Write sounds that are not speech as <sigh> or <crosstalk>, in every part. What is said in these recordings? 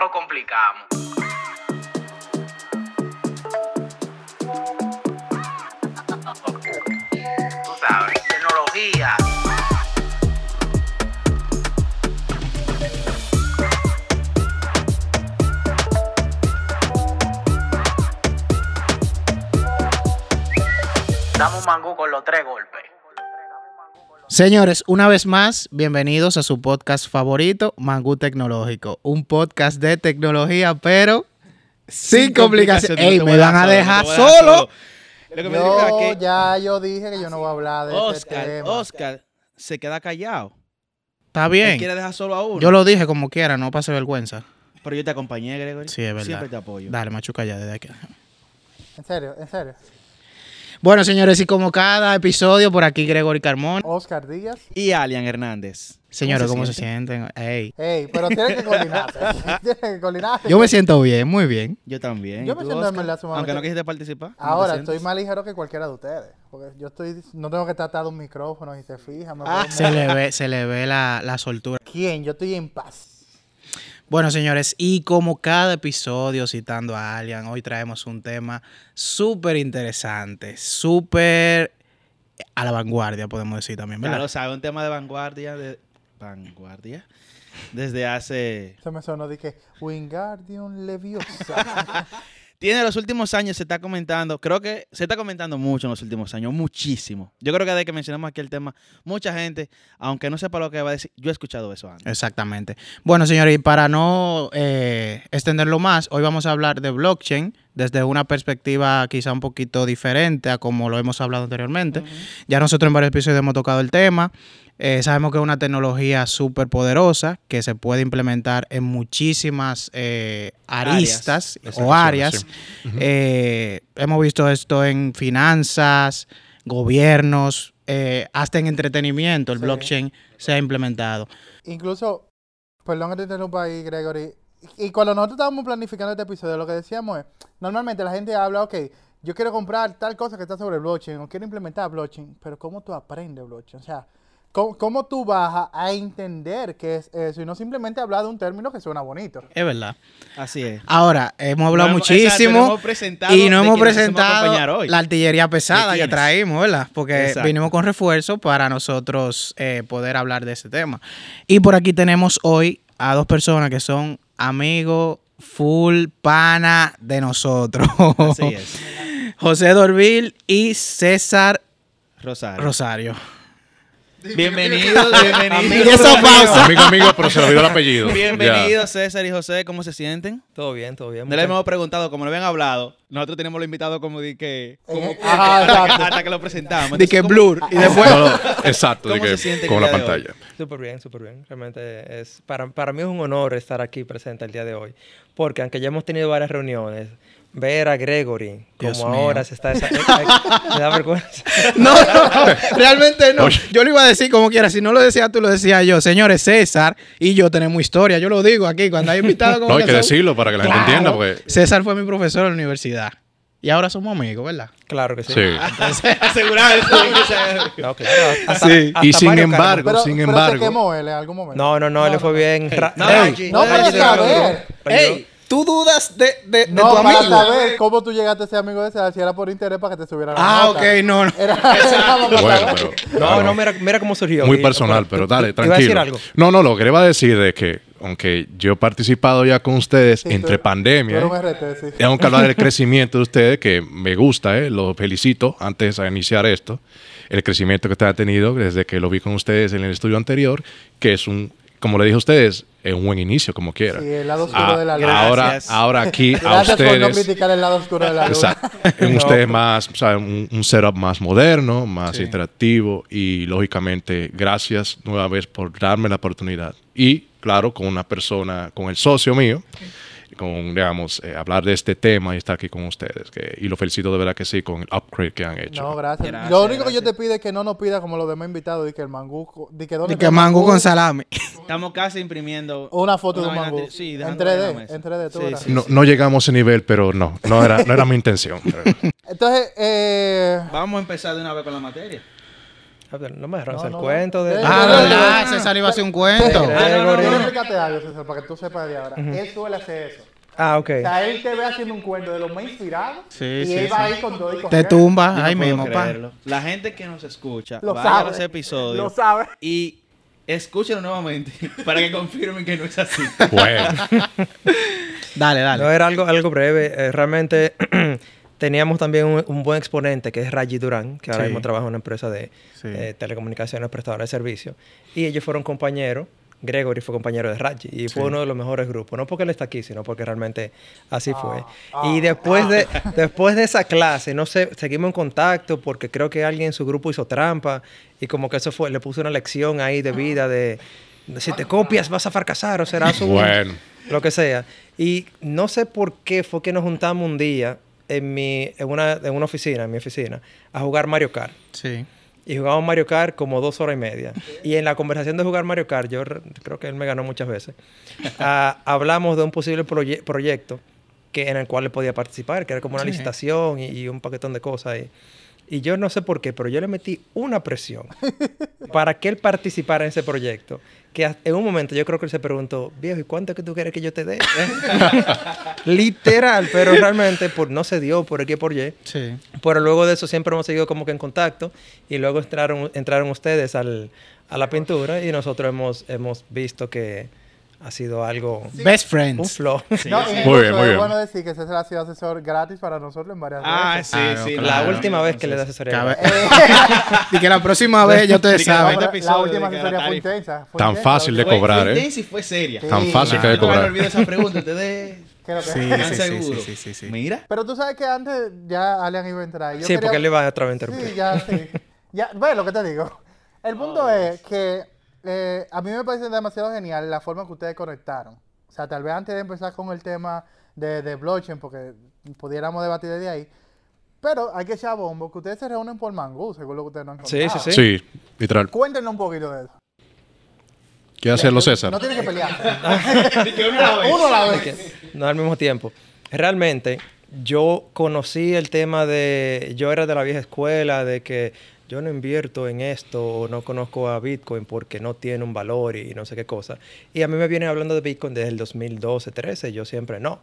lo complicamos. Tú sabes, tecnología. Damos mangú con los tres golpes. Señores, una vez más, bienvenidos a su podcast favorito, Mangú Tecnológico. Un podcast de tecnología, pero sin, complicaciones. Ey, me van a dejar solo. Lo que me Yo dijo es que ya yo dije que yo no voy a hablar de ese Oscar, tema. Oscar se queda callado. Está Él bien. quiere dejar solo a uno. Yo lo dije como quiera, no pase vergüenza. Pero yo te acompañé, Gregory. Sí, es verdad. Siempre te apoyo. Dale, machuca ya desde aquí. En serio, en serio. Bueno, señores, y como cada episodio, por aquí Gregory Carmón. Oscar Díaz. Y Alian Hernández. Señores, ¿cómo se sienten? Ey. Ey, pero tienes que coordinarte. <laughs> <laughs> tienes que coordinarte. Yo me siento bien, muy bien. Yo también. Yo ¿Y me siento en verdad sumamente- Aunque no quisiste participar. ¿cómo te Ahora estoy más ligero que cualquiera de ustedes. Porque yo estoy, no tengo que tratar de un micrófono y se fija. me Ah, Se le ve, se le ve la, la soltura. ¿Quién? Yo estoy en paz. Bueno, señores, y como cada episodio citando a Alian, hoy traemos un tema súper interesante, súper a la vanguardia, podemos decir también, ¿verdad? lo sabe, un tema de vanguardia. De... Vanguardia. Desde hace. Se me sonó de que Wingardium Leviosa. <laughs> Tiene los últimos años, se está comentando. Creo que se está comentando mucho en los últimos años. Muchísimo. Yo creo que desde que mencionamos aquí el tema, mucha gente, aunque no sepa lo que va a decir, yo he escuchado eso antes. Exactamente. Bueno, señores, y para no eh, extenderlo más, hoy vamos a hablar de blockchain desde una perspectiva quizá un poquito diferente a como lo hemos hablado anteriormente. Ya nosotros en varios episodios hemos tocado el tema. Eh, sabemos que es una tecnología súper poderosa que se puede implementar en muchísimas eh, aristas Áreas. o áreas. Eh, hemos visto esto en finanzas, gobiernos, eh, hasta en entretenimiento. El Sí. blockchain se ha implementado. Incluso, perdón que te interrumpa ahí, Gregory. Y cuando nosotros estábamos planificando este episodio, lo que decíamos es, normalmente la gente habla, ok, yo quiero comprar tal cosa que está sobre blockchain, o quiero implementar blockchain, pero ¿cómo tú aprendes blockchain? O sea, ¿cómo, cómo tú vas a entender qué es eso? Y no simplemente hablar de un término que suena bonito. Es verdad. Así es. Ahora, hemos hablado No hemos- exacto, muchísimo no hemos presentado y no hemos presentado hoy. la artillería pesada ¿De que traímos, ¿verdad? Porque Exacto. vinimos con refuerzo para nosotros eh, poder hablar de ese tema. Y por aquí tenemos hoy a dos personas que son amigos full pana de nosotros. Así es. <laughs> José Dorvil y César Rosario. Rosario. Bienvenidos, bienvenidos. Amigo, amigo, pero se le olvidó el apellido. <laughs> Bienvenidos, César y José. ¿Cómo se sienten? Todo bien, todo bien. No le Muchas- hemos preguntado, como lo habían hablado, nosotros tenemos lo invitado como de que... Como, Eh, ajá, exacto. hasta que lo presentamos. De que blur. Y después... No, no, exacto, de ¿Cómo que se siente con la pantalla. Súper bien, súper bien. Realmente es para, para mí es un honor estar aquí presente el día de hoy. Porque aunque ya hemos tenido varias reuniones, ver a Gregory Dios como mío. ahora se está... esa- eh, eh, me da vergüenza. No, no, realmente no. Yo lo iba a decir como quiera. Si no lo decía tú, lo decía yo. Señores, César y yo tenemos historia. Yo lo digo aquí cuando hay invitados como No, hay que decirlo para que la gente entienda, porque César fue mi profesor en la universidad. Y ahora somos amigos, ¿verdad? Claro que sí. sí. Asegurar eso. No, claro. hasta- Sí. hasta Y sin Mario embargo, Pero, sin pero se embargo, quemó él en algún momento. Kart. No, no, no, él fue bien. No, Reggie, No, pero. Pero ¿tú dudas de, de, de No, tu para amigo? saber cómo tú llegaste a ser amigo de ese, si era por interés para que te subiera la Ah, nota. ok, no, no. Era, <laughs> era bueno, pero No, claro, no, mira, mira cómo surgió. muy Y- personal, pero pero tú- dale, tú- a decir tranquilo. algo. No, no, lo que le iba a decir es que, aunque yo he participado ya con ustedes Sí, entre tú- pandemia, Tú ¿eh? RT, sí. tengo que hablar del crecimiento de ustedes, que me gusta, ¿eh? lo felicito antes de iniciar esto, el crecimiento que ustedes han tenido desde que lo vi con ustedes en el estudio anterior, que es un, como le dije a ustedes, es un buen inicio, como quiera. Sí, el lado oscuro Ah, de la luz. ahora, ahora aquí a Gracias por no ustedes. criticar el lado oscuro de la luz. Exacto. <laughs> En ustedes más, o sea, un, un setup más moderno, más Sí. interactivo y lógicamente gracias nueva vez por darme la oportunidad. Y claro, con una persona, con el socio mío, con, digamos, eh, hablar de este tema y estar aquí con ustedes. Que, y lo felicito de verdad que sí con el upgrade que han hecho. No, gracias. Gracias, Lo único que yo te pido es que no nos pida como los demás invitados, de que el mangú, de que, dónde De está que el mango con salami. Estamos casi imprimiendo... Una foto de un mangú. Sí, en dejándolo ahí en la 3D, mesa. en 3D, tú Sí, verás. sí, no, sí. no llegamos a ese nivel, pero no, no era, no era mi intención. Entonces, eh, Vamos a empezar de una vez con la materia. No me dejaron No, hacer no, el no. cuento de... Ah, no, no, ¿verdad? no. César iba a hacer un cuento. Ah, no, no, algo, César, para que tú sepas de ahora. Él suele hacer eso. Ah, ok. O sea, él te ve haciendo un cuento de lo más inspirado Sí, y sí, él sí. va ahí con todo y con Te tumba ahí no puedo mismo, pa. La gente que nos escucha, Lo vaya sabe. a los episodios Lo sabe. y escúchenlo nuevamente <laughs> para que confirmen que no es así. Bueno, <laughs> Dale, dale. No, era algo, algo breve. Eh, realmente <clears throat> teníamos también un, un buen exponente que es Raji Durán, que ahora Sí. mismo trabaja en una empresa de Sí. eh, telecomunicaciones prestadora de servicios. Y ellos fueron compañeros. Gregory fue compañero de Raji y fue uno de los mejores grupos. No porque él está aquí, sino porque realmente así fue. y después de, <laughs> después de esa clase, no sé, seguimos en contacto porque creo que alguien en su grupo hizo trampa y como que eso fue, le puso una lección ahí de vida de, de si te copias vas a fracasar o serás un, bueno. lo que sea. Y no sé por qué fue que nos juntamos un día en, mi, en, una, en una oficina, en mi oficina, a jugar Mario Kart. Sí. Y jugábamos Mario Kart como dos horas y media. Y en la conversación de jugar Mario Kart, yo re- creo que él me ganó muchas veces, <laughs> ah, hablamos de un posible proye- proyecto que, en el cual él podía participar, que era como una Sí. licitación y, y un paquetón de cosas. Y, y yo no sé por qué, pero yo le metí una presión <laughs> para que él participara en ese proyecto. Que en un momento yo creo que él se preguntó, viejo, ¿y cuánto es que tú quieres que yo te dé? <laughs> Literal, pero realmente por, no se dio por y por Y. Sí. Pero luego de eso siempre hemos seguido como que en contacto y luego entraron, entraron ustedes al, a la pintura y nosotros hemos, hemos visto que ha sido algo, Best un friends. flow. No, Muy bien, muy es bien. bueno decir que César ha sido asesor gratis para nosotros en varias Ah, veces. sí, Claro, sí. claro. La claro. última vez que le da asesoría. Cabe- <laughs> y que la próxima vez ya ustedes Di que No, saben. Pero la última asesoría fue intensa. fue Tan intensa, fácil de cobrar, fue ¿eh? intensa y fue seria. Sí. Tan fácil que de me cobrar. olvido esa pregunta. Ustedes que- Sí, sí, sí, seguros. sí, sí, sí. Pero Mira. tú sabes que antes ya Alian iba a entrar. Yo Sí, quería- porque él iba a otra vez a interrumpir. Sí, ya, sí. Ya, ve lo que te digo. El punto es que eh, a mí me parece demasiado genial la forma que ustedes conectaron. O sea, tal vez antes de empezar con el tema de, de blockchain, porque pudiéramos debatir desde ahí. Pero hay que echar bombo, que ustedes se reúnen por mangú, según lo que ustedes no han Sí, sí, contado. sí. Sí, literal. Cuéntenos un poquito de eso. ¿Qué hacerlo, César? No tienes que pelear. <laughs> Uno a la vez. No al mismo tiempo. Realmente, yo conocí el tema de. Yo era de la vieja escuela, de que yo no invierto en esto o no conozco a Bitcoin porque no tiene un valor y no sé qué cosa. Y a mí me vienen hablando de Bitcoin desde el 2012, 13. Yo siempre, no.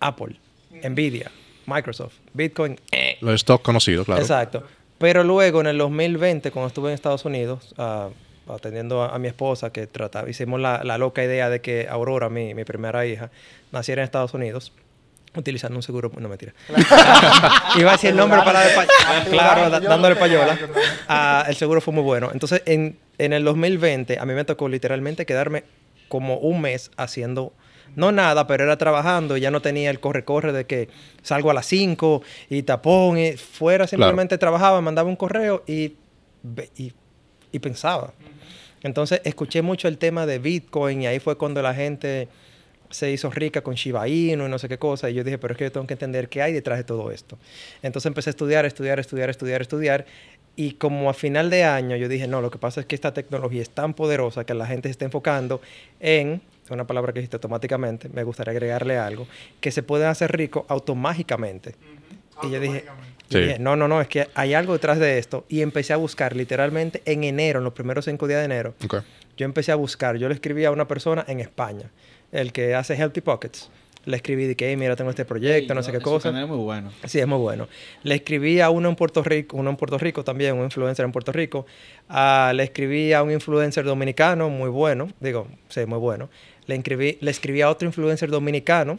Apple, Nvidia, Microsoft, Bitcoin, eh. Los stock conocidos, claro. Exacto. Pero luego en el 2020, cuando estuve en Estados Unidos, ah, atendiendo a, a mi esposa, que trataba, hicimos la, la loca idea de que Aurora, mi, mi primera hija, naciera en Estados Unidos, utilizando un seguro. No, mentira. <laughs> Iba a decir el nombre para de pa- Claro, da- dándole payola. Ah, el seguro fue muy bueno. Entonces, en, en el 2020, a mí me tocó literalmente quedarme como un mes haciendo. No nada, pero era trabajando y ya no tenía el corre-corre de que salgo a las 5 y tapón y fuera simplemente trabajaba, mandaba un correo y, y pensaba. Entonces escuché mucho el tema de Bitcoin y ahí fue cuando la gente se hizo rica con Shiba Inu y no sé qué cosa. Y yo dije, pero es que yo tengo que entender qué hay detrás de todo esto. Entonces empecé a estudiar, estudiar, estudiar, estudiar, estudiar. Y como a final de año yo dije, no, lo que pasa es que esta tecnología es tan poderosa que la gente se está enfocando en, una palabra que dijiste automáticamente, me gustaría agregarle algo, que se puede hacer rico automáticamente. Y yo dije, yo Sí. dije, no, no, no, es que hay algo detrás de esto. Y empecé a buscar literalmente en enero, en los primeros cinco días de enero, yo empecé a buscar, yo le escribí a una persona en España, el que hace Healthy Pockets. Le escribí de que, "Hey, mira, tengo este proyecto, no sé qué Su cosa. canal es muy bueno. Sí, es muy bueno. Le escribí a uno en Puerto Rico, uno en Puerto Rico también, un influencer en Puerto Rico. Ah, le escribí a un influencer dominicano muy bueno, digo, sí, muy bueno. Le escribí, le escribí a otro influencer dominicano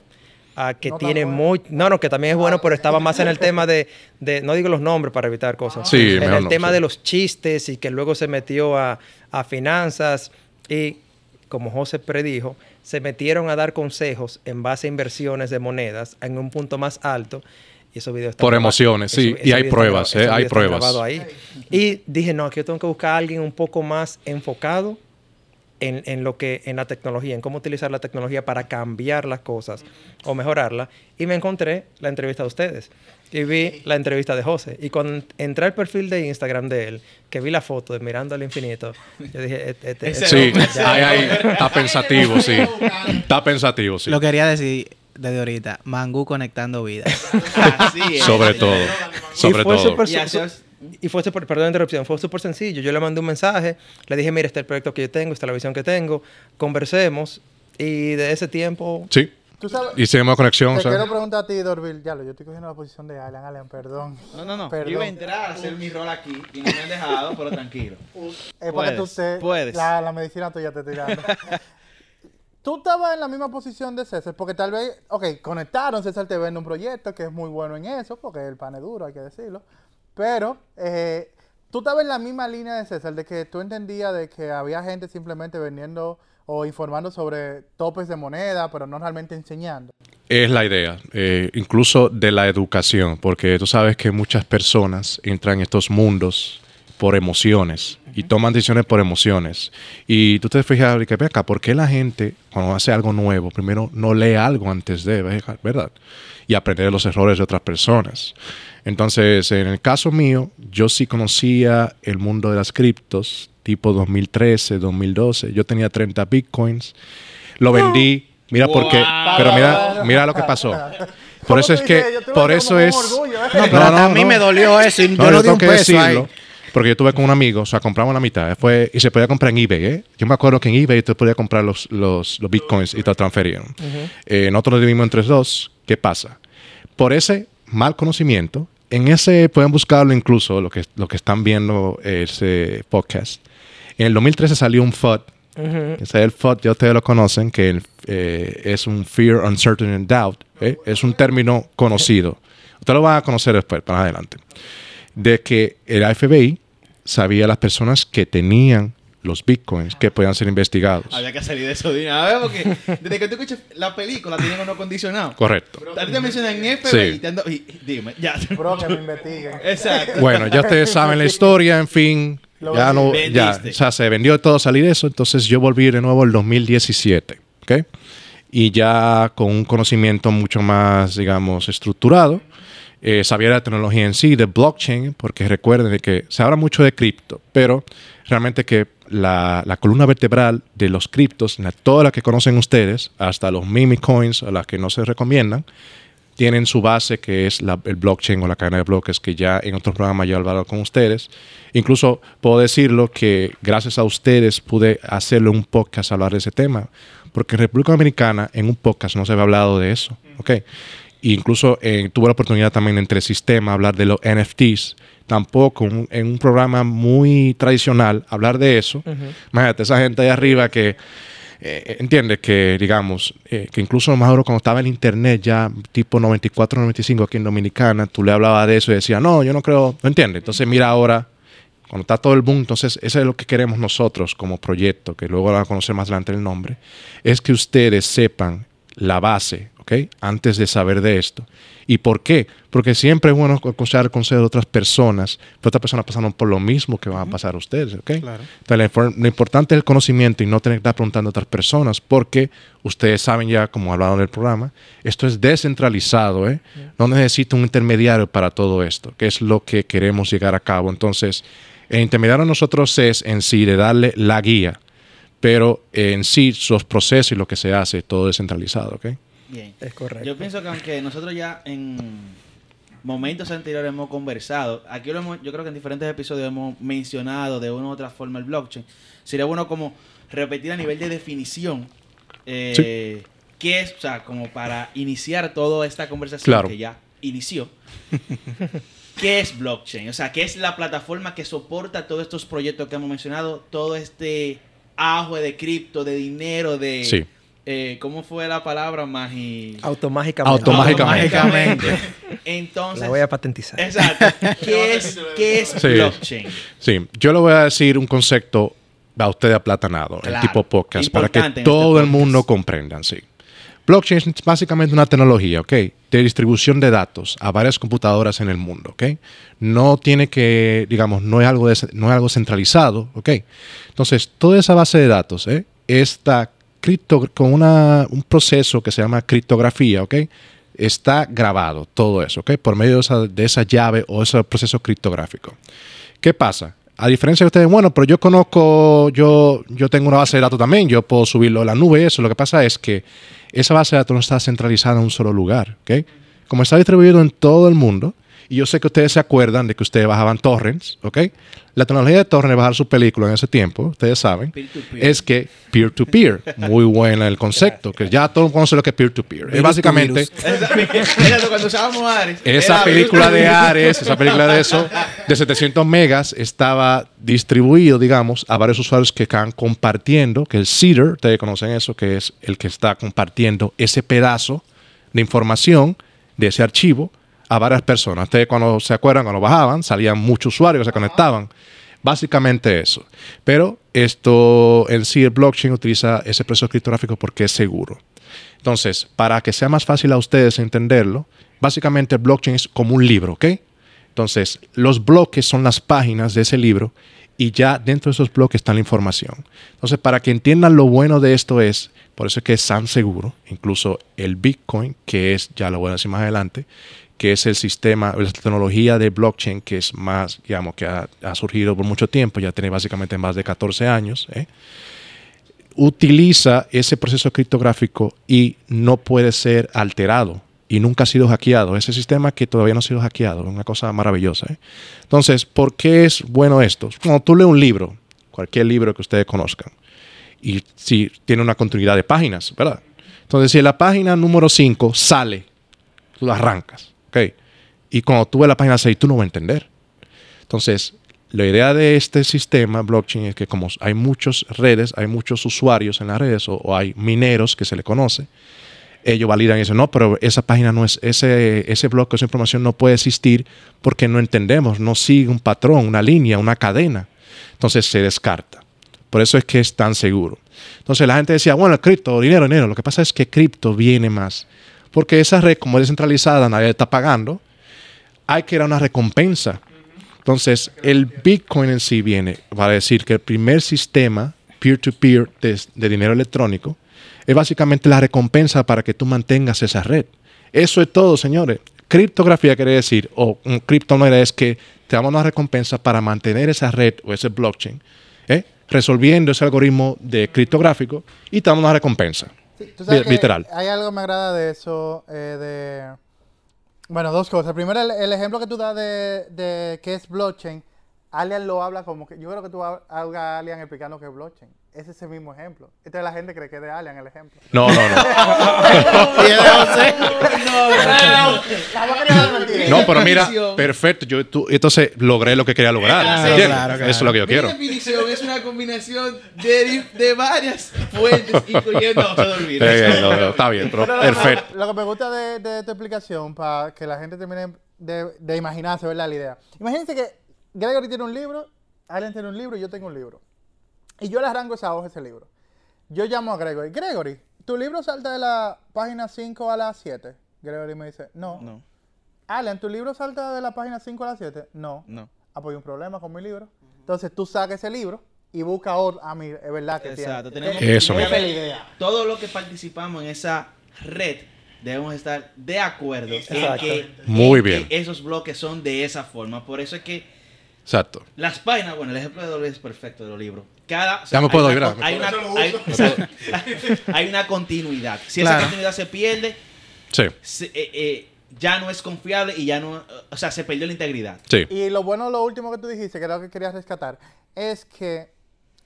ah, que No tiene bueno. muy... No, no, que también es bueno, pero estaba más en el tema de, de- no digo los nombres para evitar cosas. Sí, en mejor el no, tema sí. de los chistes y que luego se metió a, a finanzas y como José predijo, se metieron a dar consejos en base a inversiones de monedas en un punto más alto. Y esos videos están Por emociones, sí, y hay pruebas, eh, hay pruebas. ahí. Y dije, no, aquí yo tengo que buscar a alguien un poco más enfocado en, en lo que, en la tecnología, en cómo utilizar la tecnología para cambiar las cosas o mejorarlas. Y me encontré la entrevista de ustedes. Y vi la entrevista de José. Y cuando entré al perfil de Instagram de él, que vi la foto de Mirando al Infinito, yo dije, este, este- Ese este- Sí, hombre, ahí, ahí, está pensativo, sí. Está pensativo, sí. Lo quería decir desde ahorita. Mangú conectando vidas. Así es. Sobre todo. Y Sobre fue todo. Y así es- Y fue súper, perdón la interrupción, fue súper sencillo. Yo le mandé un mensaje, le dije, mira, este es el proyecto que yo tengo, esta es la visión que tengo, conversemos. Y de ese tiempo, Sí. Tú sabes, Y seguimos conexión. te ¿sabes? quiero preguntar a ti, Dorville. Ya lo, yo estoy cogiendo la posición de Alan. Alan, perdón. No, no, no. Perdón. Yo iba a entrar a hacer mi rol aquí y no me han dejado, pero tranquilo. Es para que tú te, puedes. La, la medicina tuya te tirando. <laughs> tú estabas en la misma posición de César, porque tal vez, ok, conectaron, César te vende un proyecto que es muy bueno en eso, porque el pan es duro, hay que decirlo. Pero eh, tú estabas en la misma línea de César, de que tú entendías de que había gente simplemente vendiendo o informando sobre topes de moneda, pero no realmente enseñando. Es la idea, eh, incluso de la educación, porque tú sabes que muchas personas entran en estos mundos por emociones y toman decisiones por emociones. Y tú te fijas, que ve acá, ¿por qué la gente cuando hace algo nuevo, primero no lee algo antes de, ¿verdad? Y aprender de los errores de otras personas. Entonces, en el caso mío, yo sí conocía el mundo de las criptos, tipo 2013, 2012. Yo tenía 30 bitcoins, lo vendí. Mira por qué, pero mira, mira lo que pasó. Por eso es que, por eso es... No, pero a mí me dolió eso y No, yo no di tengo un que peso ahí. decirlo. Porque yo estuve con un amigo, o sea, compramos la mitad. Fue, y se podía comprar en eBay, ¿eh? Yo me acuerdo que en eBay tú podías comprar los, los, los bitcoins y te lo transferían. Eh, nosotros lo dividimos entre dos. ¿Qué pasa? Por ese mal conocimiento, en ese pueden buscarlo incluso, lo que, lo que están viendo ese podcast. En el 2013 salió un FUD. Ese es el FUD, ya ustedes lo conocen, que el, eh, es un Fear, Uncertainty and Doubt. ¿eh? Es un término conocido. Ustedes lo van a conocer después, para adelante de que el FBI sabía las personas que tenían los bitcoins que podían ser investigados. Había que salir de eso de una vez porque desde que tú escuchas la película tienen uno condicionado. Correcto. A ti te mencionan FBI Sí. y te ando- y- dime, ya. Bro, que me investiguen. Exacto. Bueno, ya ustedes saben la historia, en fin. Lo Ya no, vendiste. ya, o sea, se vendió todo salir eso. Entonces yo volví de nuevo el 2017, ¿ok? Y ya con un conocimiento mucho más, digamos, estructurado. Eh, sabía de la tecnología en sí, de blockchain, porque recuerden de que se habla mucho de cripto, pero realmente que la, la columna vertebral de los criptos, todas las que conocen ustedes, hasta los meme coins, a las que no se recomiendan, tienen su base que es la- el blockchain o la cadena de bloques que ya en otros programas ya he hablado con ustedes. Incluso puedo decirlo que gracias a ustedes pude hacerle un podcast a hablar de ese tema, porque en República Dominicana en un podcast no se había hablado de eso, ¿ok? E incluso eh, tuve la oportunidad también entre el sistema hablar de los NFTs, tampoco un- en un programa muy tradicional hablar de eso. Imagínate, esa gente ahí arriba que eh, entiende que, digamos, eh, que incluso más cuando estaba en internet ya tipo 94, 95 aquí en Dominicana, tú le hablabas de eso y decía, no, yo no creo, no entiende. Entonces mira ahora, cuando está todo el boom, entonces eso es lo que queremos nosotros como proyecto, que luego van a conocer más adelante el nombre, es que ustedes sepan la base, ¿ok? Antes de saber de esto. ¿Y por qué? Porque siempre es bueno escuchar el consejo de otras personas, pero otras personas pasaron por lo mismo que van a pasar a ustedes, ¿ok? Claro. Entonces, lo importante es el conocimiento y no tener que estar preguntando a otras personas, porque ustedes saben ya, como hablaron en el programa, esto es descentralizado, ¿eh? No necesita un intermediario para todo esto, que es lo que queremos llegar a cabo. Entonces, el intermediario a nosotros es en sí de darle la guía, pero en sí los procesos y lo que se hace, todo descentralizado, ¿ok? Bien. Es correcto. Yo pienso que aunque nosotros ya en momentos anteriores hemos conversado, aquí lo hemos, yo creo que en diferentes episodios hemos mencionado de una u otra forma el blockchain, sería bueno como repetir a nivel de definición eh, qué es, o sea, como para iniciar toda esta conversación Claro. que ya inició. ¿Qué es blockchain? O sea, ¿qué es la plataforma que soporta todos estos proyectos que hemos mencionado? Todo este auge de cripto, de dinero, de... Sí. Eh, ¿Cómo fue la palabra, Magi? Automágicamente. Automágicamente. Automágicamente. <laughs> Entonces, La voy a patentizar. exacto. <laughs> ¿Qué es, qué es Sí. blockchain? Sí, yo le voy a decir un concepto a usted aplatanado, el tipo podcast, para que en todo este el mundo podcast. comprendan, sí. Blockchain es básicamente una tecnología, ¿ok? De distribución de datos a varias computadoras en el mundo, ¿ok? No tiene que, digamos, no es algo, no es algo centralizado, ¿ok? Entonces, toda esa base de datos, ¿eh? Está cripto, con una, un proceso que se llama criptografía, ¿ok? Está grabado todo eso, ¿ok? Por medio de esa, llave o ese proceso criptográfico. ¿Qué pasa? A diferencia de ustedes, bueno, pero yo conozco, yo, yo tengo una base de datos también, yo puedo subirlo a la nube, eso. Lo que pasa es que esa base de datos no está centralizada en un solo lugar, ¿ok? Como está distribuido en todo el mundo Y yo sé que ustedes se acuerdan de que ustedes bajaban torrents, ¿ok? La tecnología de torrent de bajar su película en ese tiempo, ustedes saben, es que peer-to-peer. Muy buena el concepto, que ya todo el mundo conoce lo que es peer-to-peer. Es básicamente. <laughs> Esa- cuando usábamos Ares. esa era película de. Ares, esa película de eso, de 700 megas, estaba distribuido, digamos, a varios usuarios que estaban compartiendo, que el seeder, ustedes conocen eso, que es el que está compartiendo ese pedazo de información de ese archivo a varias personas. Ustedes cuando se acuerdan, cuando bajaban, salían muchos usuarios que se conectaban. Básicamente eso. Pero esto en sí, el blockchain utiliza ese proceso criptográfico porque es seguro. Entonces, para que sea más fácil a ustedes entenderlo, básicamente el blockchain es como un libro, ¿ok? Entonces, los bloques son las páginas de ese libro y ya dentro de esos bloques está la información. Entonces, para que entiendan lo bueno de esto es, por eso es que es tan seguro, incluso el Bitcoin, que es, ya lo voy a decir más adelante, que es el sistema, la tecnología de blockchain que es más, digamos, que ha, surgido por mucho tiempo, ya tiene básicamente más de 14 años, ¿eh? utiliza ese proceso criptográfico y no puede ser alterado y nunca ha sido hackeado. Ese sistema que todavía no ha sido hackeado, una cosa maravillosa. ¿eh? Entonces, ¿por qué es bueno esto? Cuando tú lees un libro, cualquier libro que ustedes conozcan, y si tiene una continuidad de páginas, ¿verdad? Entonces, si la página número 5 sale, tú la arrancas, Y cuando tú ves la página 6, tú no vas a entender. Entonces, la idea de este sistema blockchain es que como hay muchas redes, hay muchos usuarios en las redes o, o hay mineros que se le conoce, ellos validan y dicen, no, pero esa página no es, ese, ese bloque, esa información no puede existir porque no entendemos, no sigue un patrón, una línea, una cadena. Entonces se descarta. Por eso es que es tan seguro. Entonces la gente decía, bueno, cripto, dinero, dinero. Lo que pasa es que cripto viene más. Porque esa red, como es descentralizada, nadie está pagando, hay que dar una recompensa. Entonces, el Bitcoin en sí viene para decir que el primer sistema peer-to-peer de, dinero electrónico es básicamente la recompensa para que tú mantengas esa red. Eso es todo, señores. Criptografía quiere decir, o un criptomoneda es que te damos una recompensa para mantener esa red o ese blockchain, ¿eh? resolviendo ese algoritmo de criptográfico y te damos una recompensa. Tú sabes literal. Hay algo que me agrada de eso, eh, de... Bueno, dos cosas. Primero, el, el ejemplo que tú das de, de qué es blockchain, Alian lo habla como que... Yo creo que tú ha- hagas a Alian explicando qué es blockchain. Es ese mismo ejemplo. Entonces la gente cree que es de Alian el ejemplo. No, no, no. <laughs> Y es de José. <laughs> <laughs> No, pero mira, perfecto. Yo, tú- entonces logré lo que quería lograr. Claro, claro, claro. Eso es lo que yo Mi quiero. definición es una combinación de, de varias fuentes, incluyendo José Dolvino. Eh, no, no, está bien, pero perfecto. Lo, que me gusta de, de tu explicación, para que la gente termine de, de imaginarse, ¿verdad? La idea. Imagínense que Gregory tiene un libro, Allen tiene un libro y yo tengo un libro. Y yo le arranco esa hoja, ese libro. Yo llamo a Gregory. Gregory, ¿tu libro salta de la página 5 a la 7? Gregory me dice, no. No, Allen, ¿tu libro salta de la página 5 a la 7? No. no. Ah, pues hay un problema con mi libro. Entonces tú sacas ese libro y busca otro. Ah, mira, es verdad que Exacto. tiene. Tenemos Eso que la idea. todo lo que participamos en esa red debemos estar de acuerdo en que, Muy en bien. que esos bloques son de esa forma. Por eso es que Exacto. las páginas, bueno, el ejemplo de Dolby es perfecto de los libros. Cada, Ya me hay puedo una. Hay una, <laughs> hay, una continuidad. Si esa continuidad se pierde, Sí, se- eh, eh, ya no es confiable y ya no, o sea, se perdió la integridad. sí. Y lo bueno, lo último que tú dijiste, que era lo que querías rescatar, es que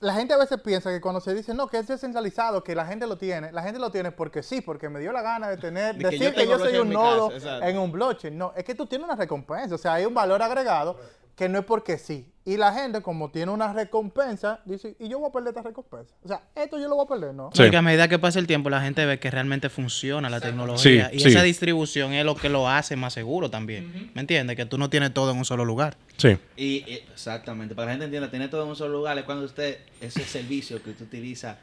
la gente a veces piensa que cuando se dice, no, que es descentralizado, que la gente lo tiene, la gente lo tiene porque sí, porque me dio la gana de tener, De que decir yo que yo soy un nodo casa, en un blockchain. No, es que tú tienes una recompensa, o sea, hay un valor agregado que no es porque sí. Y la gente, como tiene una recompensa, dice, y yo voy a perder esta recompensa. O sea, esto yo lo voy a perder, ¿no? Sí. Porque a medida que pasa el tiempo, la gente ve que realmente funciona la tecnología. Sí, y sí. esa distribución es lo que lo hace más seguro también. ¿Me entiendes? Que tú no tienes todo en un solo lugar. Sí. Y, y- exactamente, para que la gente entienda, tener todo en un solo lugar es cuando usted, ese servicio que usted utiliza,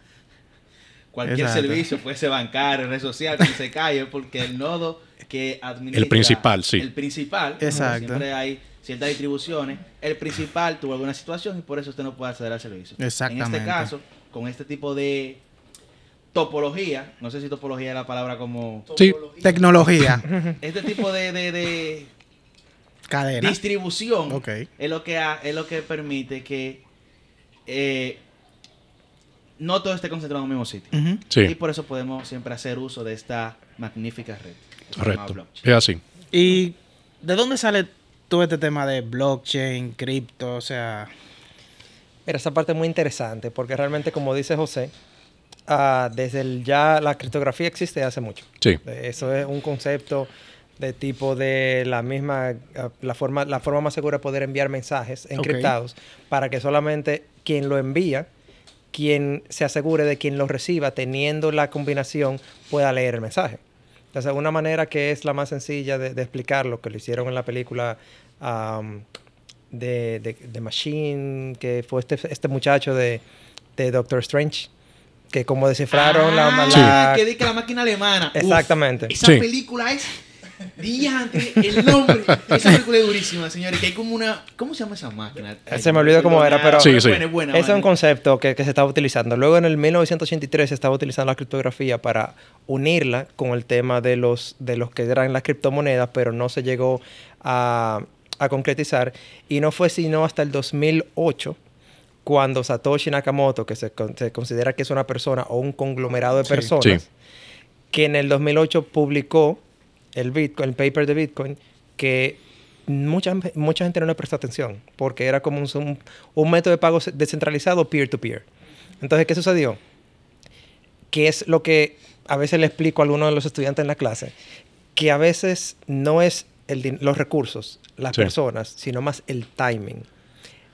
cualquier Exacto. servicio, puede ser bancario, red social, que se cae, porque el nodo que administra... El principal, sí. El principal. Exacto. siempre hay ciertas distribuciones, el principal tuvo alguna situación y por eso usted no puede acceder al servicio. En Exactamente. este caso, con este tipo de topología, no sé si topología es la palabra como... Sí. Tecnología. <laughs> Este tipo de- de- de Cadena. distribución Ok. es lo que ha- es lo que permite que eh, no todo esté concentrado en un mismo sitio. Ujú. Y Sí. por eso podemos siempre hacer uso de esta magnífica red. Correcto. Es así. ¿Y de dónde sale ves este tema de blockchain, cripto, o sea, Mira, esa parte es muy interesante porque realmente, como dice José, ah, desde el ya la criptografía existe hace mucho. Sí. Eso es un concepto de tipo de la misma, ah, la forma, la forma más segura de poder enviar mensajes encriptados para que solamente quien lo envía, quien se asegure de quien lo reciba, teniendo la combinación, pueda leer el mensaje. Entonces, una manera que es la más sencilla de, de explicar lo que lo hicieron en la película de, de, de Machine, que fue este, este muchacho de, de Doctor Strange, que como descifraron la, Ah, la- que di que la máquina alemana. Uf, Exactamente. esa Sí. película es. Diante, el nombre. Esa película es durísima, señores. Que hay como una. ¿Cómo se llama esa máquina? Ay, Se me olvidó cómo era, pero- Sí, es sí. buena, es buena, Ese es un concepto que, que se estaba utilizando. Luego en el 1983 se estaba utilizando la criptografía para unirla con el tema de los, de los que eran las criptomonedas, pero no se llegó a, a concretizar. Y no fue sino hasta el 2008 cuando Satoshi Nakamoto, que se, con- se considera que es una persona o un conglomerado de personas, Sí. que en el 2008 publicó el Bitcoin, el paper de Bitcoin, que mucha, mucha gente no le prestó atención, porque era como un, un- un método de pago descentralizado peer-to-peer. Entonces, ¿qué sucedió? Que es lo que a veces le explico a algunos de los estudiantes en la clase, que a veces no es el los recursos, las Sí. personas, sino más el timing.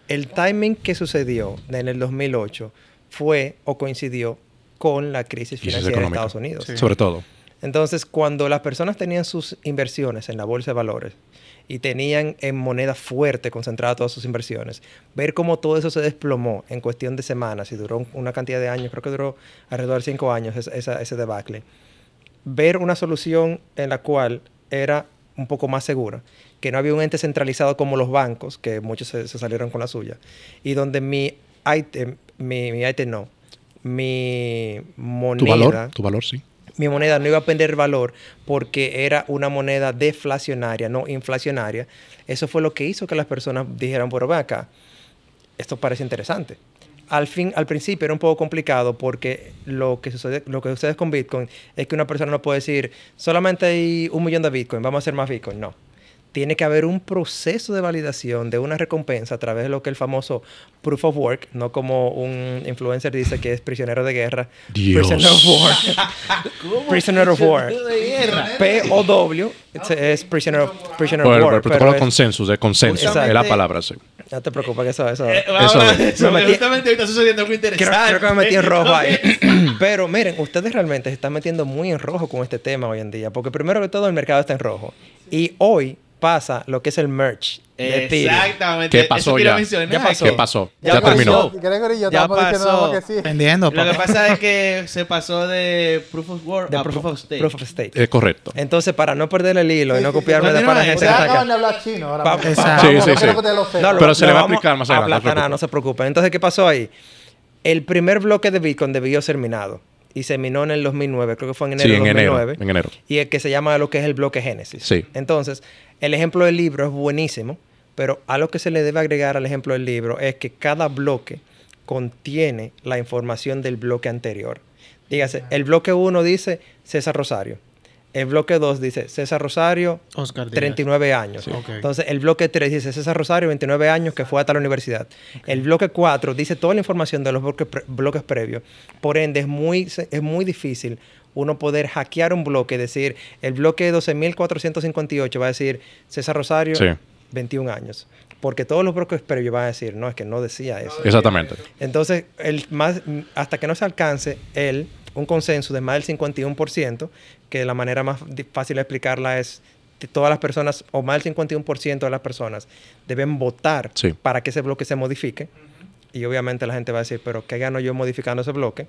El timing que sucedió en el 2008 fue o coincidió con la crisis Crisis financiera de económica. Estados Unidos. Sobre todo. Entonces, cuando las personas tenían sus inversiones en la bolsa de valores y tenían en moneda fuerte concentrada todas sus inversiones, ver cómo todo eso se desplomó en cuestión de semanas y duró una cantidad de años, creo que duró alrededor de cinco años esa- esa- ese debacle, ver una solución en la cual era un poco más segura, que no había un ente centralizado como los bancos, que muchos se, se salieron con la suya, y donde mi item, mi, mi item no, mi moneda Tu valor, tu valor, sí. mi moneda no iba a perder valor porque era una moneda deflacionaria, no inflacionaria. Eso fue lo que hizo que las personas dijeran, pero ven acá, esto parece interesante. Al fin, al principio era un poco complicado porque lo que sucede, lo que sucede con Bitcoin es que una persona no puede decir, solamente hay un millón de Bitcoin, vamos a hacer más Bitcoin. No. Tiene que haber un proceso de validación de una recompensa a través de lo que es el famoso proof of work, no como un influencer dice que es prisionero de guerra. Dios. Prisoner of war. Prisoner of war. POW es- es prisoner of, prisoner Por of el, war. por protocolo de es- consensus, de consenso. Exacto. Es la palabra, sí. no te preocupes, que eso, eso. Eh, Eso eso, me metí- justamente ahorita está sucediendo algo Creo, interesante. creo que me metí en rojo ahí. <clears throat> Pero miren, ustedes realmente se están metiendo muy en rojo con este tema hoy en día. Porque primero que todo el mercado está en rojo. Y hoy pasa lo que es el merch de. Exactamente. ¿Qué pasó ya? Ya pasó. ¿Qué pasó? Ya Ya, pasó. terminó. Yo Ya pasó. algo que sí. Vendiendo, Lo que papá. pasa es que se pasó de Proof of Work De a proof, Proof of Stake. proof of stake. Es correcto. Entonces, para no perder el hilo y no sí, sí. copiarme de para gente que acaban de hablar chino ahora Pa-. Exacto. Sí, sí, sí. No, Pero se le va a vamos explicar más adelante, no se aplanar, preocupe. no se preocupen. Entonces, ¿qué pasó ahí? El primer bloque de Bitcoin debió ser minado. Y se minó en el 2009, creo que fue en enero Sí, de en enero. 2009. En enero. Y el que se llama lo que es el bloque Génesis. Sí. Entonces, el ejemplo del libro es buenísimo, pero a lo que se le debe agregar al ejemplo del libro es que cada bloque contiene la información del bloque anterior. Dígase, el bloque 1 dice César Rosario. El bloque 2 dice César Rosario, Oscar Díaz. 39 años. Sí. Entonces, el bloque 3 dice César Rosario, 29 años, que fue hasta la universidad. El bloque 4 dice toda la información de los bloques, pre- bloques previos. Por ende, es muy, se- es muy difícil uno poder hackear un bloque, decir, el bloque 12.458 va a decir César Rosario, Sí. 21 años. Porque todos los bloques previos van a decir, no, es que no decía eso. Exactamente. Entonces, el más, hasta que no se alcance el, un consenso de más del 51%, que la manera más fácil de explicarla es que todas las personas, o más del 51% de las personas, deben votar Sí. para que ese bloque se modifique. Y obviamente la gente va a decir, pero ¿qué gano yo modificando ese bloque?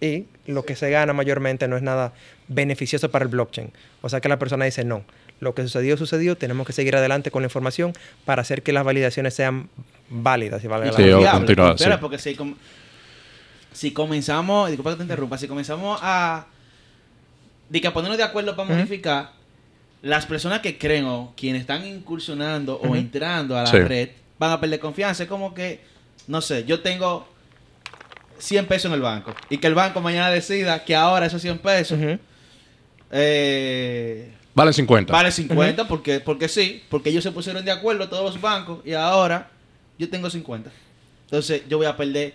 Y lo que se gana mayormente no es nada beneficioso para el blockchain. O sea que la persona dice, no, lo que sucedió, sucedió, tenemos que seguir adelante con la información para hacer que las validaciones sean válidas. Y valga la Sí, confiable, sí. Porque si, com- si comenzamos, disculpa que te interrumpa, si comenzamos a, de que a ponernos de acuerdo para Ujú. modificar, las personas que creen o quienes están incursionando o entrando a la Sí. red van a perder confianza. Es como que, no sé, yo tengo 100 pesos en el banco y que el banco mañana decida que ahora esos 100 pesos Ujú. eh, Va Vale 50. Vale 50 porque, porque sí, porque ellos se pusieron de acuerdo todos los bancos y ahora yo tengo 50. Entonces yo voy a perder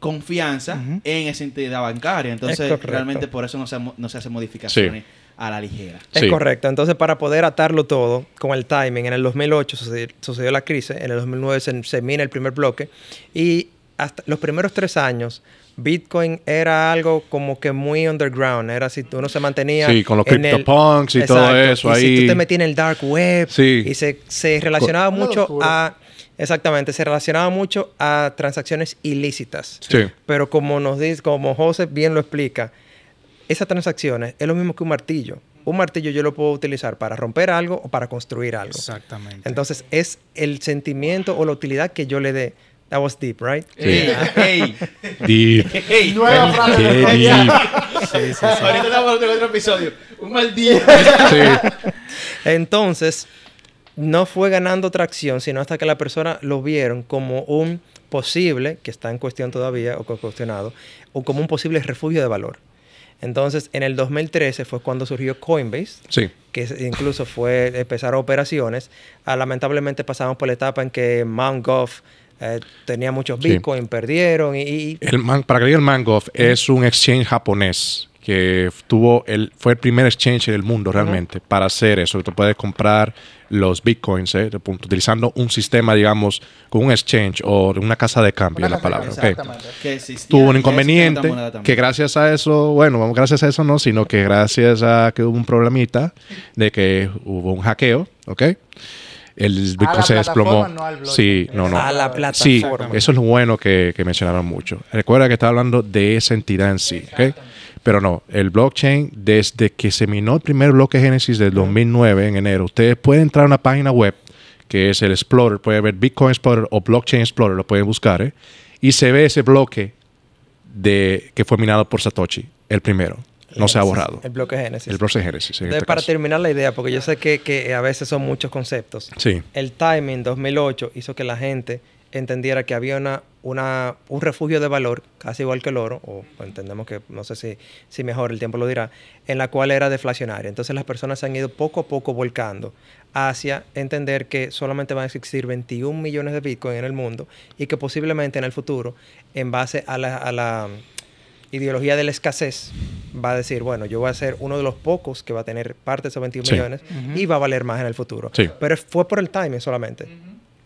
confianza en esa entidad bancaria. Entonces realmente por eso no se, no se hacen modificaciones a la ligera. Es Sí. correcto. Entonces, para poder atarlo todo con el timing, en el 2008 sucedió, sucedió la crisis, en el 2009 se, se mina el primer bloque y hasta los primeros tres años Bitcoin era algo como que muy underground, era si uno se mantenía Sí, con los CryptoPunks y todo eso y si ahí. tú te metías en el dark web Sí. y se, se relacionaba mucho a exactamente, se relacionaba mucho a transacciones ilícitas. Sí. Pero como nos dice, como José bien lo explica, esas transacciones es lo mismo que un martillo. Un martillo yo lo puedo utilizar para romper algo o para construir algo. Exactamente. Entonces es el sentimiento o la utilidad que yo le dé. That was deep, right? Ey, ey, Deep. ey. Nueva frase. Qué de deep. Ahorita estamos en otro episodio. Un mal día. Sí. Entonces, no fue ganando tracción, sino hasta que la persona lo vieron como un posible, que está en cuestión todavía o cuestionado, o como un posible refugio de valor. Entonces, en el 2013 fue cuando surgió Coinbase, Sí. que incluso fue empezar operaciones. Ah, lamentablemente pasamos por la etapa en que Mt. Gox eh, tenía muchos Sí. Bitcoin, perdieron y, y- El man- para que diga el Mangoff es un exchange japonés que tuvo el, fue el primer exchange del mundo realmente para hacer eso. Tú puedes comprar los bitcoins eh, utilizando un sistema, digamos, con un exchange o una casa de cambio, Una es la palabra. cambio, ok. exactamente. Que existía Tuvo un inconveniente que gracias a eso, bueno, vamos, gracias a eso no, sino que gracias a que hubo un problemita de que hubo un hackeo, ¿ok? El Bitcoin se desplomó. no al sí, no, no. a la Sí, plataforma. eso es lo bueno que, que mencionaron mucho. Recuerda que está hablando de esa entidad en sí, ¿ok? Pero no, el blockchain, desde que se minó el primer bloque Génesis del 2009, en enero, ustedes pueden entrar a una página web que es el Explorer, pueden ver Bitcoin Explorer o Blockchain Explorer, lo pueden buscar, ¿eh? Y se ve ese bloque de que fue minado por Satoshi, el primero. No se ha borrado. el bloque Génesis. El bloque Génesis. en Entonces, este para caso. terminar la idea, porque yo sé que, que a veces son muchos conceptos. Sí. El timing 2008 hizo que la gente entendiera que había una, una, un refugio de valor, casi igual que el oro, o entendemos que no sé si, si mejor el tiempo lo dirá, en la cual era deflacionaria. Entonces las personas se han ido poco a poco volcando hacia entender que solamente van a existir 21 millones de Bitcoin en el mundo y que posiblemente en el futuro, en base a la, a la ideología de la escasez, va a decir, bueno, yo voy a ser uno de los pocos que va a tener parte de esos 21 Sí. millones y va a valer más en el futuro. Sí. Pero fue por el timing solamente.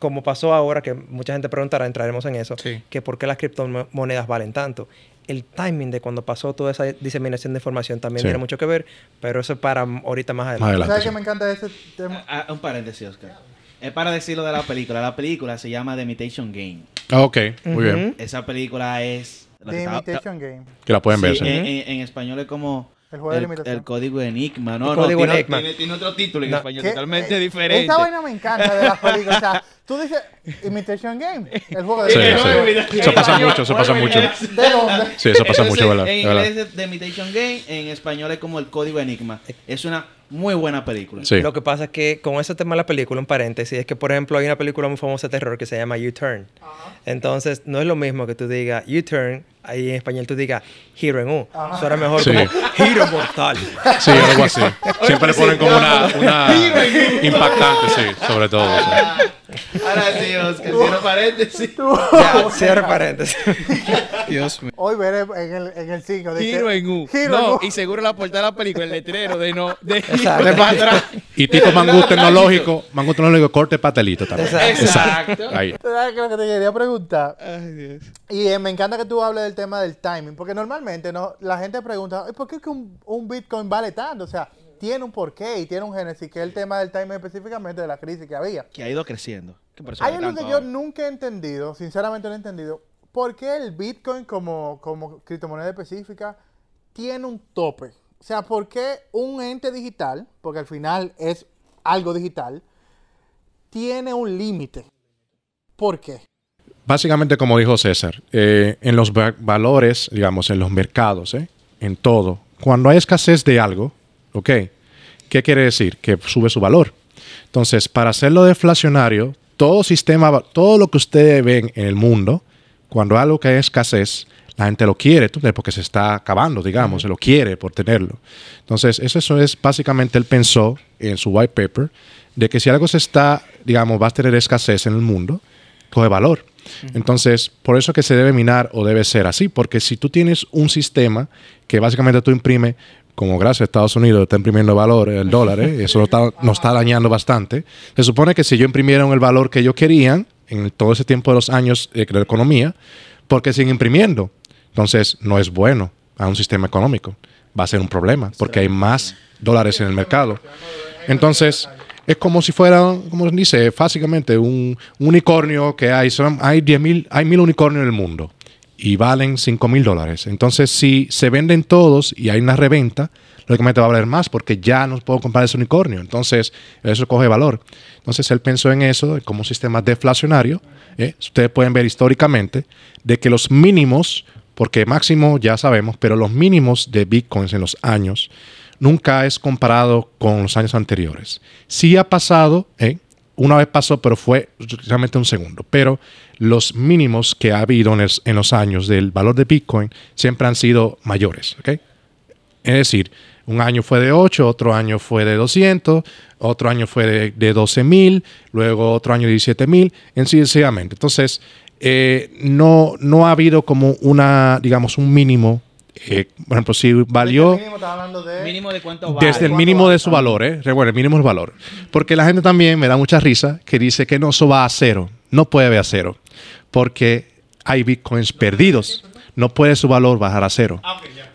Como pasó ahora, que mucha gente preguntará, entraremos en eso, Sí. que por qué las criptomonedas valen tanto. El timing de cuando pasó toda esa diseminación de información también Sí. tiene mucho que ver, pero eso es para ahorita más adelante. ¿Sabes sí. qué me encanta de ese tema? Un paréntesis, Oscar. Es para decirlo de la película. La película se llama The Imitation Game. Ah, ok, muy bien. Esa película es... la que The Imitation Game. Que la pueden ver. Sí, sí. en, en- en español es como El juego de el, limitación. el código Enigma. No, El no, código tiene, Enigma. Tiene, tiene otro título en No. español ¿Qué? totalmente Eh, diferente. Esa vaina me encanta de las películas. O sea, tú dices Imitation Game, el juego de Sí, sí. Eso pasa mucho, eso pasa mucho. ¿De dónde? Sí, eso pasa Entonces, mucho, ¿verdad? En inglés es The Imitation Game, en español es como el código Enigma. Es una muy buena película. Sí. Lo que pasa es que con ese tema de la película, un paréntesis, es que, por ejemplo, hay una película muy famosa de terror que se llama U-Turn. Entonces, no es lo mismo que tú digas U-Turn, ahí en español tú digas Hero en U. Suena mejor Sí. como Hero Mortal. Sí, algo así. Siempre le ponen como una, una impactante, sí, sobre todo. Ahora sí, Oscar, <laughs> cierro paréntesis. ya, cierre paréntesis. Dios mío. Hoy veré en el, en el 5. Giro en U. Giro no, en U. y seguro la portada de la película, el letrero de no. De, Exacto. de para atrás. Y tipo mangú tecnológico, mangú tecnológico, corte patelito también. Exacto. Ahí. ¿Sabes qué es lo que te quería preguntar? Ay, Dios. Y eh, me encanta que tú hables del tema del timing, porque normalmente no, la gente pregunta, "Ay, ¿por qué es que un, un Bitcoin vale tanto? O sea, tiene un porqué y tiene un génesis, que es el tema del timing específicamente de la crisis que había. Que ha ido creciendo. Hay algo que yo nunca he entendido, sinceramente no he entendido, ¿por qué el Bitcoin como, como criptomoneda específica tiene un tope? O sea, ¿por qué un ente digital, porque al final es algo digital, tiene un límite? ¿Por qué? Básicamente, como dijo César, eh, en los va- valores, digamos, en los mercados, ¿eh? en todo, cuando hay escasez de algo, ¿ok? ¿Qué quiere decir? Que sube su valor. Entonces, para hacerlo deflacionario, todo sistema, todo lo que ustedes ven en el mundo, cuando algo que hay escasez, la gente lo quiere, porque se está acabando, digamos, se lo quiere por tenerlo. Entonces, eso, eso es básicamente, él pensó en su white paper, de que si algo se está, digamos, va a tener escasez en el mundo, coge valor. Entonces, por eso que se debe minar o debe ser así, porque si tú tienes un sistema que básicamente tú imprimes, como gracias a Estados Unidos está imprimiendo valor, el dólar, ¿eh? eso está, nos está dañando bastante, se supone que si yo imprimiera el valor que ellos querían en todo ese tiempo de los años de la economía, porque siguen imprimiendo? Entonces, no es bueno a un sistema económico. Va a ser un problema, porque hay más dólares en el mercado. Entonces, es como si fuera, como dice, básicamente un, un unicornio que hay. Hay 10 mil, hay mil unicornios en el mundo y valen 5 mil dólares. Entonces, si se venden todos y hay una reventa, lógicamente va a valer más porque ya no puedo comprar ese unicornio. Entonces, eso coge valor. Entonces, él pensó en eso como un sistema deflacionario. ¿eh? Ustedes pueden ver históricamente de que los mínimos, porque máximo ya sabemos, pero los mínimos de bitcoins en los años nunca es comparado con los años anteriores. Sí ha pasado, ¿eh? Una vez pasó, pero fue realmente un segundo. Pero los mínimos que ha habido en, los años del valor de Bitcoin siempre han sido mayores. ¿ok? Es decir, un año fue de 8, otro año fue de 200, otro año fue de, de 12 mil, luego otro año de 17 mil, en sucesivamente. Entonces, eh, no, no ha habido como una, digamos, un mínimo. Eh, por ejemplo, si valió Mínimo, de... Mínimo de cuánto vale. desde el ¿Cuánto mínimo de su valor, ¿eh? Recuerda, el mínimo es valor. Porque la gente también me da mucha risa que dice que no, eso va a cero. No puede haber a cero. Porque hay bitcoins perdidos. No puede su valor bajar a cero.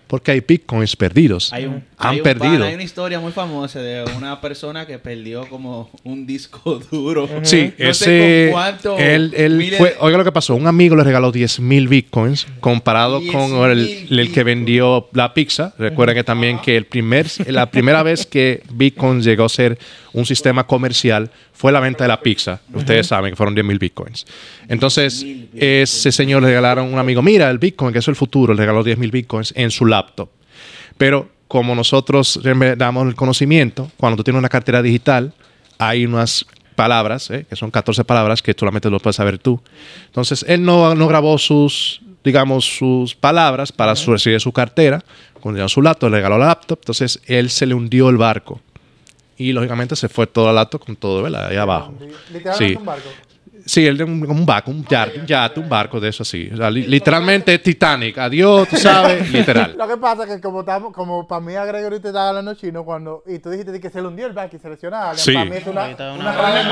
Porque hay bitcoins perdidos. Hay un, Han hay un perdido. hay una historia muy famosa de una persona que perdió como un disco <laughs> duro. Sí, No sé ese. con cuánto él, él miles fue, de- oiga lo que pasó. Un amigo le regaló 10 mil bitcoins comparado con 10,000 el, el que vendió la pizza. Recuerden que también que el primer, la primera vez que Bitcoin llegó a ser un sistema comercial fue la venta de la pizza. Ustedes saben que fueron 10 mil bitcoins. Entonces, ese señor le regalaron a un amigo, mira, el bitcoin, que es el futuro, le regaló 10 mil bitcoins en su laptop. Pero como nosotros damos el conocimiento, cuando tú tienes una cartera digital, hay unas palabras, ¿eh? que son 14 palabras que solamente lo puedes saber tú. Entonces, él no, no grabó sus, digamos, sus palabras para su, recibir su cartera. Cuando su laptop, le regaló la laptop. Entonces, él se le hundió el barco. Y, lógicamente, se fue todo el laptop con todo, ¿verdad? Ahí abajo. Literalmente Sí. un barco. Sí, el de un, barco, un yate, un yate, un barco de eso así. O sea, li- literalmente Titanic. Adiós, tú sabes, <laughs> literal. Lo que pasa es que como estamos, como para mí a Gregory te estaba hablando chino cuando y tú dijiste que se le hundió el back y se lesionó a alguien, Sí. para mí es una, una, una-.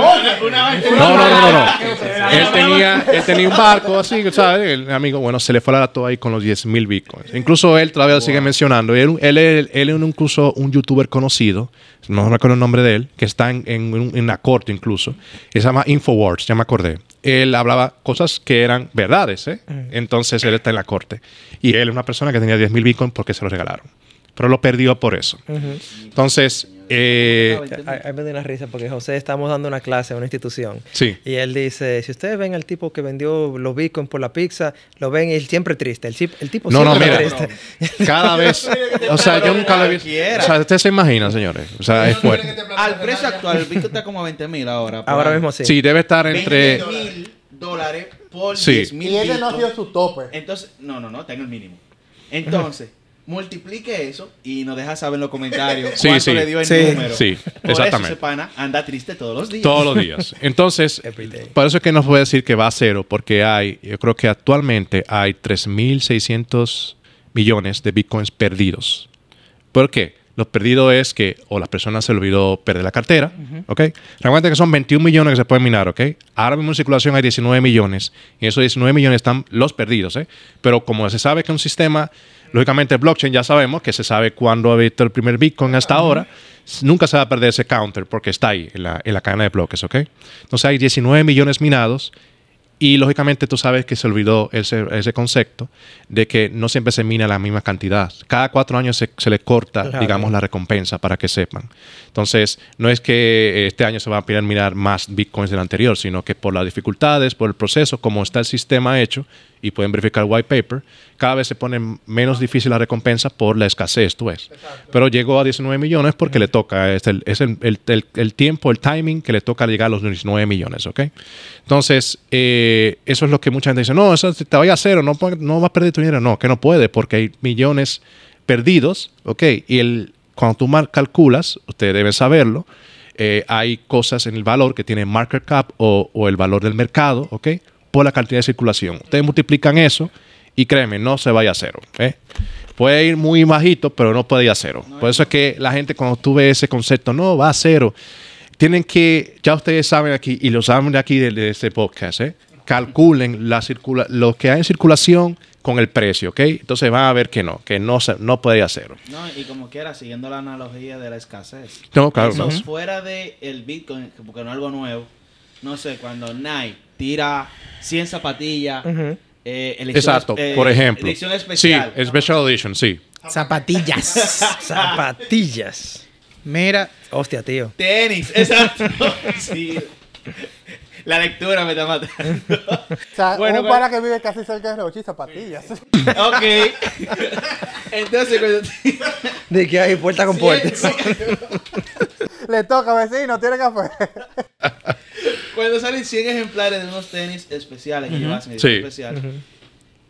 No, no, no, no. <laughs> Él, tenía, él tenía un barco así, ¿sabes? El amigo, bueno, se le fue la laptop ahí con los 10 mil bitcoins. Incluso él todavía lo sigue mencionando. Él, él, él, él es un- incluso un youtuber conocido, no recuerdo el nombre de él, que está en, en, un- en la corte incluso. que se llama Infowars, ya me acordé. Él hablaba cosas que eran verdades, ¿eh? Entonces él está en la corte. Y él es una persona que tenía 10 mil bitcoins porque se lo regalaron. Pero lo perdió por eso. Entonces, eh, Ay, ay, me dio una risa porque José estamos dando una clase a una institución. Sí. Y él dice, si ustedes ven al tipo que vendió los bitcoins por la pizza, lo ven y él siempre triste. El, tipo No, no, siempre mira. triste. Cada <laughs> vez. O sea, yo nunca lo he visto. O sea, ustedes se imaginan, señores. O sea, es fuerte. Al precio actual, el Bitcoin está como a 20 mil ahora. Ahora mismo sí. Sí, debe estar entre. 20 mil dólares por Sí. 10 mil Y ese no ha sido su tope. Entonces, no, no, no, está en el mínimo. Entonces, multiplique eso y nos deja saber en los comentarios <laughs> Sí, cuánto sí. le dio el Sí. número. Sí, Por exactamente. Eso ese pana anda triste todos los días. Todos los días. <laughs> Entonces, por eso es que no puede decir que va a cero, porque hay, yo creo que actualmente hay 3.600 millones de bitcoins perdidos. ¿Por qué? Los perdidos es que o las personas se le olvidó perder la cartera, ¿ok? Recuerden que son 21 millones que se pueden minar, ¿ok? Ahora mismo en circulación hay 19 millones y esos 19 millones están los perdidos, ¿eh? Pero como se sabe que un sistema, lógicamente el blockchain ya sabemos que se sabe cuándo ha visto el primer bitcoin hasta ahora, nunca se va a perder ese counter porque está ahí en la, en la cadena de bloques, ¿ok? Entonces hay 19 millones minados y lógicamente tú sabes que se olvidó ese, ese concepto de que no siempre se mina la misma cantidad. Cada cuatro años se, se le corta, Claro. digamos, la recompensa para que sepan. Entonces, no es que este año se va a minar más bitcoins del anterior, sino que por las dificultades, por el proceso, como está el sistema hecho, y pueden verificar el white paper, cada vez se pone menos difícil la recompensa por la escasez, tú ves. Pero llegó a 19 millones porque le toca, es, el, es el, el- el- tiempo, el timing que le toca llegar a los 19 millones, ¿ok? Entonces, eh, eso es lo que mucha gente dice, no, eso te vaya a cero, no, no vas a perder tu dinero. No, que no puede porque hay millones perdidos, ¿ok? Y el, cuando tú mar- calculas, ustedes deben saberlo, eh, hay cosas en el valor que tienen market cap o, o el valor del mercado, ¿ok? Por la cantidad de circulación. Ustedes multiplican eso y créeme, no se vaya a cero. ¿eh? Puede ir muy bajito, pero no puede ir a cero. Por eso es que la gente cuando tú ves ese concepto, no, va a cero, tienen que, ya ustedes saben aquí, y lo saben de aquí de, de este podcast, ¿eh? calculen la circula lo que hay en circulación con el precio, ¿ok? Entonces van a ver que no, que no, se, no puede ir a cero. No, y como quiera, siguiendo la analogía de la escasez. No, claro. Eso fuera de el Bitcoin, porque no es algo nuevo. No sé, cuando Nike tira 100 zapatillas, eh, elección Exacto, eh, por ejemplo. Edición especial. Sí, Special Edition, sí. Zapatillas. <laughs> Zapatillas. Mira, Hostia, tío. Tenis, <laughs> exacto. sí. La lectura me está matando. <laughs> O sea, Bueno, un para que vive casi cerca de Rochi, zapatillas. ok. <laughs> Entonces, cuando De que hay puerta con puerta. <laughs> Le toca, vecino, tiene café. Cuando salen 100 ejemplares de unos tenis especiales que llevas en edición Sí. especial,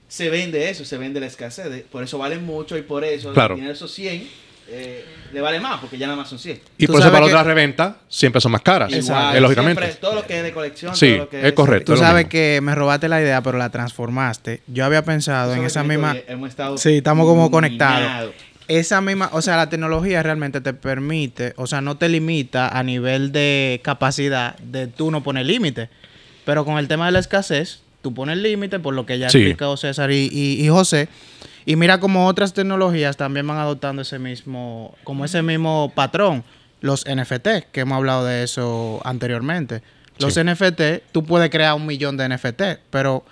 se vende eso, se vende la escasez. de- Por eso valen mucho y por eso Claro. tiene esos 100 eh, le vale más porque ya nada más son 100. Y por eso para que- la reventa siempre son más caras. Igual, eh, lógicamente. siempre, todo lo que es de colección. Sí, todo lo que es correcto. tú es sabes que me robaste la idea, pero la transformaste. Yo había pensado en esa misma... Hemos estado Sí, estamos como conectados. Esa misma, o sea, la tecnología realmente te permite, o sea, no te limita a nivel de capacidad de tú no poner límite. Pero con el tema de la escasez, tú pones límite por lo que ya Sí. explicó César y, y- y José. Y mira como otras tecnologías también van adoptando ese mismo, como ese mismo patrón. Los NFT, que hemos hablado de eso anteriormente. Los Sí. NFT, tú puedes crear un millón de NFT, pero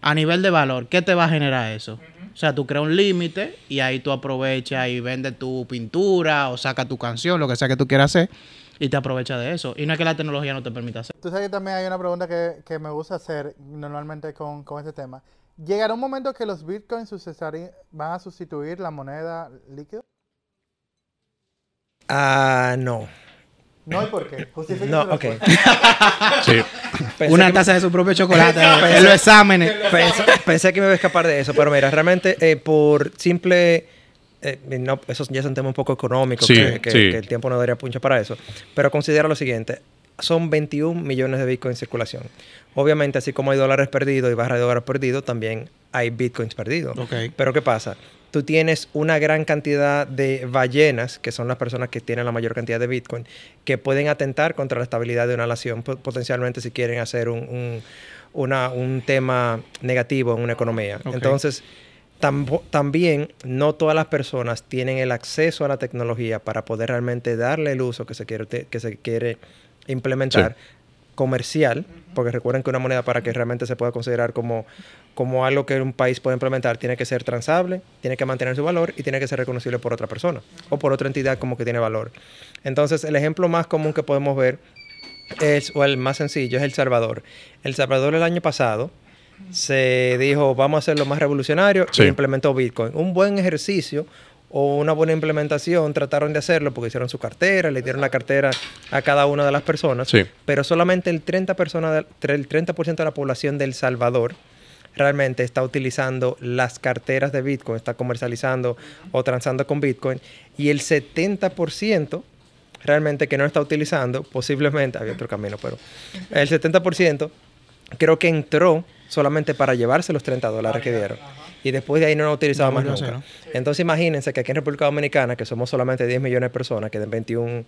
a nivel de valor, ¿qué te va a generar eso? O sea, tú creas un límite y ahí tú aprovechas y vendes tu pintura o saca tu canción, lo que sea que tú quieras hacer, y te aprovechas de eso. Y no es que la tecnología no te permita hacer. Tú sabes que también hay una pregunta que, que me gusta hacer normalmente con, con este tema. ¿Llegará un momento que los bitcoins van a sustituir la moneda líquida? Ah, no. No, ¿y por qué? No, ok. <laughs> Sí. Pensé Una taza de su propio chocolate <laughs> en los exámenes. <laughs> Pensé, pensé que me iba a escapar de eso, pero mira, realmente eh, por simple... eh, no, eso ya es un tema un poco económico, Sí, que, que- sí. que el tiempo no daría puncho para eso. Pero considera lo siguiente, son 21 millones de Bitcoin en circulación. Obviamente, así como hay dólares perdidos y barra de dólares perdidos, también hay Bitcoins perdidos. Ok. Pero ¿qué pasa? Tú tienes una gran cantidad de ballenas, que son las personas que tienen la mayor cantidad de Bitcoin, que pueden atentar contra la estabilidad de una nación, po- potencialmente si quieren hacer un, un- una- un tema negativo en una economía. Ok. Entonces, también no todas las personas tienen el acceso a la tecnología para poder realmente darle el uso que se quiere, que se quiere implementar comercial, porque recuerden que una moneda para que realmente se pueda considerar como, como algo que un país puede implementar tiene que ser transable, tiene que mantener su valor y tiene que ser reconocible por otra persona o por otra entidad como que tiene valor. Entonces, el ejemplo más común que podemos ver es, o el más sencillo, es El Salvador. El Salvador el año pasado se dijo, vamos a hacerlo más revolucionario Sí. y implementó Bitcoin. Un buen ejercicio o una buena implementación trataron de hacerlo porque hicieron su cartera, le dieron la cartera a cada una de las personas, Sí. pero solamente el 30%, persona del- el 30 de la población del Salvador realmente está utilizando las carteras de Bitcoin, está comercializando o transando con Bitcoin y el 70% realmente que no está utilizando, posiblemente, había otro camino, pero el 70% creo que entró solamente para llevarse los 30 dólares que dieron. Y después de ahí no lo ha utilizado No más nunca. Entonces imagínense que aquí en República Dominicana, que somos solamente 10 millones de personas, queden 21,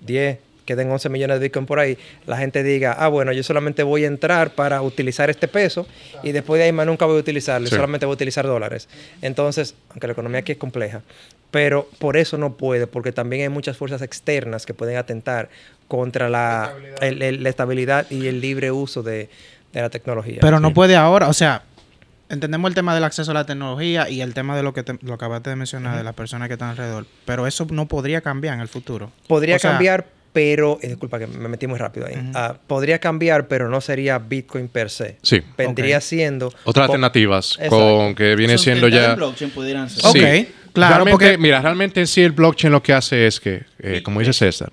10, queden 11 millones de Bitcoin por ahí, la gente diga, ah, bueno, yo solamente voy a entrar para utilizar este peso y después de ahí más nunca voy a utilizarlo, Sí. solamente voy a utilizar dólares. Entonces, aunque la economía aquí es compleja, pero por eso no puede, porque también hay muchas fuerzas externas que pueden atentar contra la, el- el- la estabilidad y el libre uso de, de la tecnología. Pero no puede ahora, o sea, entendemos el tema del acceso a la tecnología y el tema de lo que te- lo acabaste de mencionar, de las personas que están alrededor, pero eso no podría cambiar en el futuro. Podría O sea, cambiar, pero, eh, disculpa que me metí muy rápido ahí. Ah, podría cambiar, pero no sería Bitcoin per se. Sí. Vendría siendo... Otras alternativas Exacto. con que viene siendo ya... blockchain pudieran ser. Ok, Sí. claro, Realmente, porque- Mira, realmente en sí el blockchain lo que hace es que, eh, como dice César,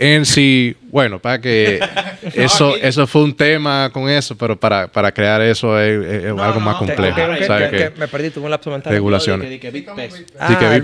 en sí, bueno, para que <laughs> eso, eso fue un tema con eso, pero para, para crear eso es, es No, algo no, más Que- complejo. que- que- ¿sabes que- qué? que me perdí, tuve un lapso mental. Regulaciones. Que- que que Ah.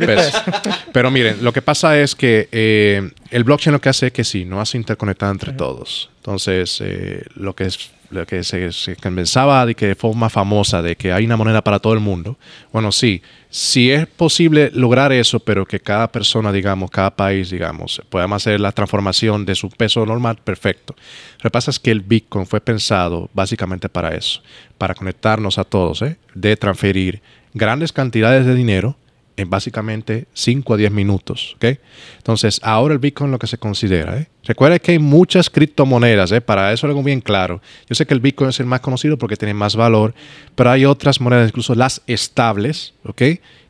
<laughs> Pero miren, lo que pasa es que eh, el blockchain lo que hace es que sí, no hace interconectar entre todos. Entonces, eh, lo que es lo que se, se pensaba de que forma famosa de que hay una moneda para todo el mundo. Bueno, sí, si es posible lograr eso, pero que cada persona, digamos, cada país, digamos, podamos hacer la transformación de su peso normal, perfecto. Lo que pasa es que el Bitcoin fue pensado básicamente para eso, para conectarnos a todos, ¿eh? de transferir grandes cantidades de dinero en básicamente 5 a 10 minutos. ¿ok? Entonces, ahora el Bitcoin lo que se considera. ¿eh? Recuerda que hay muchas criptomonedas, ¿eh? para eso algo bien claro. Yo sé que el Bitcoin es el más conocido porque tiene más valor, pero hay otras monedas, incluso las estables, ¿ok?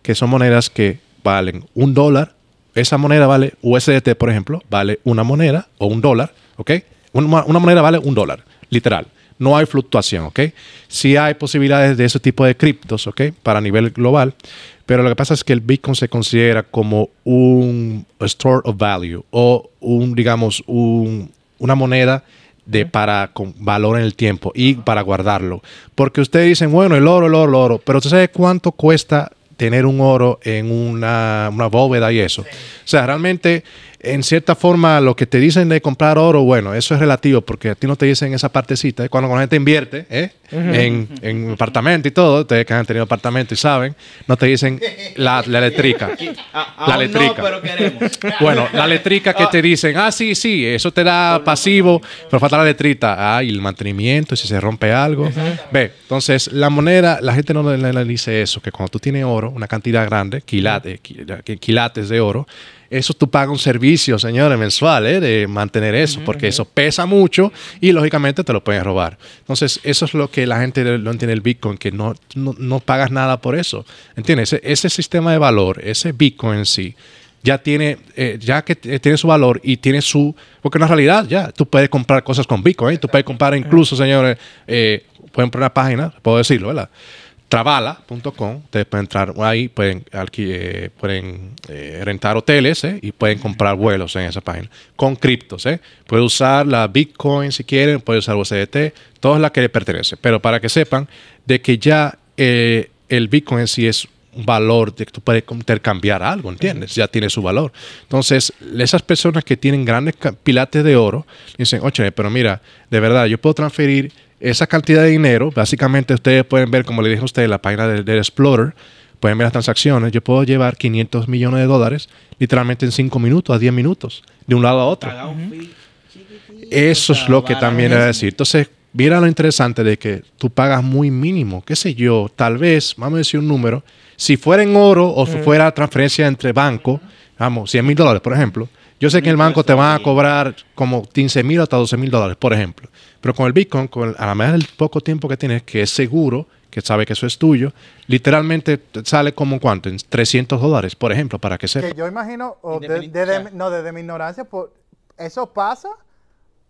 que son monedas que valen un dólar. Esa moneda vale, USDT, por ejemplo, vale una moneda o un dólar. ¿ok? Una, una moneda vale un dólar, literal. No hay fluctuación, ¿ok? Sí hay posibilidades de ese tipo de criptos, ¿ok? Para nivel global, pero lo que pasa es que el Bitcoin se considera como un store of value o un, digamos, un- una moneda de para con valor en el tiempo y para guardarlo. Porque ustedes dicen, bueno, el oro, el oro, el oro, pero ¿usted sabe cuánto cuesta tener un oro en una, una bóveda y eso? O sea, realmente, en cierta forma, lo que te dicen de comprar oro, bueno, eso es relativo, porque a ti no te dicen esa partecita. ¿eh? Cuando la gente invierte ¿eh? en, en apartamento y todo, ustedes que han tenido apartamento y saben, no te dicen la, la eléctrica. Ah, <laughs> La eléctrica. No, pero queremos. <laughs> Bueno, la eléctrica que te dicen, ah, sí, sí, eso te da pasivo, pero falta la letrita. Ah, y el mantenimiento, si se rompe algo. Ve, entonces, la moneda, la gente no le, le- le dice eso, que cuando tú tienes oro, una cantidad grande, quilates, qui- quilates de oro, eso tú pagas un servicio, señores, mensual, ¿eh? de mantener eso, porque eso pesa mucho y lógicamente te lo pueden robar. Entonces, eso es lo que la gente no entiende el Bitcoin, que no, no, no pagas nada por eso. ¿Entiendes? Ese, ese sistema de valor, ese Bitcoin en sí, ya tiene, eh, ya que t- tiene su valor y tiene su, porque en la realidad ya tú puedes comprar cosas con Bitcoin, ¿eh? tú puedes comprar incluso, señores, eh, pueden poner una página, puedo decirlo, ¿verdad? Travala.com, ustedes pueden entrar ahí, pueden, eh, pueden eh, rentar hoteles ¿eh? y pueden comprar vuelos en esa página con criptos. ¿eh? Puede usar la Bitcoin si quieren, puede usar USDT, todas las que le pertenece. Pero para que sepan de que ya eh, el Bitcoin en sí es valor de que tú puedes intercambiar algo, ¿entiendes? Ya tiene su valor. Entonces, esas personas que tienen grandes pilates de oro, dicen, oye, pero mira, de verdad, yo puedo transferir esa cantidad de dinero. Básicamente, ustedes pueden ver, como le dije a usted, en la página del, del Explorer, pueden ver las transacciones. Yo puedo llevar 500 millones de dólares literalmente en 5 minutos a 10 minutos, de un lado a otro. Eso es lo que también era decir. Entonces, mira lo interesante de que tú pagas muy mínimo, qué sé yo, tal vez, vamos a decir un número, si fuera en oro o si fuera transferencia entre bancos, vamos, 100 mil dólares, por ejemplo, yo sé que en el banco te van a cobrar como 15 mil hasta 12 mil dólares, por ejemplo. Pero con el Bitcoin, con el- a la medida del poco tiempo que tienes, que es seguro, que sabe que eso es tuyo, literalmente te sale como cuánto, en 300 dólares, por ejemplo, para que sepa. Que yo imagino, o de- Indefini- desde o sea- mi- no, desde mi ignorancia, por, eso pasa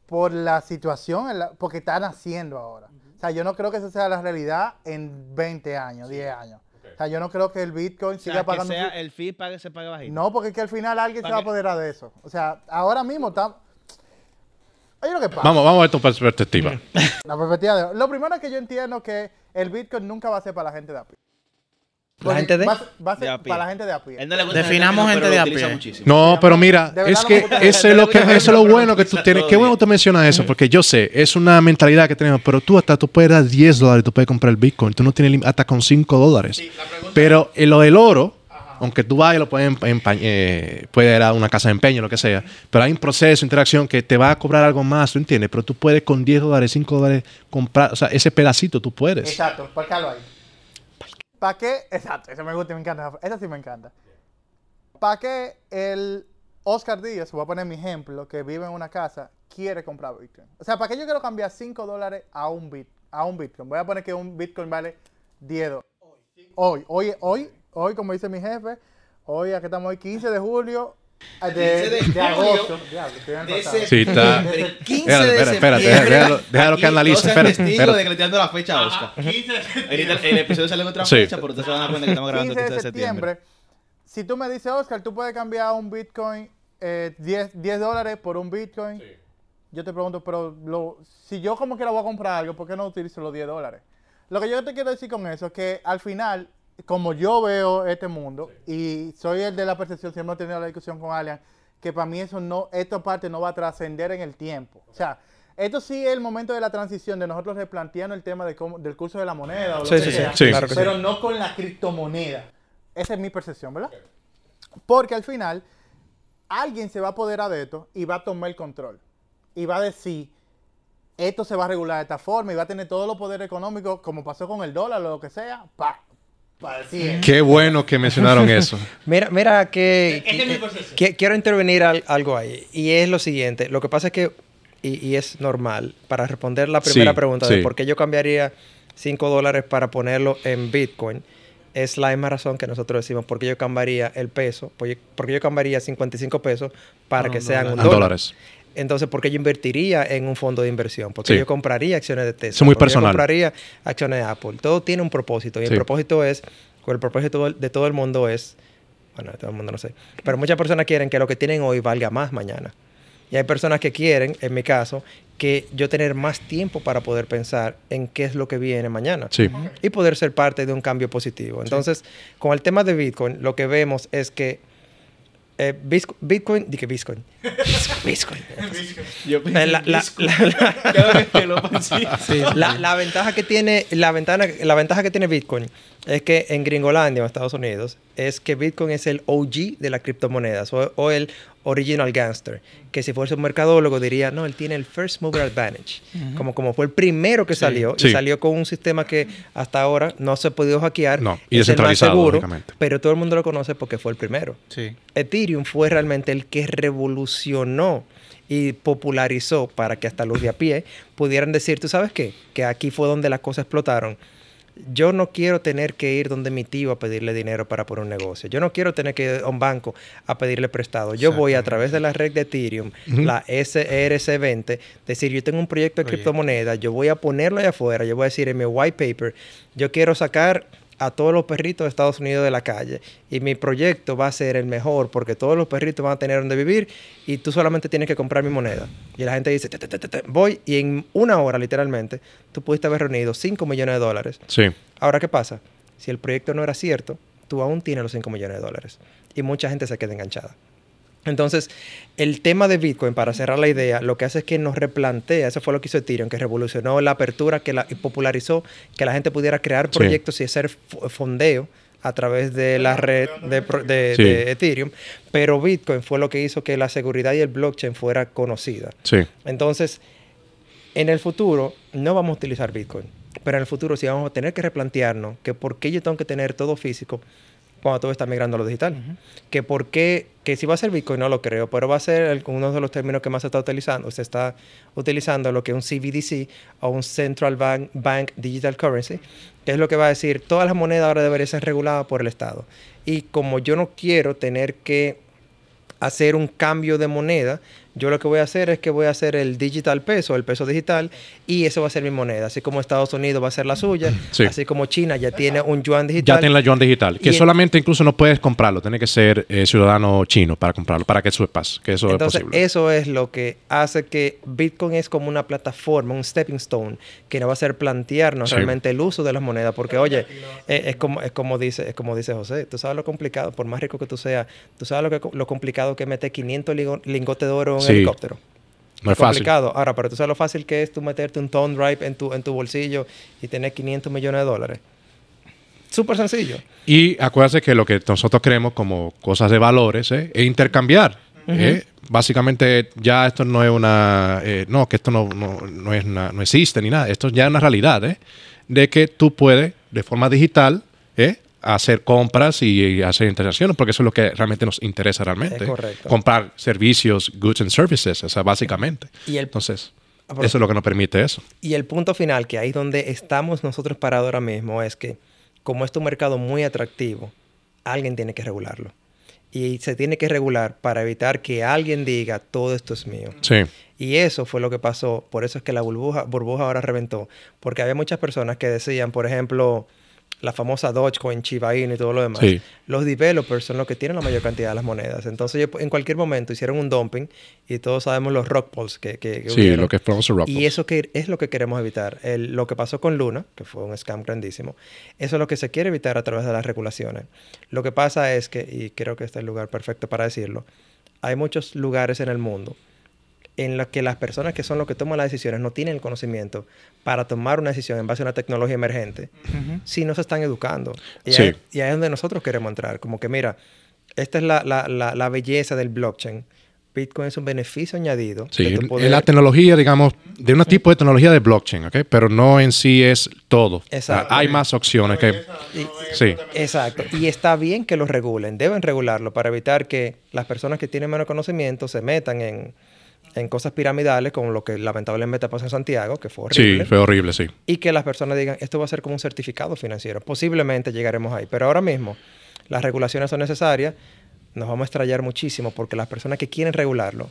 por la situación, en la- porque están haciendo ahora. O sea, yo no creo que esa sea la realidad en 20 años, 10 años. O sea, yo no creo que el Bitcoin O siga que pagando... sea el fee pague, se pague bajito. No, porque es que al final alguien se ¿Para va a apoderar de eso. O sea, ahora mismo está... Oye, lo que pasa. Vamos, vamos a ver tu perspectiva. La perspectiva de- Lo primero es que yo entiendo que el Bitcoin nunca va a ser para la gente de a pie. ¿La gente de? Va, a ser- va a De ser a pie. para la gente de a pie. Él no le gusta Definamos término, gente pero de lo a utiliza muchísimo. No, pero mira, De verdad es no que gusta- eso es lo que eso es lo bueno que tú tienes. Qué bueno que tú mencionas eso, porque yo sé, es una mentalidad que tenemos, pero tú hasta tú puedes dar 10 dólares, tú puedes comprar el Bitcoin, tú no tienes lim- hasta con 5 dólares. Pero en lo del oro, aunque tú vayas y lo puedes empa- eh, puede ir a una casa de empeño, lo que sea, pero hay un proceso, interacción que te va a cobrar algo más, ¿tú entiendes? Pero tú puedes con 10 dólares, 5 dólares comprar, o sea, ese pedacito tú puedes. Exacto, parcalo ahí. ¿Para qué? Exacto, eso me gusta, me encanta. Esa sí me encanta. ¿Para qué el Oscar Díaz, voy a poner mi ejemplo, que vive en una casa, quiere comprar Bitcoin? O sea, ¿para qué yo quiero cambiar 5 dólares a un, bit, a un Bitcoin? Voy a poner que un Bitcoin vale 10 dólares. Hoy, hoy, hoy, hoy, como dice mi jefe, hoy, aquí estamos hoy, 15 de julio, De, de, 15 de agosto. de ese- Sí, está. Del 15 Espérate, de espérate, espérate, septiembre. déjalo- déjalo que analice, de le estoy dando la fecha Oscar. 15 de septiembre. Ahorita el episodio sale en otra Sí. fecha, pero ustedes se van a dar cuenta que estamos grabando el 15 15 de septiembre. Si tú me dices, Oscar, tú puedes cambiar un Bitcoin eh, 10, 10 dólares por un Bitcoin. Yo te pregunto, pero lo- si yo como que voy a comprar algo, ¿por qué no utilizo los 10 dólares? Lo que yo te quiero decir con eso es que al final, como yo veo este mundo, y soy el de la percepción, siempre he tenido la discusión con Alian, que para mí eso no, esta parte no va a trascender en el tiempo. O sea, esto sí es el momento de la transición, de nosotros replanteando el tema de cómo- del curso de la moneda o lo Sí, que sea, Sí. Claro que sí. pero no con la criptomoneda. Esa es mi percepción, ¿verdad? Porque al final, alguien se va a apoderar de esto y va a tomar el control. Y va a decir, esto se va a regular de esta forma y va a tener todos los poderes económicos, como pasó con el dólar o lo que sea, pa. Qué bueno que mencionaron eso. <laughs> Mira, mira que, Esa es mi que- percepción. que- quiero intervenir al- algo ahí. Y es lo siguiente. Lo que pasa es que, y, y es normal, para responder la primera Sí, pregunta de sí. por qué yo cambiaría 5 dólares para ponerlo en Bitcoin, es la misma razón que nosotros decimos por qué yo cambiaría el peso, porque porque yo cambiaría 55 pesos para Por que sean dólar. dólares. Entonces, ¿por qué yo invertiría en un fondo de inversión? Porque Sí. yo compraría acciones de Tesla. Es muy personal. Yo compraría acciones de Apple. Todo tiene un propósito. Y Sí. el propósito es, o el propósito de todo el mundo es, bueno, de todo el mundo no sé, pero muchas personas quieren que lo que tienen hoy valga más mañana. Y hay personas que quieren, en mi caso, que yo tener más tiempo para poder pensar en qué es lo que viene mañana Sí. y poder ser parte de un cambio positivo. Entonces, con el tema de Bitcoin, lo que vemos es que eh, Bitcoin, dije Bitcoin, Bitcoin. Yo la, la ventaja que tiene la ventana la ventaja que tiene Bitcoin es que en Gringolandia o Estados Unidos es que Bitcoin es el OG de las criptomonedas o, o el original gangster que si fuese un mercadólogo diría no él tiene el first mover advantage como como fue el primero que salió Sí. y salió con un sistema que hasta ahora no se ha podido hackear No, y es el más descentralizado, seguro, lógicamente. pero todo el mundo lo conoce porque fue el primero Sí. Ethereum fue realmente el que revolucionó y popularizó para que hasta los de a pie pudieran decir, ¿tú sabes qué? Que aquí fue donde las cosas explotaron. Yo no quiero tener que ir donde mi tío a pedirle dinero para poner un negocio. Yo no quiero tener que ir a un banco a pedirle prestado. Yo voy a través de la red de Ethereum, la SRC20, decir, yo tengo un proyecto de Oye. criptomoneda, yo voy a ponerlo allá afuera, yo voy a decir en mi white paper, yo quiero sacar a todos los perritos de Estados Unidos de la calle y mi proyecto va a ser el mejor porque todos los perritos van a tener donde vivir y tú solamente tienes que comprar mi moneda. Y la gente dice, voy y en una hora literalmente tú pudiste haber reunido 5 millones de dólares. Sí. Ahora, ¿qué pasa? Si el proyecto no era cierto, tú aún tienes los 5 millones de dólares y mucha gente se queda enganchada. Entonces, el tema de Bitcoin, para cerrar la idea, lo que hace es que nos replantea, eso fue lo que hizo Ethereum, que revolucionó la apertura, que la y popularizó, que la gente pudiera crear Sí. proyectos y hacer fo- fondeo a través de la red de, pro- de- Sí. de Ethereum, pero Bitcoin fue lo que hizo que la seguridad y el blockchain fuera conocida. Sí. Entonces, en el futuro no vamos a utilizar Bitcoin, pero en el futuro sí vamos a tener que replantearnos que por qué yo tengo que tener todo físico cuando todo está migrando a lo digital. Que por qué, que si va a ser Bitcoin no lo creo, pero va a ser el- uno de los términos que más se está utilizando. Se está utilizando lo que es un CBDC o un Central Bank, Bank Digital Currency, que es lo que va a decir, todas las monedas ahora deberían ser reguladas por el Estado. Y como yo no quiero tener que hacer un cambio de moneda, yo lo que voy a hacer es que voy a hacer el digital peso, el peso digital, y eso va a ser mi moneda. Así como Estados Unidos va a ser la suya, <clears throat> Sí. así como China ya tiene un yuan digital. Ya tiene la yuan digital, que en- solamente incluso no puedes comprarlo, tiene que ser eh, ciudadano chino para comprarlo, para que sepas que eso Entonces, es posible. eso es lo que hace que Bitcoin es como una plataforma, un stepping stone, que nos va a hacer plantearnos Sí. realmente el uso de las monedas. Porque, oye, eh, es, como, es, como dice, es como dice José, tú sabes lo complicado, por más rico que tú seas, tú sabes lo, que, lo complicado que es meter 500 ligo- lingotes de oro en Sí. helicóptero. no es fácil. complicado. Ahora, pero tú sabes lo fácil que es tú meterte un Tone Drive en tu, en tu bolsillo y tener 500 millones de dólares. Súper sencillo. Y acuérdense que lo que nosotros creemos como cosas de valores ¿eh? es intercambiar. ¿eh? Básicamente ya esto no es una... eh, no, que esto no, no, no es una- no existe ni nada. Esto ya es una realidad. ¿eh? De que tú puedes de forma digital ¿eh? Hacer compras y, hacer transacciones porque eso es lo que realmente nos interesa realmente. Es correcto. Comprar servicios, goods and services, o sea, básicamente. Y el- Entonces, Ah, eso es lo que nos permite eso. Y el punto final, que ahí es donde estamos nosotros parados ahora mismo, es que como es un mercado muy atractivo, alguien tiene que regularlo. y se tiene que regular para evitar que alguien diga todo esto es mío. Sí. Y eso fue lo que pasó. Por eso es que la burbuja, burbuja ahora reventó. Porque había muchas personas que decían, por ejemplo, la famosa Dogecoin, Shiba Inu y todo lo demás. Sí. Los developers son los que tienen la mayor cantidad de las monedas. Entonces, en cualquier momento hicieron un dumping y todos sabemos los rock pulls que, que, que Sí, hubieron. lo que es famoso rock Y eso que es lo que queremos evitar. El- lo que pasó con Luna, que fue un scam grandísimo, eso es lo que se quiere evitar a través de las regulaciones. Lo que pasa es que, y creo que este es el lugar perfecto para decirlo, hay muchos lugares en el mundo en los que las personas que son los que toman las decisiones no tienen el conocimiento para tomar una decisión en base a una tecnología emergente si no se están educando. Y, Sí. ahí, y ahí es donde nosotros queremos entrar. Como que, mira, esta es la, la- la- la belleza del blockchain. Bitcoin es un beneficio añadido. Sí, de tu es poder- la tecnología, digamos, de un tipo de tecnología de blockchain, ¿ok? Pero no en sí es todo. Exacto. Hay más opciones que... Sí, Exacto. Y está bien que lo regulen. Deben regularlo para evitar que las personas que tienen menos conocimiento se metan en, en cosas piramidales, como lo que lamentablemente pasó en Santiago, que fue sí, horrible. fue horrible, sí. y que las personas digan, esto va a ser como un certificado financiero. Posiblemente llegaremos ahí, pero ahora mismo las regulaciones son necesarias, nos vamos a estrellar muchísimo porque las personas que quieren regularlo,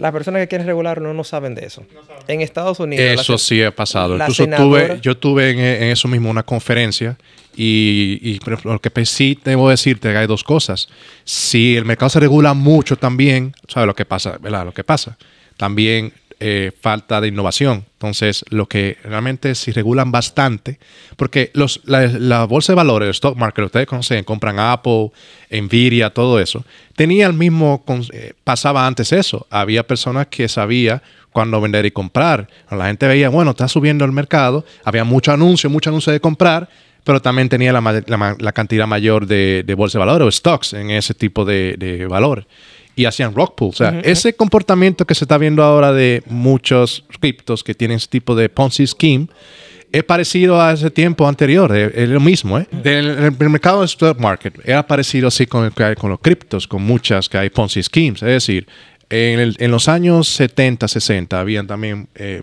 las personas que quieren regularlo no saben de eso. En Estados Unidos... Eso sí ha pasado. Incluso senadora- tuve, yo tuve en, en eso mismo una conferencia y, y lo que sí debo decirte que hay dos cosas. Si el mercado se regula mucho también, ¿sabes lo que pasa? ¿Verdad? Lo que pasa. También eh, falta de innovación. Entonces, lo que realmente si regulan bastante, porque los, la, bolsa de valores, el stock market, ustedes conocen, compran Apple, Nvidia, todo eso, tenía el mismo, eh, pasaba antes eso. Había personas que sabía cuándo vender y comprar. La gente veía, bueno, está subiendo el mercado, había mucho anuncio, mucho anuncio de comprar, pero también tenía la, cantidad mayor de, bolsa de valores o stocks en ese tipo de, de valores. Y hacían rock pool. O sea, ese comportamiento que se está viendo ahora de muchos criptos que tienen ese tipo de Ponzi scheme es parecido a ese tiempo anterior, es, es lo mismo. ¿eh? Del el, mercado del stock market era parecido así con, el que hay con los criptos, con muchas que hay Ponzi schemes. Es decir, en, el- en los años 70, 60 habían también, eh, eh,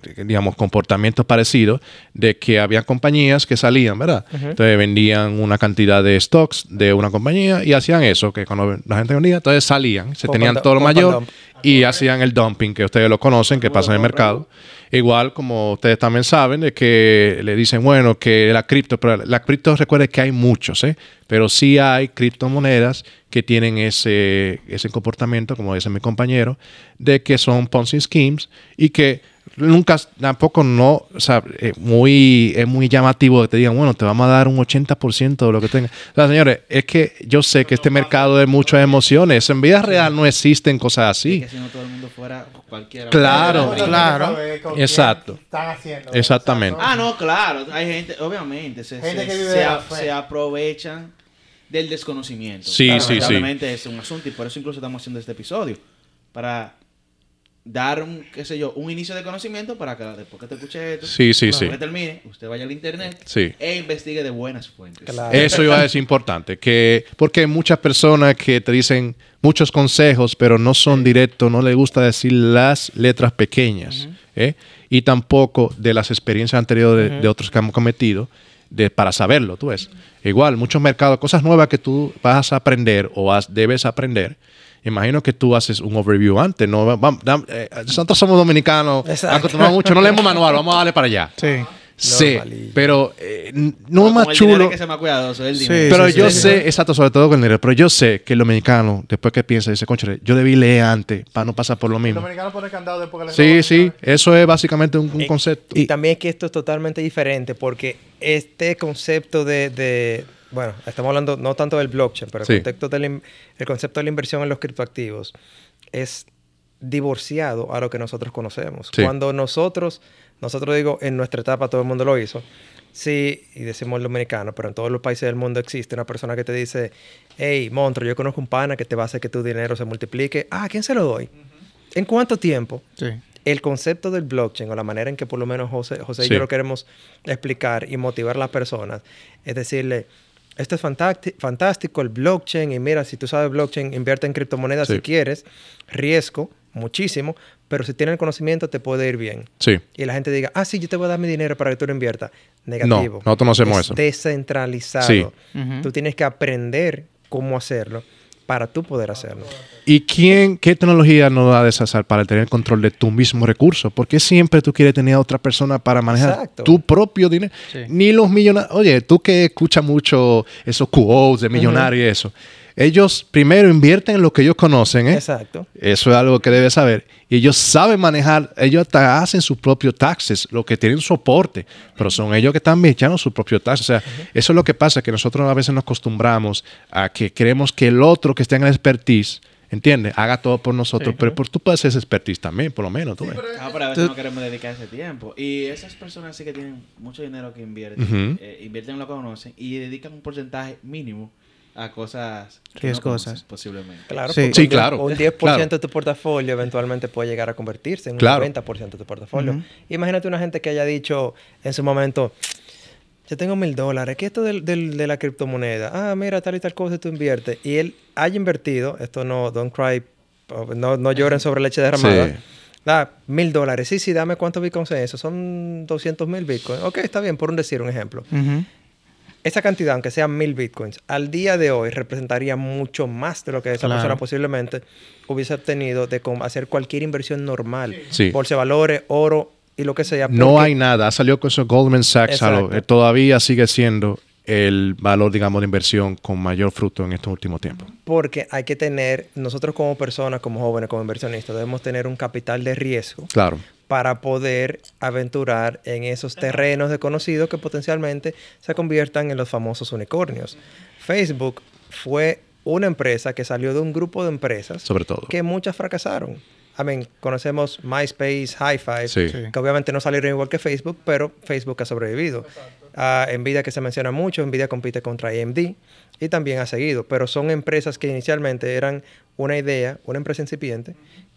digamos, comportamientos parecidos de que había compañías que salían, ¿verdad? Entonces vendían una cantidad de stocks de una compañía y hacían eso, que cuando la gente vendía, entonces salían, se tenían todo lo mayor y hacían el dumping, que ustedes lo conocen, que pasa en el mercado. Igual como ustedes también saben, de que le dicen, bueno, que la cripto, pero la cripto recuerde que hay muchos, ¿eh? Pero sí hay criptomonedas que tienen ese, ese comportamiento, como dice mi compañero, de que son Ponzi schemes y que nunca, tampoco no, o sea, eh, muy, es muy llamativo que te digan, bueno, te vamos a dar un 80% de lo que tengas. O sea, señores, es que yo sé que este mercado de muchas emociones, en vida real no existen cosas así. Que si no todo el mundo fuera cualquiera. Claro, claro. Exacto. Están haciendo. Exactamente. Ah, no, claro. Hay gente, obviamente, se, Gente se- que vive se a- aprovechan del desconocimiento. Sí, sí, sí. Lamentablemente es un asunto y por eso incluso estamos haciendo este episodio. Para dar un, qué sé yo, un inicio de conocimiento para que después que te escuche esto, Sí, sí, que termine, usted vaya al internet Sí. e investigue de buenas fuentes. Claro. Eso iba a decir importante, que porque hay muchas personas que te dicen muchos consejos, pero no son directos, no les gusta decir las letras pequeñas, ¿eh? y tampoco de las experiencias anteriores de, de otros que hemos cometido, de, para saberlo, tú ves. Igual, muchos mercados, cosas nuevas que tú vas a aprender o has- debes aprender. Imagino que tú haces un overview antes, ¿no? Eh, nosotros somos dominicanos, acostumbramos mucho, no leemos manual, vamos a darle para allá. Sí. Sí, pero eh, no es más el chulo. hay que ser más cuidadoso, el Sí, dinero. Pero sí, yo sí. sé, exacto, sobre todo con el dinero, pero yo sé que el dominicano, después que piensa, dice, conchale, yo debí leer antes para no pasar por lo El mismo. dominicano pone candado después que le Sí, sí, eso es básicamente un, un Y- concepto. Y también es que esto es totalmente diferente porque este concepto de, de- bueno, estamos hablando no tanto del blockchain, pero el, Sí. concepto de la el concepto de la inversión en los criptoactivos es divorciado a lo que nosotros conocemos. Sí. Cuando nosotros, nosotros digo, en nuestra etapa todo el mundo lo hizo, sí, y decimos el dominicano, pero en todos los países del mundo existe una persona que te dice, hey, monstruo, yo conozco un pana que te va a hacer que tu dinero se multiplique. Ah, ¿a quién se lo doy? ¿En cuánto tiempo? Sí. el concepto del blockchain o la manera en que por lo menos José, José y yo lo queremos explicar y motivar a las personas es decirle, esto es fantásti- fantástico, el blockchain, y mira, si tú sabes blockchain, invierte en criptomonedas Sí. si quieres, riesgo, muchísimo, pero si tienes el conocimiento te puede ir bien. Sí, Y la gente diga, ah, sí, yo te voy a dar mi dinero para que tú lo inviertas. Negativo. nosotros no hacemos Es eso. Descentralizado. Sí. Tú tienes que aprender cómo hacerlo. Para tú poder hacerlo. ¿Y quién, qué tecnología nos va a deshacer para tener control de tu mismo recurso? Porque siempre tú quieres tener a otra persona para manejar Exacto. tu propio dinero. Sí. Ni los millonarios. Oye, tú que escuchas mucho esos quotes de millonarios y eso. Ellos primero invierten en lo que ellos conocen, ¿eh? Exacto. Eso es algo que debes saber. Y ellos saben manejar, ellos hasta hacen sus propios taxes, lo que tienen soporte, pero son ellos que están echando sus propios taxes. O sea, eso es lo que pasa, que nosotros a veces nos acostumbramos a que creemos que el otro que está en el expertise, ¿entiendes? Haga todo por nosotros, pero por, tú puedes ser expertise también, por lo menos. Tú ves. Ah, pero a veces Tú- no queremos dedicar ese tiempo. Y esas personas sí que tienen mucho dinero que invierten, eh, invierten en lo que conocen y dedican un porcentaje mínimo a cosas no Riesgosas. conocen, posiblemente. Claro, Sí. Sí, un 10 claro, Un 10% claro. de tu portafolio eventualmente puede llegar a convertirse en Claro. un 90% de tu portafolio. Ujú. Imagínate una gente que haya dicho en su momento, yo tengo mil dólares, ¿qué es esto del- del- de la criptomoneda? Ah, mira, tal y tal cosa tú inviertes. Y él haya invertido, esto no, don't cry, no, no lloren sobre leche derramada. Sí. Da mil dólares. Sí, sí, dame cuántos bitcoins es eso. Son 200 mil bitcoins. Ok, está bien, por un decir un ejemplo. Ujú. Esa cantidad, aunque sean mil bitcoins, al día de hoy representaría mucho más de lo que esa Claro. persona posiblemente hubiese obtenido de hacer cualquier inversión normal. Sí. Bolsa de valores, oro y lo que sea. No hay nada. Salió con eso Goldman Sachs. lo- eh, todavía sigue siendo el valor, digamos, de inversión con mayor fruto en estos últimos tiempos. Porque hay que tener, nosotros como personas, como jóvenes, como inversionistas, debemos tener un capital de riesgo Claro. Para poder aventurar en esos terrenos desconocidos que potencialmente se conviertan en los famosos unicornios. Facebook fue una empresa que salió de un grupo de empresas Sobre todo. que muchas fracasaron. I mean, conocemos MySpace, Hi-Fi, Sí. Que obviamente no salieron igual que Facebook, pero Facebook ha sobrevivido. Ah, Nvidia que se menciona mucho, Nvidia compite contra AMD y también ha seguido, pero son empresas que inicialmente eran una idea, una empresa incipiente,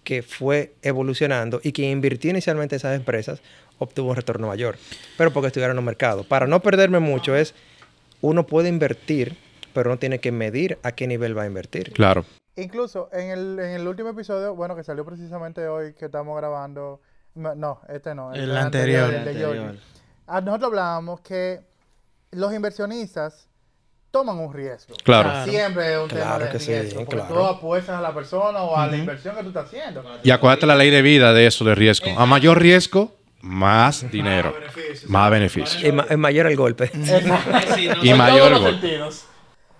que fue evolucionando y quien invirtió inicialmente en esas empresas obtuvo un retorno mayor, pero porque estuvieron en el mercado. Para no perderme mucho es, uno puede invertir, pero no tiene que medir a qué nivel va a invertir. Claro. Incluso en el, en el último episodio, bueno, que salió precisamente hoy que estamos grabando. No, este no. El anterior. el de Anterior. Georgie. Ah, nosotros hablábamos que los inversionistas toman un riesgo. Claro. Claro. Siempre es un tema Claro de que sí, riesgo. Porque claro. tú apuestas a la persona o a la inversión que tú estás haciendo. Y acuérdate la ley de vida de eso, de riesgo. A mayor riesgo, más dinero. Más beneficio. Es, ma- es mayor el golpe. <laughs> <laughs> Y mayor gol.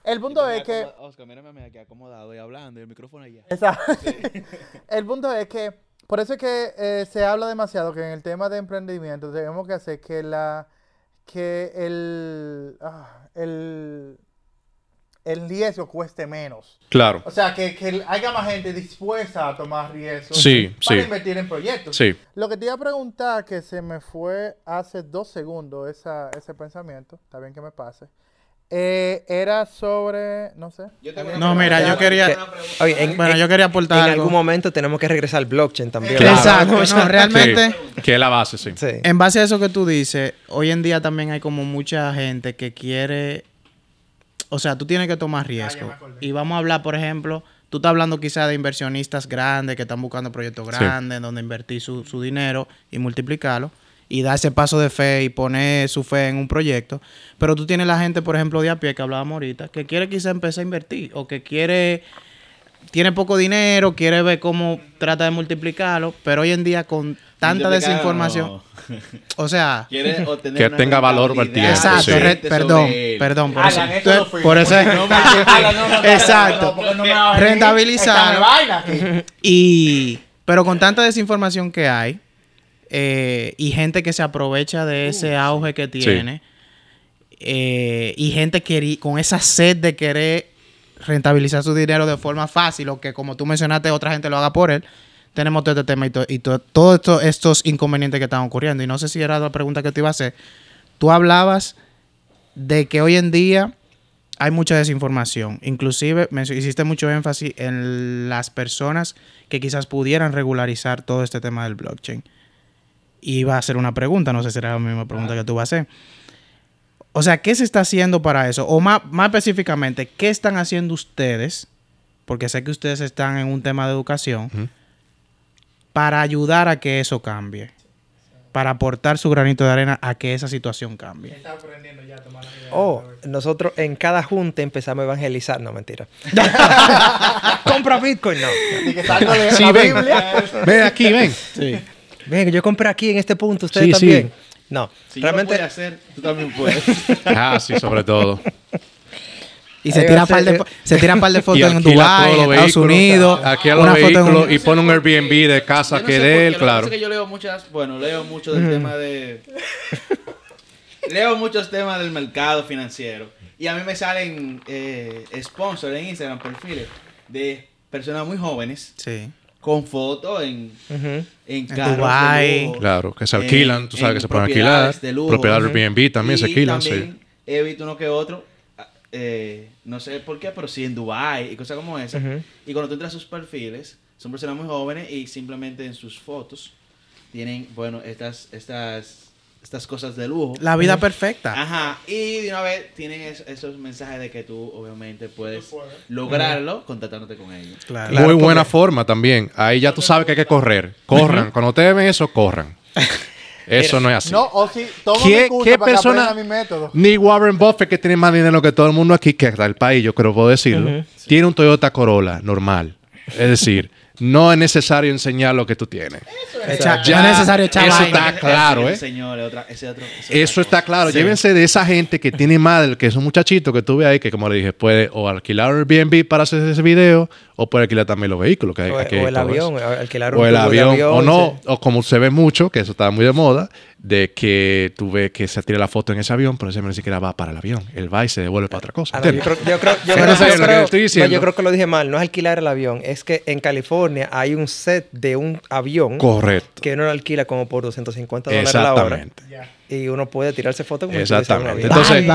El punto es que Oscar, mírame mí aquí acomodado y hablando y el micrófono allá. Exacto. <laughs> el punto es que, por eso es que eh, se habla demasiado que en el tema de emprendimiento tenemos que hacer que la que el, ah, el, el riesgo cueste menos. Claro. O sea, que, que haya más gente dispuesta a tomar riesgos Sí, para sí. invertir en proyectos. Sí. Lo que te iba a preguntar, que se me fue hace dos segundos esa, ese pensamiento, está bien que me pase, eh, era sobre, no sé. No, mira, yo quería... Que- oye, en, Bueno, en- yo quería en aportar algo. algún momento tenemos que regresar al blockchain también. Claro. Exacto, no, <laughs> realmente... Sí, que es la base, sí. Sí. En base a eso que tú dices, hoy en día también hay como mucha gente que quiere, o sea, tú tienes que tomar riesgo. Y vamos a hablar, por ejemplo, tú estás hablando quizás de inversionistas grandes que están buscando proyectos grandes en donde invertir su, su dinero y multiplicarlo y dar ese paso de fe y poner su fe en un proyecto. Pero tú tienes la gente, por ejemplo, de a pie que hablábamos ahorita, que quiere quizás empezar a invertir o que quiere tiene poco dinero, quiere ver cómo trata de multiplicarlo, pero hoy en día con tanta desinformación, o sea, <laughs> Que tenga valor rentabilidad exacto, sí. perdón, perdón, por eso, Hagan eso free. por eso es- No me- Exacto. no, me Rentabilizar. <laughs> y pero con tanta desinformación que hay eh, y gente que se aprovecha de ese auge que tiene eh, y gente que con esa sed de querer rentabilizar su dinero de forma fácil o que como tú mencionaste otra gente lo haga por él tenemos todo este tema y, to- y to- todos esto- estos inconvenientes que están ocurriendo y no sé si era la pregunta que te iba a hacer tú hablabas de que hoy en día hay mucha desinformación. Inclusive hiciste mucho énfasis en las personas que quizás pudieran regularizar todo este tema del blockchain. Y iba a hacer una pregunta, no sé si será la misma pregunta que tú vas a hacer. O sea, ¿qué se está haciendo para eso? O más, más específicamente, ¿qué están haciendo ustedes? Porque sé que ustedes están en un tema de educación. Para ayudar a que eso cambie. para aportar su granito de arena a que esa situación cambie. Oh, nosotros en cada junta empezamos a evangelizar. No, mentira. <laughs> Compra Bitcoin, no. Que de Sí, la ven. Biblia. Ven aquí, ven. Ven, yo compré aquí en este punto, ustedes Sí, sí. también. No, Si realmente realmente yo lo puedo hacer, tú también puedes. Ah, sí, sobre todo. <laughs> Y se tira par de, se tiran par de <laughs> fotos en Dubái, en Estados Unidos. Aquí a los una foto en y pone un Airbnb de casa no que de él, qué, lo que claro. pasa es que yo leo muchas, bueno, leo mucho del tema de... leo muchos temas del mercado financiero. Y a mí me salen eh, sponsors en Instagram, perfiles de personas muy jóvenes Sí. con fotos en, Ujú. en carros de Dubái. lujo, Claro, que se en- alquilan, tú sabes en que se pueden alquilar. propiedades de lujo. Propiedad Ujú. Airbnb también se alquilan, sí. he visto uno que otro, eh, no sé por qué, pero sí en Dubai y cosas como esa. Ujú. Y cuando tú entras a sus perfiles, son personas muy jóvenes y simplemente en sus fotos tienen, bueno, estas, estas, estas cosas de lujo. La vida perfecta. Ajá, y de una vez tienen es- esos mensajes de que tú obviamente puedes lograrlo contactándote con ellos. Claro. Muy buena forma también. Ahí ya tú sabes que hay que correr. Corran. Cuando ustedes ven eso, corran. <laughs> Eso no es así. No, o si toma ¿Qué- mi qué para persona- que mi método. Ni Warren Buffett, que tiene más dinero que todo el mundo aquí, que hasta el país, yo creo puedo decirlo, tiene un Toyota Corolla normal. Es decir, <laughs> no es necesario enseñar lo que tú tienes. Echa- Ya, no es necesario echar eso está claro, ¿eh? Señores, otra, ese otro, ese Eso está claro. Llévense de esa gente que tiene madre, que es un muchachito que tuve ahí, que como le dije, puede o alquilar un Airbnb para hacer ese video, o puede alquilar también los vehículos. Que hay, O, el avión, eso. alquilar un O el avión, o no, o como se ve mucho, que eso está muy de moda, de que tú ves que se tira la foto en ese avión, pero ese ni siquiera va para el avión. Él va y se devuelve para otra cosa. Ah, no, yo creo, eso es yo creo que lo dije mal. No es alquilar el avión. Es que en California hay un set de un avión Correcto. que uno lo alquila como por 250 dólares la hora. Exactamente. Y uno puede tirarse fotos como si Exactamente. avión. Entonces.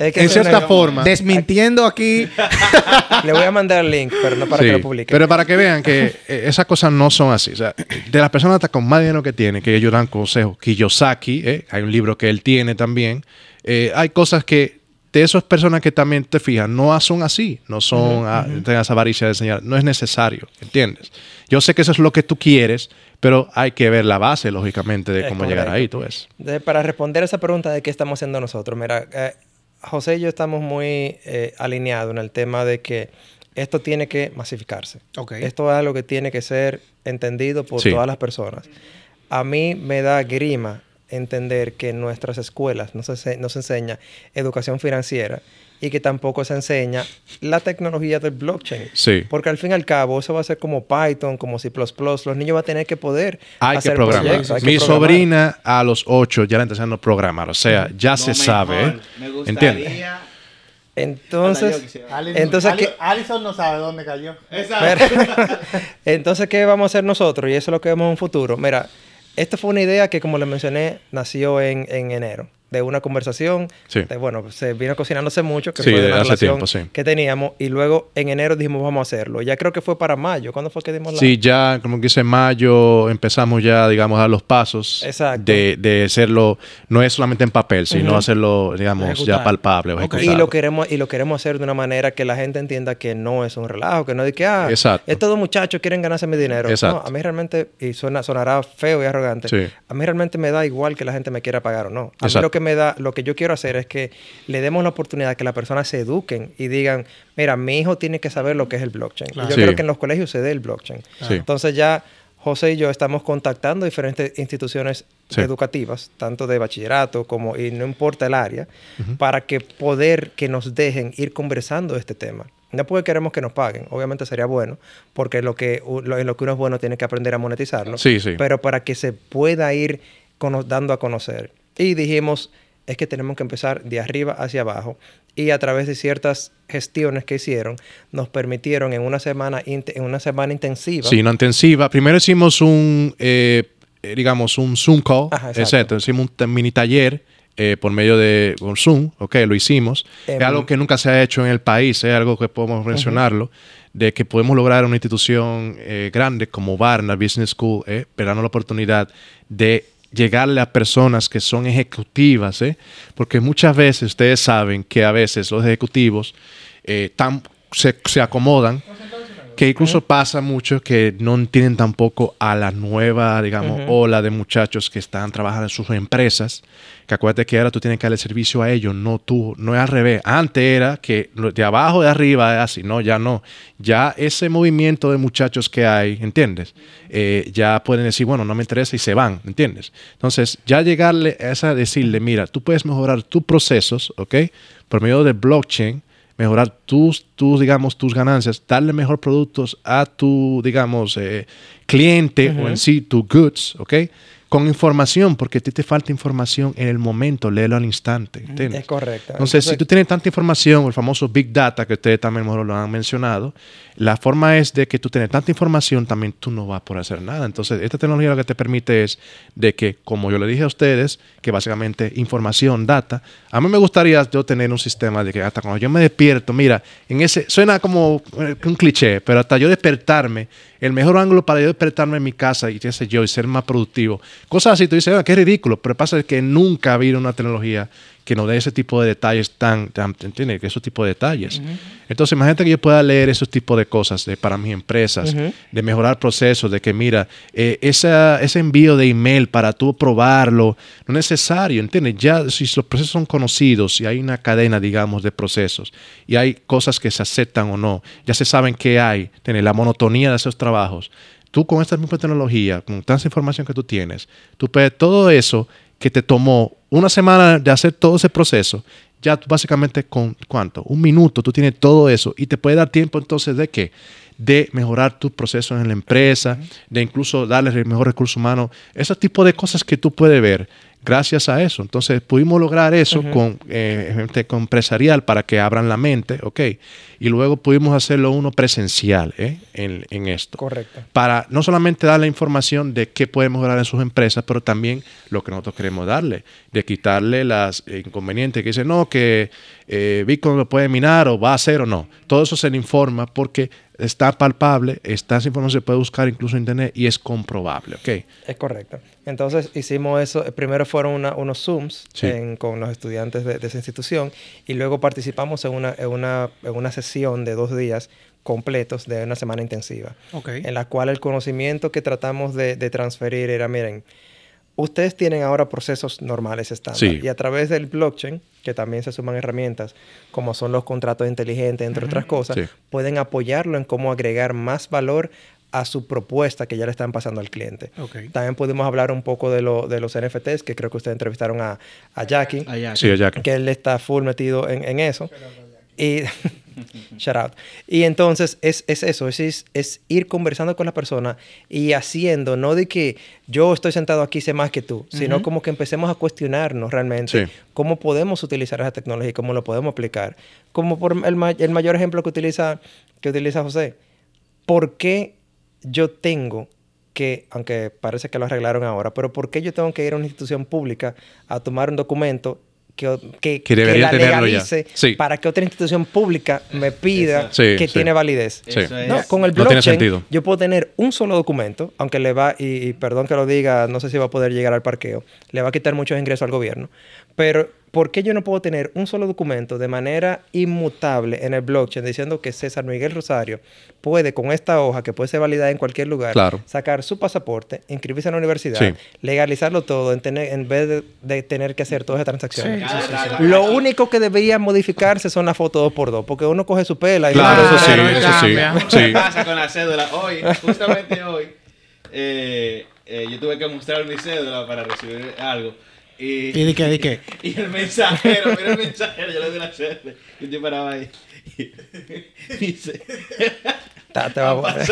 Es que en cierta forma, Desmintiendo aquí. <laughs> Le voy a mandar el link, pero no para Sí, que lo publique. Pero para que vean que eh, esas cosas no son así. O sea, de las personas hasta con más dinero que tienen, que ellos dan consejos. Kiyosaki, eh, hay un libro que él tiene también. eh, hay cosas que de esas personas que también te fijas, no son así. No son, ah, tienen esa avaricia de enseñar. No es necesario, ¿entiendes? Yo sé que eso es lo que tú quieres, pero hay que ver la base, lógicamente, de Es cómo llegar ahí, tú ves. De- para responder a esa pregunta de qué estamos haciendo nosotros, mira, eh, José y yo estamos muy eh, alineados en el tema de que esto tiene que masificarse. Ok. Esto es algo que tiene que ser entendido por Sí. todas las personas. A mí me da grima entender que en nuestras escuelas no se, no se enseña educación financiera y que tampoco se enseña la tecnología del blockchain. Sí. Porque al fin y al cabo eso va a ser como Python, como C++. Los niños van a tener que poder Hay que hacer programar. proyectos, hay que Mi programar. sobrina a los 8 ya le está enseñando a programar. O sea, ya No se mejor. sabe. ¿eh? Me gustaría... ¿Entiendes? Entonces, Entonces. Alison no sabe dónde cayó. Mira, <laughs> <laughs> entonces, ¿qué vamos a hacer nosotros? Y eso es lo que vemos en un futuro. Mira, esta fue una idea que, como les mencioné, nació en, en enero. De una conversación. Sí. de, bueno, se vino cocinándose mucho, que Sí, fue de hace relación tiempo, sí. que teníamos. Y luego en enero dijimos, vamos a hacerlo. Ya creo que fue para mayo. ¿Cuándo fue que dimos la...? Sí, ya, como que dice en mayo, empezamos ya, digamos, a dar los pasos Exacto. de, de hacerlo, no es solamente en papel, sino hacerlo, digamos, ya palpable o Ok. Y lo queremos y lo queremos hacer de una manera que la gente entienda que no es un relajo, que no es de que ah, Exacto. estos muchachos quieren ganarse mi dinero. Exacto. No, a mí realmente y suena sonará feo y arrogante. Sí. A mí realmente me da igual que la gente me quiera pagar o no. A mí lo que me da lo que yo quiero hacer es que le demos la oportunidad que las personas se eduquen y digan, mira, mi hijo tiene que saber lo que es el blockchain. Yo Sí. creo que en los colegios se dé el blockchain. Sí. Entonces ya José y yo estamos contactando diferentes instituciones Sí. educativas, tanto de bachillerato como, y no importa el área, para que poder que nos dejen ir conversando este tema. No porque queremos que nos paguen, obviamente sería bueno, porque lo que, lo, en lo que uno es bueno tiene que aprender a monetizarlo, Sí, sí. pero para que se pueda ir dando a conocer. Y dijimos, es que tenemos que empezar de arriba hacia abajo y a través de ciertas gestiones que hicieron nos permitieron en una semana en una semana intensiva Sí, una intensiva. Primero hicimos un, eh, eh, digamos, un Zoom call. Ajá, exacto. Hicimos un mini taller eh, por medio de Zoom. Ok, lo hicimos. Em, es algo que nunca se ha hecho en el país. Es algo que podemos mencionarlo. De que podemos lograr una institución eh, grande como Barna Business School, eh, pero la oportunidad de llegarle a personas que son ejecutivas, ¿eh? porque muchas veces ustedes saben que a veces los ejecutivos eh, tan- se, se acomodan Que incluso pasa mucho que no entienden tampoco a la nueva, digamos, ola de muchachos que están trabajando en sus empresas. Que acuérdate que ahora tú tienes que darle servicio a ellos, no tú, no es al revés. Antes era que de abajo de arriba es así, no, ya no. Ya ese movimiento de muchachos que hay, ¿entiendes? Eh, ya pueden decir, bueno, no me interesa y se van, ¿entiendes? Entonces, ya llegarle a esa, decirle, mira, tú puedes mejorar tus procesos, ¿ok? Por medio de blockchain, mejorar tus, tus, digamos, tus ganancias, darle mejor productos a tu, digamos, eh, cliente o en sí, tu goods, ¿ok? Con información, porque a ti te falta información en el momento, léelo al instante, ¿entiendes? Es correcto. Entonces, si tú tienes tanta información, el famoso Big Data, que ustedes también lo han mencionado, la forma es de que tú tienes tanta información, también tú no vas por hacer nada. Entonces, esta tecnología lo que te permite es de que, como yo le dije a ustedes, que básicamente información, data, a mí me gustaría yo tener un sistema de que hasta cuando yo me despierto, mira, en ese, suena como eh, un cliché, pero hasta yo despertarme, el mejor ángulo para yo despertarme en mi casa y qué sé yo, y ser más productivo. Cosas así, tú dices, "Ah, qué ridículo, pero pasa que nunca ha habido una tecnología que nos dé ese tipo de detalles tan, tan ¿entiendes? Que esos tipos de detalles. Entonces, imagínate que yo pueda leer esos tipos de cosas de, para mis empresas, de mejorar procesos, de que mira, eh, esa- ese envío de email para tú probarlo, no es necesario, ¿entiendes? Ya si los procesos son conocidos y hay una cadena, digamos, de procesos y hay cosas que se aceptan o no, ya se saben qué hay, ¿entiendes? La monotonía de esos trabajos. Tú con esta misma tecnología, con tanta información que tú tienes, tú puedes todo eso que te tomó una semana de hacer todo ese proceso, ya tú básicamente con cuánto, un minuto, tú tienes todo eso y te puede dar tiempo entonces de qué? De mejorar tus procesos en la empresa, de incluso darles el mejor recurso humano, ese tipo de cosas que tú puedes ver gracias a eso. Entonces pudimos lograr eso con eh, gente con empresarial para que abran la mente, ¿ok? Y luego pudimos hacerlo uno presencial ¿eh? en, en esto Correcto. para no solamente dar la información de qué puede mejorar en sus empresas, pero también lo que nosotros queremos darle, de quitarle las inconvenientes que dicen, no, que eh, Bitcoin lo puede minar o va a hacer o no. Todo eso se le informa porque está palpable, esta esa información se puede buscar incluso en internet y es comprobable, ¿ok? Es correcto. Entonces hicimos eso. eh, Primero fueron una- unos Zooms Sí. en- con los estudiantes de, de esa institución y luego participamos en una, en, una, en una sesión de dos días completos de una semana intensiva. Ok. En la cual el conocimiento que tratamos de, de transferir era, miren, ustedes tienen ahora procesos normales estándar Sí. y a través del blockchain, que también se suman herramientas como son los contratos inteligentes, entre otras cosas, Sí. pueden apoyarlo en cómo agregar más valor a su propuesta que ya le están pasando al cliente. Ok. También pudimos hablar un poco de, lo, de los NFTs, que creo que ustedes entrevistaron a, a Jackie, Allá. Sí, ya que. que él está full metido en, en eso. Y, <laughs> shout out. Y entonces es, es eso, es, es, ir conversando con la persona y haciendo, no de que yo estoy sentado aquí sé más que tú, sino como que empecemos a cuestionarnos realmente Sí. cómo podemos utilizar esa tecnología y cómo lo podemos aplicar. Como por el, ma- el mayor ejemplo que utiliza, que utiliza José. ¿Por qué yo tengo que, aunque parece que lo arreglaron ahora, pero ¿por qué yo tengo que ir a una institución pública a tomar un documento que, que, la legalice Sí. para que otra institución pública me pida. Sí, que sí. tiene validez? No, con el blockchain yo puedo tener un solo documento, aunque le va, y, y perdón que lo diga, no sé si va a poder llegar al parqueo, le va a quitar muchos ingresos al gobierno, pero ¿por qué yo no puedo tener un solo documento de manera inmutable en el blockchain diciendo que César Miguel Rosario puede con esta hoja, que puede ser validada en cualquier lugar, Claro. sacar su pasaporte, inscribirse en la universidad, Sí. legalizarlo todo en, tener- en vez de, de tener que hacer todas esas transacciones? Lo único que debería modificarse son las fotos dos por dos, porque uno coge su pela y Claro, eso sí, eso sí. ¿Qué pasa con la cédula? Hoy, justamente hoy, eh, eh, yo tuve que mostrar mi cédula para recibir algo. Y, ¿Y de qué, de qué? Y el mensajero, mira el mensajero, yo le doy la. Y yo paraba ahí. Y dice, Ta- te va a poner.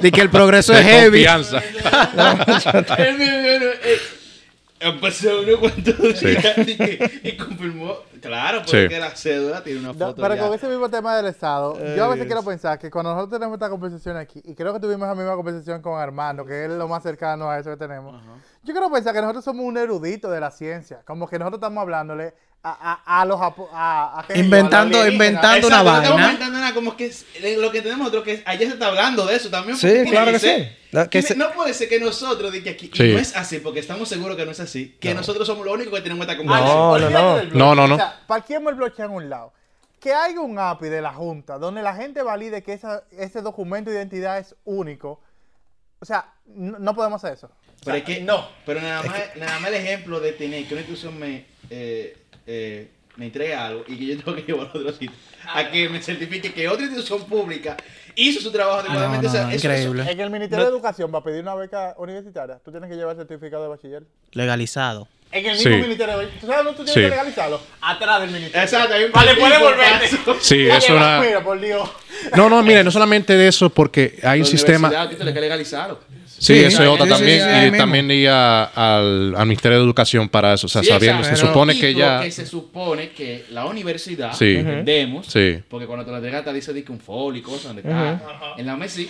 De <laughs> que el progreso es heavy. confianza. <laughs> Él me vio, eh, Empecé uno cuantos Sí. <laughs> días y, confirmó. Claro, Sí. porque la cédula tiene una No, foto. pero ya. con ese mismo tema del Estado, yo a veces quiero pensar que cuando nosotros tenemos esta conversación aquí, y creo que tuvimos la misma conversación con Armando, que es lo más cercano a eso que tenemos, yo quiero pensar que nosotros somos un erudito de la ciencia, como que nosotros estamos hablándole a, a, a los... A, a, Inventando- inventando una Exacto, no vaina. inventando nada, como que es- eh, lo que tenemos otro que es, ayer se está hablando de eso también. Sí, claro que sí. La- que Tiene- se- No puede ser que nosotros, de que aquí, y no es así, porque estamos seguros que no es así, que nosotros somos los únicos que tenemos esta No, conversación. no, no. blockchain. No, no, no. O sea, parquemos el blockchain a un lado. que haya un API de la Junta donde la gente valide que esa- ese documento de identidad es único. O sea, no, no podemos hacer eso. Pero es que no. Pero nada más, nada más el ejemplo de tener que una institución me, eh, eh, me entregue algo y que yo tengo que <laughs> llevarlo a otro sitio. A que me certifique que otra institución pública hizo su trabajo adecuadamente. no, o sea, no, eso- increíble. En el Ministerio de Educación va a pedir una beca universitaria. Tú tienes que llevar certificado de bachiller. Legalizado. En el mismo Sí. Ministerio de ¿Tú sabes dónde tú tienes Sí. que legalizarlo? Atrás del Ministerio. Exacto, hay un Vale, puede volverte. <laughs> Sí, Oye, es una... Mira, por Dios. No, no, mire, no <laughs> solamente de eso, porque hay un sistema... tienes que legalizarlo. Sí, Sí, eso es otra también. y mismo. también iría al, al Ministerio de Educación para eso. O sea, Sí, sabiendo, se supone que ya... que se supone que la universidad, Sí. entendemos, Sí. porque cuando te lo entregas te dice di que un folio y cosas, donde está. En la MESI,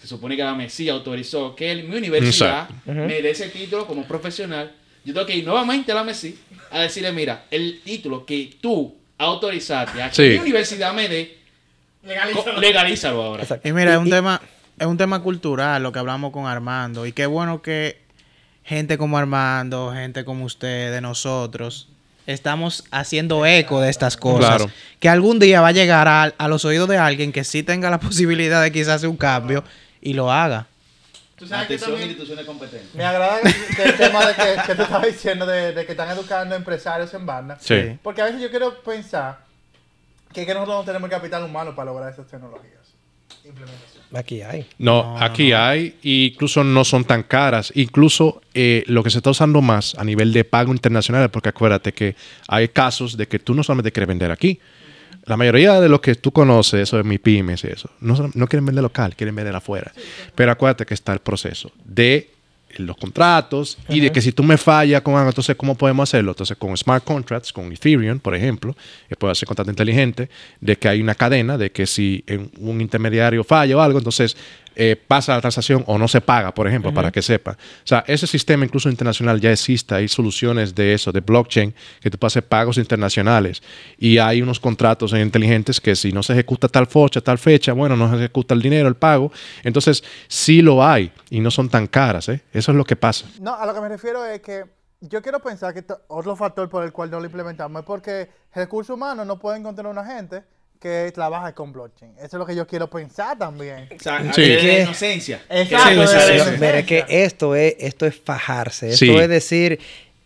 se supone que la MESI autorizó que el- mi universidad Exacto. me dé ese título como profesional. Yo tengo que ir nuevamente a la MESI a decirle, mira, el título que tú autorizaste a que Sí. mi universidad me dé, co- legalízalo ahora. Exacto. Y mira, es un y- tema, es un tema cultural lo que hablamos con Armando. Y qué bueno que gente como Armando, gente como usted, de nosotros, estamos haciendo eco de estas cosas. Claro. Que algún día va a llegar a, a los oídos de alguien que sí tenga la <laughs> posibilidad de quizás hacer un cambio y lo haga. Tú sabes que también instituciones competentes. me agrada que el tema de que, que tú estabas diciendo de, de que están educando empresarios en banda. Sí. Porque a veces yo quiero pensar que, que nosotros no tenemos el capital humano para lograr esas tecnologías. Implementación. Aquí hay. No, aquí hay, e incluso no son tan caras. Incluso eh, lo que se está usando más a nivel de pago internacional, porque acuérdate que hay casos de que tú no solamente quieres vender aquí. La mayoría de los que tú conoces, eso de mi pymes y eso, no, no quieren vender local, quieren vender afuera. Pero acuérdate que está el proceso de los contratos y de que si tú me fallas con algo, entonces ¿cómo podemos hacerlo? Entonces con smart contracts, con Ethereum, por ejemplo, que puede hacer contrato inteligente, de que hay una cadena, de que si un intermediario falla o algo, entonces eh, pasa la transacción o no se paga, por ejemplo, para que sepa. O sea, ese sistema incluso internacional ya existe, hay soluciones de eso, de blockchain, que tú hacer pagos internacionales y hay unos contratos inteligentes que si no se ejecuta tal fecha, tal fecha, bueno, no se ejecuta el dinero, el pago. Entonces, sí lo hay y no son tan caras, ¿eh? Eso es lo que pasa. No, a lo que me refiero es que yo quiero pensar que otro factor por el cual no lo implementamos es porque recursos humanos no pueden encontrar una gente que trabaje con blockchain. Eso es lo que yo quiero pensar también. O sea, Sí. de ¿Qué? inocencia. Exacto, Sí, la sí, inocencia. Mira, es que esto es, esto es fajarse. Esto es decir,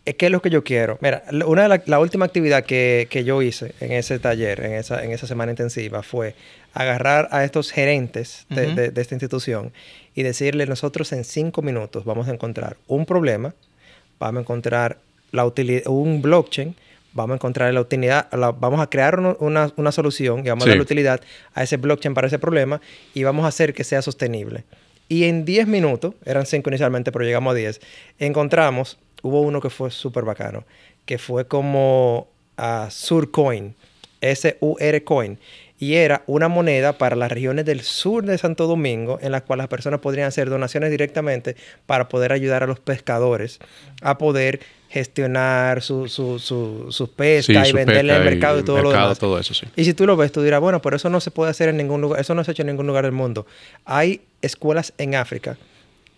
es que es lo que yo quiero. Mira, una de la, la última actividad que, que yo hice en ese taller, en esa, en esa semana intensiva, fue agarrar a estos gerentes de, de- de esta institución y decirle, nosotros en cinco minutos vamos a encontrar un problema, vamos a encontrar la utili- un blockchain, vamos a encontrar la utilidad, la- vamos a crear una, una solución y vamos Sí. a dar utilidad a ese blockchain para ese problema y vamos a hacer que sea sostenible. Y en 10 minutos, eran 5 inicialmente, pero llegamos a 10, encontramos, hubo uno que fue súper bacano, que fue como ah, Surcoin, S-U-R Coin, y era una moneda para las regiones del sur de Santo Domingo, en las cuales las personas podrían hacer donaciones directamente para poder ayudar a los pescadores a poder gestionar su, su, su, sus pescas y su venderle pesca al mercado y, todo lo demás. todo eso, sí. Y si tú lo ves, tú dirás, bueno, pero eso no se puede hacer en ningún lugar, eso no se ha hecho en ningún lugar del mundo. Hay escuelas en África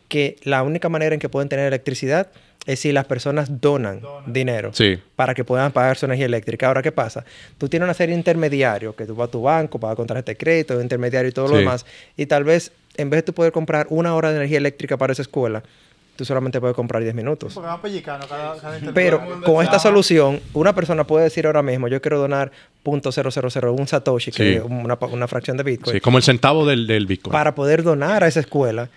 que la única manera en que pueden tener electricidad es si las personas donan, dinero Sí. para que puedan pagar su energía eléctrica. Ahora, ¿qué pasa? Tú tienes una serie de intermediarios, que tú vas a tu banco, pagas con tarjeta de crédito, intermediario y todo lo demás, y tal vez en vez de tú poder comprar una hora de energía eléctrica para esa escuela, tú solamente puedes comprar 10 minutos. Porque va pellicano cada, cada. Pero con esta solución, una persona puede decir ahora mismo, yo quiero donar .0001 Satoshi, que Sí. es una, una fracción de Bitcoin, Sí, como el centavo del, del Bitcoin. para poder donar a esa escuela.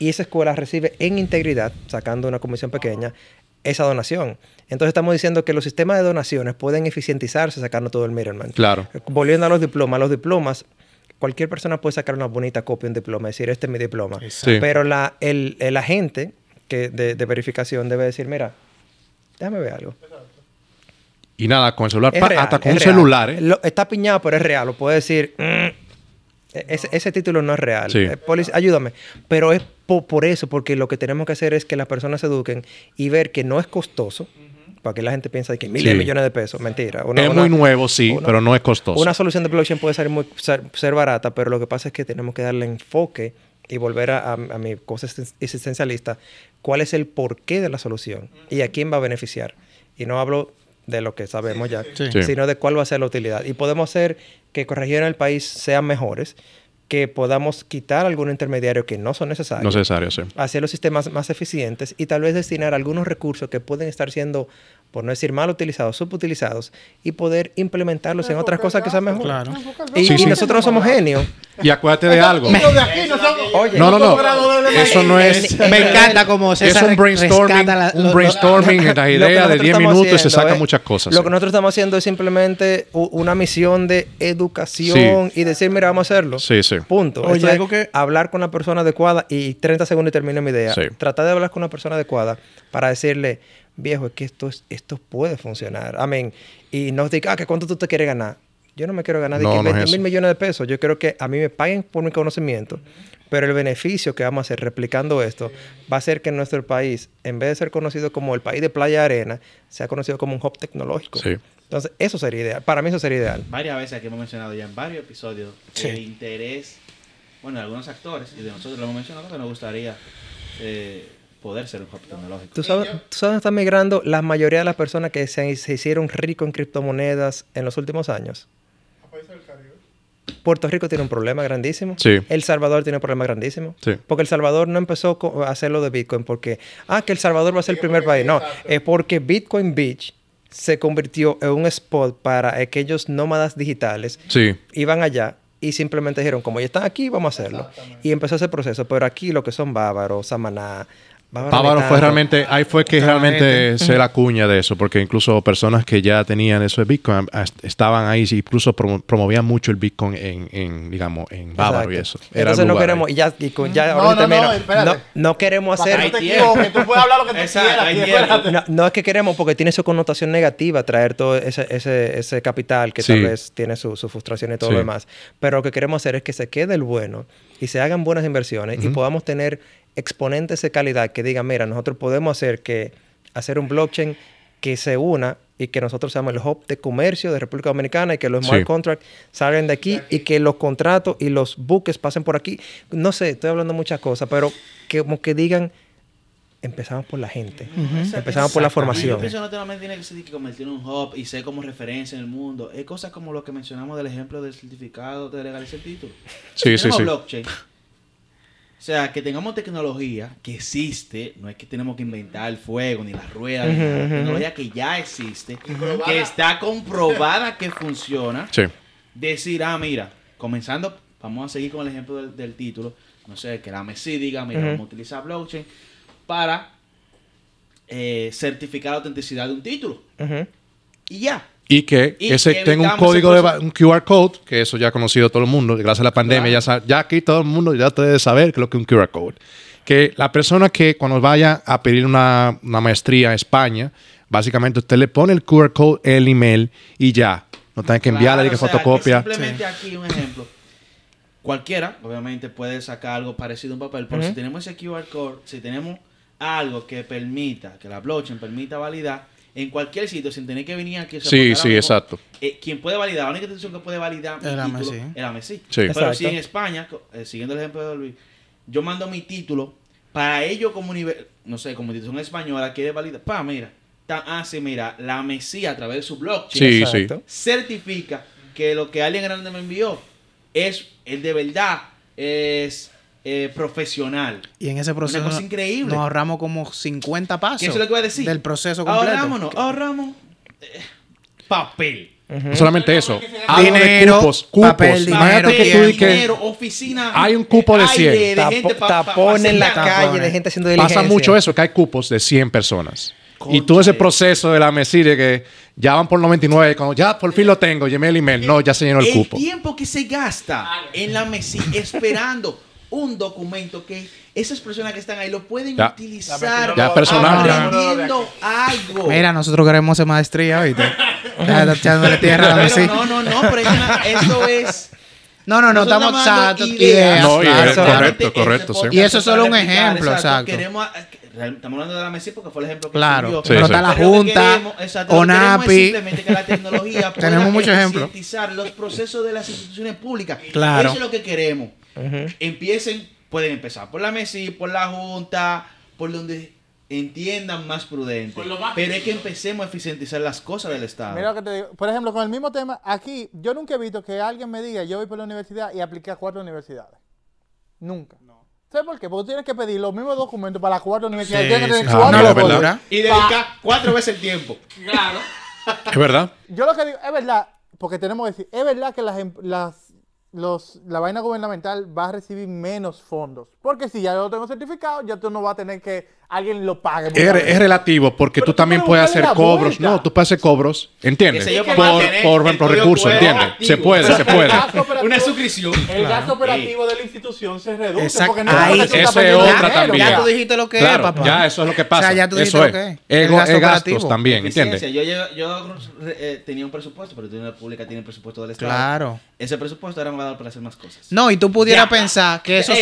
Y esa escuela recibe en integridad, sacando una comisión pequeña, esa donación. Entonces estamos diciendo que los sistemas de donaciones pueden eficientizarse sacando todo el middleman. Claro. Volviendo a los diplomas, los diplomas, cualquier persona puede sacar una bonita copia de un diploma, decir, este es mi diploma. Sí. Pero la, el, el agente que de, de verificación debe decir, mira, déjame ver algo. Y nada, con el celular, Es pa- real, hasta con un real. celular, ¿eh? Lo- está piñado, pero es real. Lo puede decir. "Mm, ese, ese título no es real. Sí. Eh, polic- ayúdame. Pero es po- por eso, porque lo que tenemos que hacer es que las personas se eduquen y ver que no es costoso. Para que la gente piensa que miles de millones de pesos. Mentira. Una- es una- muy nuevo, sí, una- pero no es costoso. Una solución de blockchain puede ser, muy, ser, ser barata, pero lo que pasa es que tenemos que darle enfoque y volver a, a- a mi cosa existen- existencialista. ¿Cuál es el porqué de la solución? ¿Y a quién va a beneficiar? Y no hablo de lo que sabemos ya, Sí. Sí. sino de cuál va a ser la utilidad. Y podemos hacer que corregir en el país sean mejores, que podamos quitar algún intermediario que no son necesarios No sí. hacer los sistemas más eficientes y tal vez destinar algunos recursos que pueden estar siendo, por no decir mal utilizados, subutilizados y poder implementarlos en otras cosas que sean mejores. Claro. Y, Sí, y sí. nosotros no somos genios. Y acuérdate de algo. Nosotros Oye, No, no, no. Eso no es... Me encanta como Es César un brainstorming, la- un lo- brainstorming en la <laughs> idea de nosotros 10 estamos minutos y se sacan es- muchas cosas. Lo que nosotros estamos haciendo es simplemente una misión de educación y decir, mira, vamos a hacerlo. Sí, sí. Punto. Oye, Esto es algo que- hablar con la persona adecuada y 30 segundos y termino mi idea. Sí. Tratar de hablar con una persona adecuada para decirle, viejo, es que esto, es, esto puede funcionar. Amén. Y no diga, ah, que cuánto tú te quieres ganar. Yo no me quiero ganar de No, es 20 eso. mil millones de pesos. Yo quiero que a mí me paguen por mi conocimiento. Pero el beneficio que vamos a hacer replicando esto va a ser que nuestro país, en vez de ser conocido como el país de playa y arena, sea conocido como un hub tecnológico. Sí. Entonces, eso sería ideal. Para mí eso sería ideal. Varias veces aquí hemos mencionado ya en varios episodios Sí. el interés, bueno, de algunos actores y de nosotros lo hemos mencionado que nos gustaría eh, poder ser un hub tecnológico. ¿Tú sabes, ¿Tú sabes dónde están migrando la mayoría de las personas que se, se hicieron ricos en criptomonedas en los últimos años? Puerto Rico tiene un problema grandísimo. Sí. El Salvador tiene un problema grandísimo. Sí. Porque El Salvador no empezó a hacer lo de Bitcoin porque, ah, que El Salvador va a ser el primer país. No, es porque Bitcoin Beach se convirtió en un spot para aquellos nómadas digitales. Sí. Iban allá y simplemente dijeron, como ya están aquí, vamos a hacerlo. Y empezó ese proceso. Pero aquí lo que son bávaros, Samaná, Bávaro fue realmente, ahí fue que realmente se la cuña de eso, porque incluso personas que ya tenían eso de Bitcoin ah, estaban ahí, y incluso promo- promovían mucho el Bitcoin en, en, digamos, en Bávaro y eso. Era Entonces no queremos, ahí. y ya, y con, ya No, ahorita no, no, termino. no, no queremos hacer... no te equivoques, tú puedes hablar lo que tú Exacto, quieras. No, no es que queremos porque tiene su connotación negativa traer todo ese, ese, ese capital que tal vez tiene su, su frustración y todo Sí. lo demás. Pero lo que queremos hacer es que se quede el bueno y se hagan buenas inversiones y podamos tener exponentes de calidad que digan, mira, nosotros podemos hacer que hacer un blockchain que se una y que nosotros seamos el hub de comercio de República Dominicana y que los smart Sí. contracts salgan de aquí y que los contratos y los buques pasen por aquí. No sé, estoy hablando muchas cosas, pero que como que digan, empezamos por la gente, empezamos por la Yo formación. pienso que no solamente tiene que ser que convertir en un hub y ser como referencia en el mundo. Es cosas como lo que mencionamos del ejemplo del certificado de legalizar el título. Sí, sí, sí. blockchain. O sea, que tengamos tecnología que existe, no es que tenemos que inventar el fuego ni las ruedas, nada, ujú. tecnología que ya existe, que está comprobada que funciona. Sí. Decir, ah, mira, comenzando, vamos a seguir con el ejemplo del, del título, no sé, que la MESI diga, mira, vamos a utilizar blockchain para eh, certificar la autenticidad de un título. Y ya. Y que Y ese que tenga un código, de, un QR code, que eso ya ha conocido todo el mundo, gracias a la pandemia, Claro. ya, ya aquí todo el mundo ya debe saber qué es lo que es un QR code. Que la persona que cuando vaya a pedir una, una maestría a España, básicamente usted le pone el QR code en el email y ya. No tiene que enviarle ni Claro, que o sea, fotocopia. simplemente aquí un ejemplo. Cualquiera, obviamente, puede sacar algo parecido a un papel, pero si tenemos ese QR code, si tenemos algo que permita, que la blockchain permita validar en cualquier sitio sin tener que venir aquí. porque Sí, sí, mismo, exacto. eh, quien puede validar, la única institución que puede validar mi El título AMESI. es el AMESI. Sí. Pero Exacto. si en España, eh, siguiendo el ejemplo de Luis, yo mando mi título, para ellos como nivel, no sé, como institución española quiere validar, pa, mira, ta- ah, sí, mira, la AMESI a través de su blockchain Sí, Exacto. certifica que lo que alguien grande me envió es el de verdad, es eh, profesional. Y en ese proceso cosa increíble. nos ahorramos como 50 pasos ¿Qué es lo que voy a decir? del proceso completo. Ahorramos, no, ahorramos eh, papel. No solamente eso. Hablo de Dinero, cupos. Cupos. papel, Imagínate dinero, que tú dinero, oficina. hay un cupo de aire 100. de Tapo- pa- en la calle de gente haciendo diligencia. Pasa mucho eso, que hay cupos de 100 personas. y todo ese proceso de la mesilla de que ya van por 99, cuando ya por fin lo tengo, llamé el email, no, ya se llenó el el cupo. tiempo que se gasta en la mesi esperando un documento que esas personas que están ahí lo pueden Ya. utilizar Ya personal, ya. aprendiendo algo. Mira, nosotros queremos hacer maestría, mesita. no, no, no, pero es una- esto es No, no, no, estamos exacto, ideas. No, claro. correcto, este correcto, sí. podcast Y eso es solo un ejemplo, exacto. Queremos, real- estamos hablando de la MESI porque fue el ejemplo que Claro. Sí, pero sí. está la Junta, exacto, ONAPI. simplemente que la tecnología pueda Tenemos muchos ejemplos. los procesos de las instituciones públicas. Claro. Eso es lo que queremos. Empiecen, pueden empezar por la MESI, por la Junta, por donde entiendan más prudente. Pero es que empecemos a eficientizar las cosas del Estado. Mira lo que te digo. Por ejemplo, con el mismo tema, aquí yo nunca he visto que alguien me diga, yo voy por la universidad y apliqué a cuatro universidades. Nunca. ¿Sabes por qué? Porque tú tienes que pedir los mismos documentos para las cuatro universidades. Sí, Tienes que sí. tener Ah, cuatro no, y dedicar cuatro veces el tiempo. Claro. Es verdad. Yo lo que digo, es verdad, porque tenemos que decir, es verdad que las, em- las, los, la vaina gubernamental va a recibir menos fondos. Porque si ya lo tengo certificado, ya tú no vas a tener que alguien lo pague. Es, relativo porque Pero tú tú también puedes hacer la cobros. vuelta. No, tú puedes hacer cobros, ¿entiendes? Por, mantener por ejemplo, recursos, ¿entiendes? activo. Se puede, se puede. Una suscripción. El gasto operativo de la institución se reduce. Exacto. Porque no Ahí, es otra dinero, también. Ya tú dijiste lo que Claro, es, papá. ya eso es lo que pasa. O sea, ya tú dijiste eso lo que es. El gasto es gastos operativo. también. ¿entiendes? Yo, yo, yo, eh, tenía un presupuesto, pero una pública tiene el presupuesto del Estado. Claro. Ese presupuesto era dar para hacer más cosas. No, y tú pudieras pensar que esos,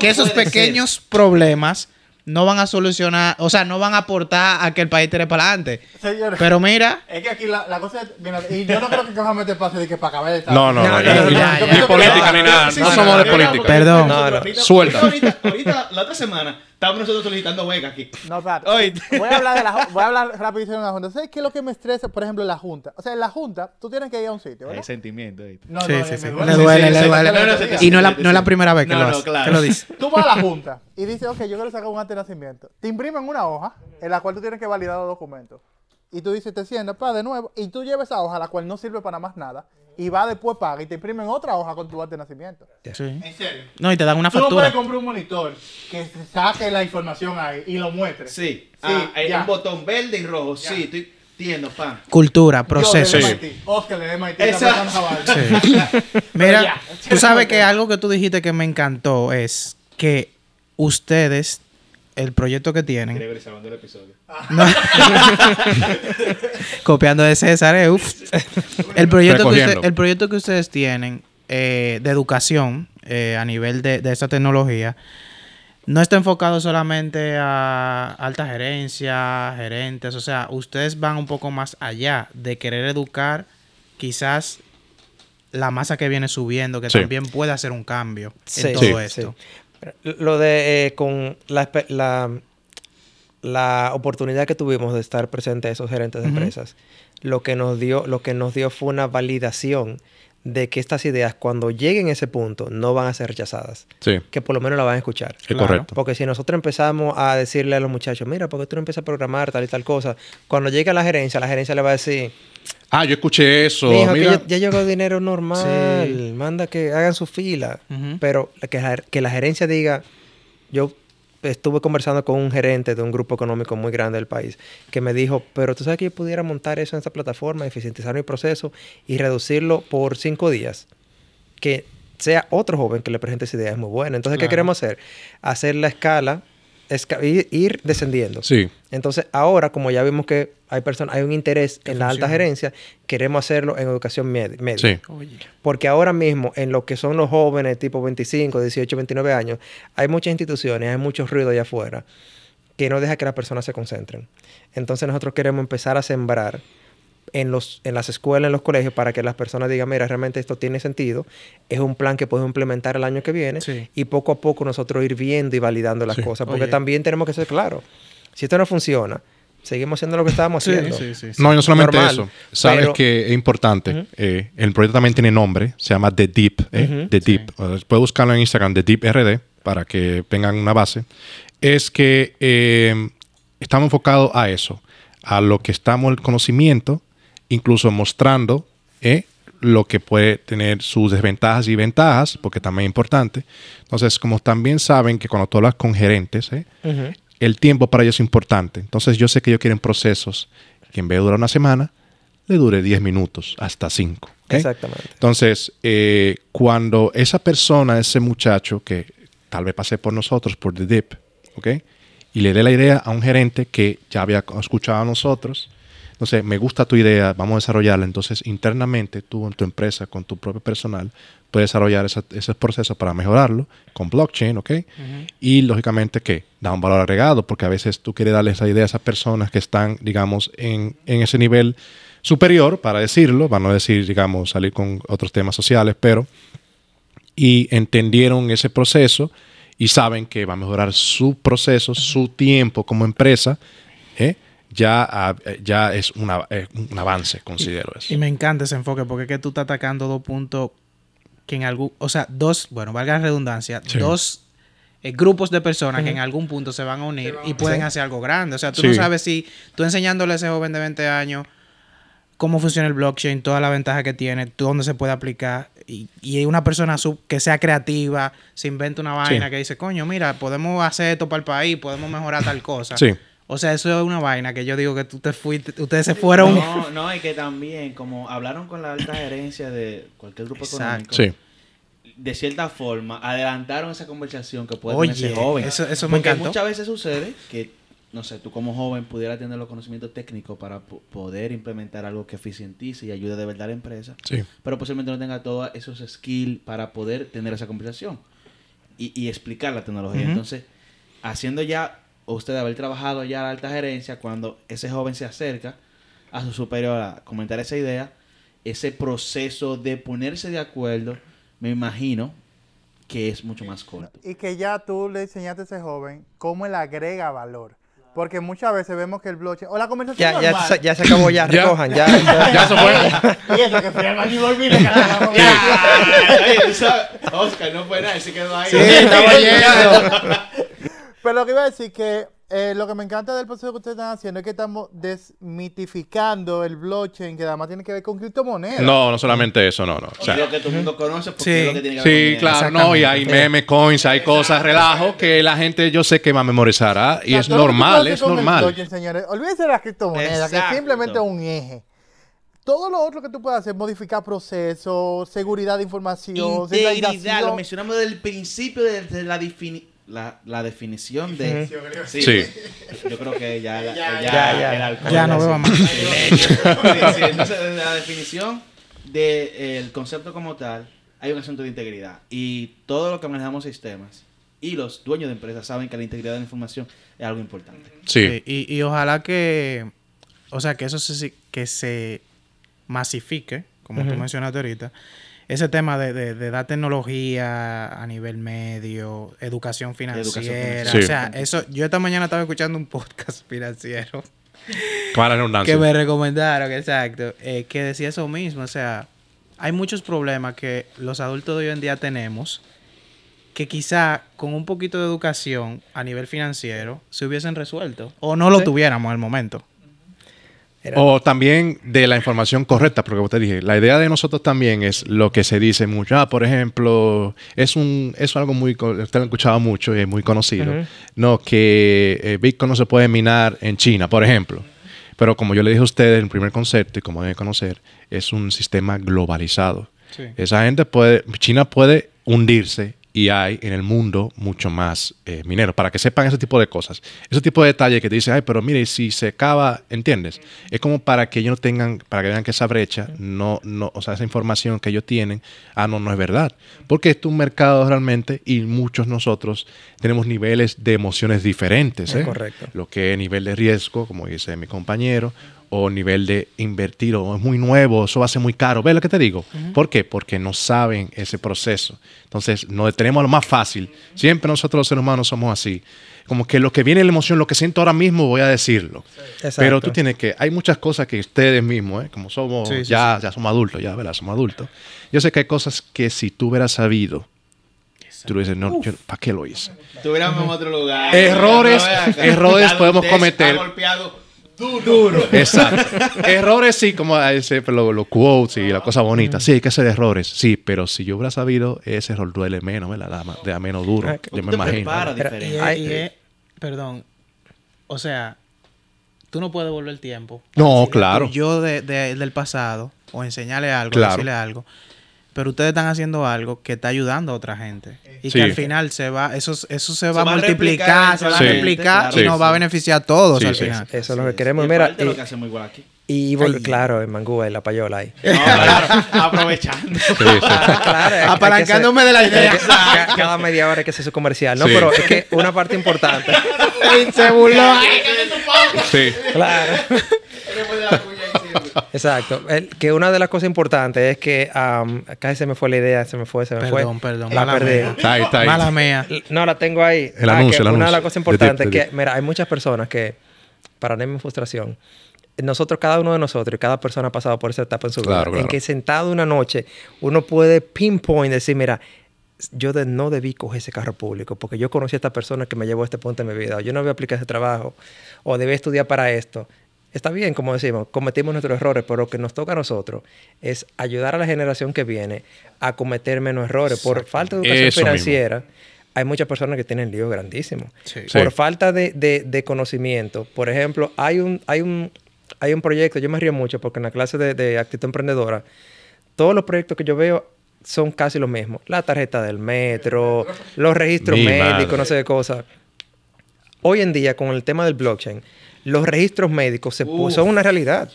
que esos, pequeños problemas no van a solucionar, o sea, no van a aportar a que el país tire para adelante. Señores, Pero mira, es que aquí la, la cosa es. mira, y yo no creo que Cajamete pase de que para acabar el Estado. No, no, no. Ni política ni nada. No somos de política. Perdón. Suelta. Ahorita, ahorita, la otra semana, estábamos nosotros solicitando hueca aquí. No, espérate. Oye. Voy a hablar de la voy a hablar rapidísimo de la Junta. ¿Sabes qué es lo que me estresa? Por ejemplo, la Junta. O sea, en la Junta, tú tienes que ir a un sitio, ¿verdad? sentimiento. No, Sí, no, sí, me sí. duele. Le duele, le duele. no, no, Y no es la, no es la primera vez que No, lo no, hace. claro. que lo dice. Tú vas a la Junta y dices, ok, yo quiero sacar un acta de nacimiento. Te imprimen una hoja en la cual tú tienes que validar los documentos. Y tú dices, te sientas, para de nuevo. Y tú llevas esa hoja, la cual no sirve para más nada. Y va después, paga. Y te imprimen otra hoja con tu acta de nacimiento. Sí. En serio. No, y te dan una Tú no puedes factura. comprar un monitor que saque la información ahí y lo muestre. Sí. Sí, Ah, hay ya. un botón verde y rojo. Sí, estoy entiendo, pan. Cultura, Yo procesos. de Sí. Oscar de MIT. Javal. Mira, tú sabes que algo que tú dijiste que me encantó es que ustedes, el proyecto que tienen, Gregory salvando el episodio. No. <laughs> Copiando de César, eh, uf. El proyecto, que usted- el proyecto que ustedes tienen eh, de educación eh, a nivel de, de esta tecnología no está enfocado solamente a alta gerencia, gerentes, o sea, ustedes van un poco más allá de querer educar quizás la masa que viene subiendo, que Sí. también puede hacer un cambio Sí, en todo sí, esto. Lo de eh, con la, la, la oportunidad que tuvimos de estar presentes esos gerentes de empresas, lo que nos dio, lo que nos dio fue una validación de que estas ideas cuando lleguen a ese punto no van a ser rechazadas, Sí, que por lo menos la van a escuchar. es Claro. correcto. Porque si nosotros empezamos a decirle a los muchachos, mira, ¿por qué tú no empiezas a programar tal y tal cosa? Cuando llegue a la gerencia, la gerencia le va a decir, Ah, yo escuché eso. que Mira, ya, ya llegó dinero normal, Sí. manda que hagan su fila. Pero que la, que la gerencia diga, yo estuve conversando con un gerente de un grupo económico muy grande del país que me dijo, pero tú sabes que yo pudiera montar eso en esta plataforma, eficientizar mi proceso y reducirlo por cinco días. Que sea otro joven que le presente esa idea es muy buena. Entonces, ¿qué Claro. queremos hacer? Hacer la escala, esca- ir, ir descendiendo. Sí, Entonces, ahora, como ya vimos que hay personas, hay un interés en la alta gerencia, queremos hacerlo en educación med- media. sí. Porque ahora mismo, en lo que son los jóvenes, tipo 25, 18, 29 años, hay muchas instituciones, hay mucho ruido allá afuera que no deja que las personas se concentren. Entonces nosotros queremos empezar a sembrar en, los, en las escuelas, en los colegios, para que las personas digan, mira, realmente esto tiene sentido, es un plan que podemos implementar el año que viene Sí. y poco a poco nosotros ir viendo y validando las Sí. cosas. Porque Oye. también tenemos que ser claros. Si esto no funciona, seguimos haciendo lo que estábamos Sí, haciendo. sí, sí, sí. No, y no solamente Normal, eso. Sabes pero- que es importante. Eh, el proyecto también tiene nombre. Se llama The Deep. eh. The Deep. Eh, Puedes buscarlo en Instagram, The Deep RD, para que tengan una base. Es que eh, estamos enfocados a eso. A lo que estamos, el conocimiento, incluso mostrando eh, lo que puede tener sus desventajas y ventajas, porque también es importante. Entonces, como también saben que cuando tú hablas con gerentes, eh, el tiempo para ellos es importante. Entonces yo sé que ellos quieren procesos que en vez de durar una semana, le dure 10 minutos hasta 5. Exactamente. Entonces, eh, cuando esa persona, ese muchacho que tal vez pase por nosotros, por The Dip, ¿ok? Y le dé la idea a un gerente que ya había escuchado a nosotros, entonces, me gusta tu idea, vamos a desarrollarla. Entonces, internamente, tú en tu empresa, con tu propio personal, puedes desarrollar esa- ese proceso para mejorarlo con blockchain, ¿ok? Y, lógicamente, que da un valor agregado, porque a veces tú quieres darle esa idea a esas personas que están, digamos, en, en ese nivel superior, para decirlo, para no decir, digamos, salir con otros temas sociales, pero y entendieron ese proceso y saben que va a mejorar su proceso, su tiempo como empresa, ¿eh? Ya, ah, eh, ya es una- eh, un avance, considero eso. Y me encanta ese enfoque porque es que tú estás atacando dos puntos que en algún, o sea, dos, bueno, valga la redundancia, Sí. dos eh, grupos de personas que en algún punto se van a unir y pueden hacer algo grande. O sea, tú no sabes si tú enseñándole a ese joven de 20 años cómo funciona el blockchain, toda la ventaja que tiene, tú dónde se puede aplicar y, y una persona sub- que sea creativa, se inventa una vaina Sí. que dice, coño, mira, podemos hacer esto para el país, podemos mejorar tal cosa. Sí. O sea, eso es una vaina que yo digo que tú te fuiste, ustedes se fueron. No, no, y que también, como hablaron con la alta gerencia de cualquier grupo Exacto. económico, Sí. de cierta forma, adelantaron esa conversación que puede Oye, tener ese joven. eso- eso me Porque encantó. muchas veces sucede que, no sé, tú como joven pudieras tener los conocimientos técnicos para po- poder implementar algo que eficientice y ayude de verdad a la empresa, Sí. pero posiblemente no tenga todos esos skills para poder tener esa conversación y, y explicar la tecnología. Entonces, haciendo ya, usted haber trabajado ya a la alta gerencia, cuando ese joven se acerca a su superior a comentar esa idea, ese proceso de ponerse de acuerdo, me imagino que es mucho más corto. Y que ya tú le enseñaste a ese joven cómo él agrega valor. Porque muchas veces vemos que el blockchain... O la conversación Ya, se, ya se acabó, ya, <laughs> recojan, <laughs> ya. Ya se fue. Y eso que fui al baño y volví. <laughs> Oscar, no fue nada, se quedó ahí. Sí, estaba lleno. Pero lo que iba a decir que eh, lo que me encanta del proceso que ustedes están haciendo es que estamos desmitificando el blockchain, que además tiene que ver con criptomonedas. No, no solamente eso, no, no. O sea, lo que todo el mundo conoce porque Sí. es lo que tiene que ver con Sí, claro, no, y hay meme coins, hay cosas, relajo, que la gente yo sé que va a memorizar, ¿ah? y O sea, es que normal, es normal. blockchain, señores, olvídense de las criptomonedas, que Exacto. simplemente es un eje. Todo lo otro que tú puedes hacer, modificar procesos, seguridad de información, Integridad, lo mencionamos desde el principio de, de la, defini- la, la definición de... Sí. Sí. Yo creo que ya, ya, ya, ya, ya. el alcohol Ya no beba más. Sí, sí, entonces, desde la definición del concepto como tal, hay un asunto de integridad. Y todo lo que manejamos sistemas y los dueños de empresas saben que la integridad de la información es algo importante. Sí, Sí, y, y ojalá que, o sea, que eso se, que se masifique, como tú mencionaste ahorita, ese tema de, de- de dar tecnología a nivel medio, educación financiera, financiera. Sí. o sea, eso, yo esta mañana estaba escuchando un podcast <laughs> financiero que me recomendaron, exacto, eh, que decía eso mismo, o sea, hay muchos problemas que los adultos de hoy en día tenemos que quizá con un poquito de educación a nivel financiero se hubiesen resuelto o no lo Sí. tuviéramos al momento. Era- O también de la información correcta, porque como te dije, la idea de nosotros también es lo que se dice mucho. Ah, por ejemplo, es un es algo muy, usted lo ha escuchado mucho y es muy conocido, no que eh, Bitcoin no se puede minar en China, por ejemplo. Pero como yo le dije a ustedes, el primer concepto, y como deben conocer, es un sistema globalizado. Sí. Esa gente puede, China puede hundirse y hay en el mundo mucho más eh, mineros, para que sepan ese tipo de cosas. Ese tipo de detalles que te dicen, ay, pero mire, si se acaba, ¿entiendes? Es como para que ellos no tengan, para que vean que esa brecha, no, no, o sea, esa información que ellos tienen, ah, no, no es verdad. Porque es un mercado realmente y muchos nosotros tenemos niveles de emociones diferentes. Es ¿eh? correcto. Lo que es nivel de riesgo, como dice mi compañero, o nivel de invertir, o es muy nuevo, eso va a ser muy caro. ¿Ves lo que te digo? ¿Por qué? Porque no saben ese proceso. Entonces, no tenemos lo más fácil. Siempre nosotros los seres humanos somos así. Como que lo que viene la emoción, lo que siento ahora mismo, voy a decirlo. Exacto. Pero tú tienes que, hay muchas cosas que ustedes mismos, ¿eh? como somos, Sí, sí, ya, ya somos adultos, ya, ¿verdad? Somos adultos. Yo sé que hay cosas que si tú hubieras sabido, tú dices, no, yo, ¿para qué lo hice? Estuviéramos en otro lugar. Errores- errores podemos cometer. ha golpeado duro. <laughs> Exacto. errores sí, como ese, los quotes y la cosa bonita. Sí, hay que hacer errores. Sí, pero si yo hubiera sabido, ese error duele menos, ¿verdad? Da, da menos duro. Ah, yo me te imagino. Y, perdón, o sea, tú no puedes volver el tiempo. No, claro. Yo de, de- del pasado, o enseñarle algo, Claro. decirle algo. Pero ustedes están haciendo algo que está ayudando a otra gente. Y Sí. que al final se va, eso, eso se va a va a multiplicar, replicar se va a Sí. replicar Sí. y nos va a beneficiar a todos Sí, al sí. final. Eso es lo que queremos. y Mira, lo y- que hacemos igual aquí. y claro, el mangú y la payola ahí. <laughs> claro, aprovechando. Sí, sí. <laughs> Claro, Apalancándome de la idea. Cada media hora hay que hacer su comercial. No, Sí. pero es que una parte importante. <laughs> se burló. Sí. Claro. <laughs> Exacto. El- que una de las cosas importantes es que am, casi se me fue la idea, se me fue, se me Perdón, fue. perdón. La mala perdí. mía. Está ahí, está ahí. Mala mía. No, la tengo ahí. El Ah, anuncio, que el Una de las cosas importantes es que, mira, hay muchas personas que, para no en frustración, nosotros, cada uno de nosotros y cada persona ha pasado por esa etapa en su vida, Claro, en que sentado una noche uno puede pinpoint, decir, mira, yo de- no debí coger ese carro público porque yo conocí a esta persona que me llevó a este punto en mi vida, o yo no voy a aplicar ese trabajo, o debí estudiar para esto. Está bien, como decimos, cometimos nuestros errores, pero lo que nos toca a nosotros es ayudar a la generación que viene a cometer menos errores. Por falta de educación Eso mismo. financiera, hay muchas personas que tienen líos grandísimos. Sí. Por Sí. falta de, de- de conocimiento. Por ejemplo, hay un, hay, un, hay un proyecto, yo me río mucho porque en la clase de, de actitud emprendedora, todos los proyectos que yo veo son casi lo mismo. La tarjeta del metro, los registros Mi médicos, madre. no sé qué cosa. Hoy en día, con el tema del blockchain, los registros médicos se pu- son una realidad.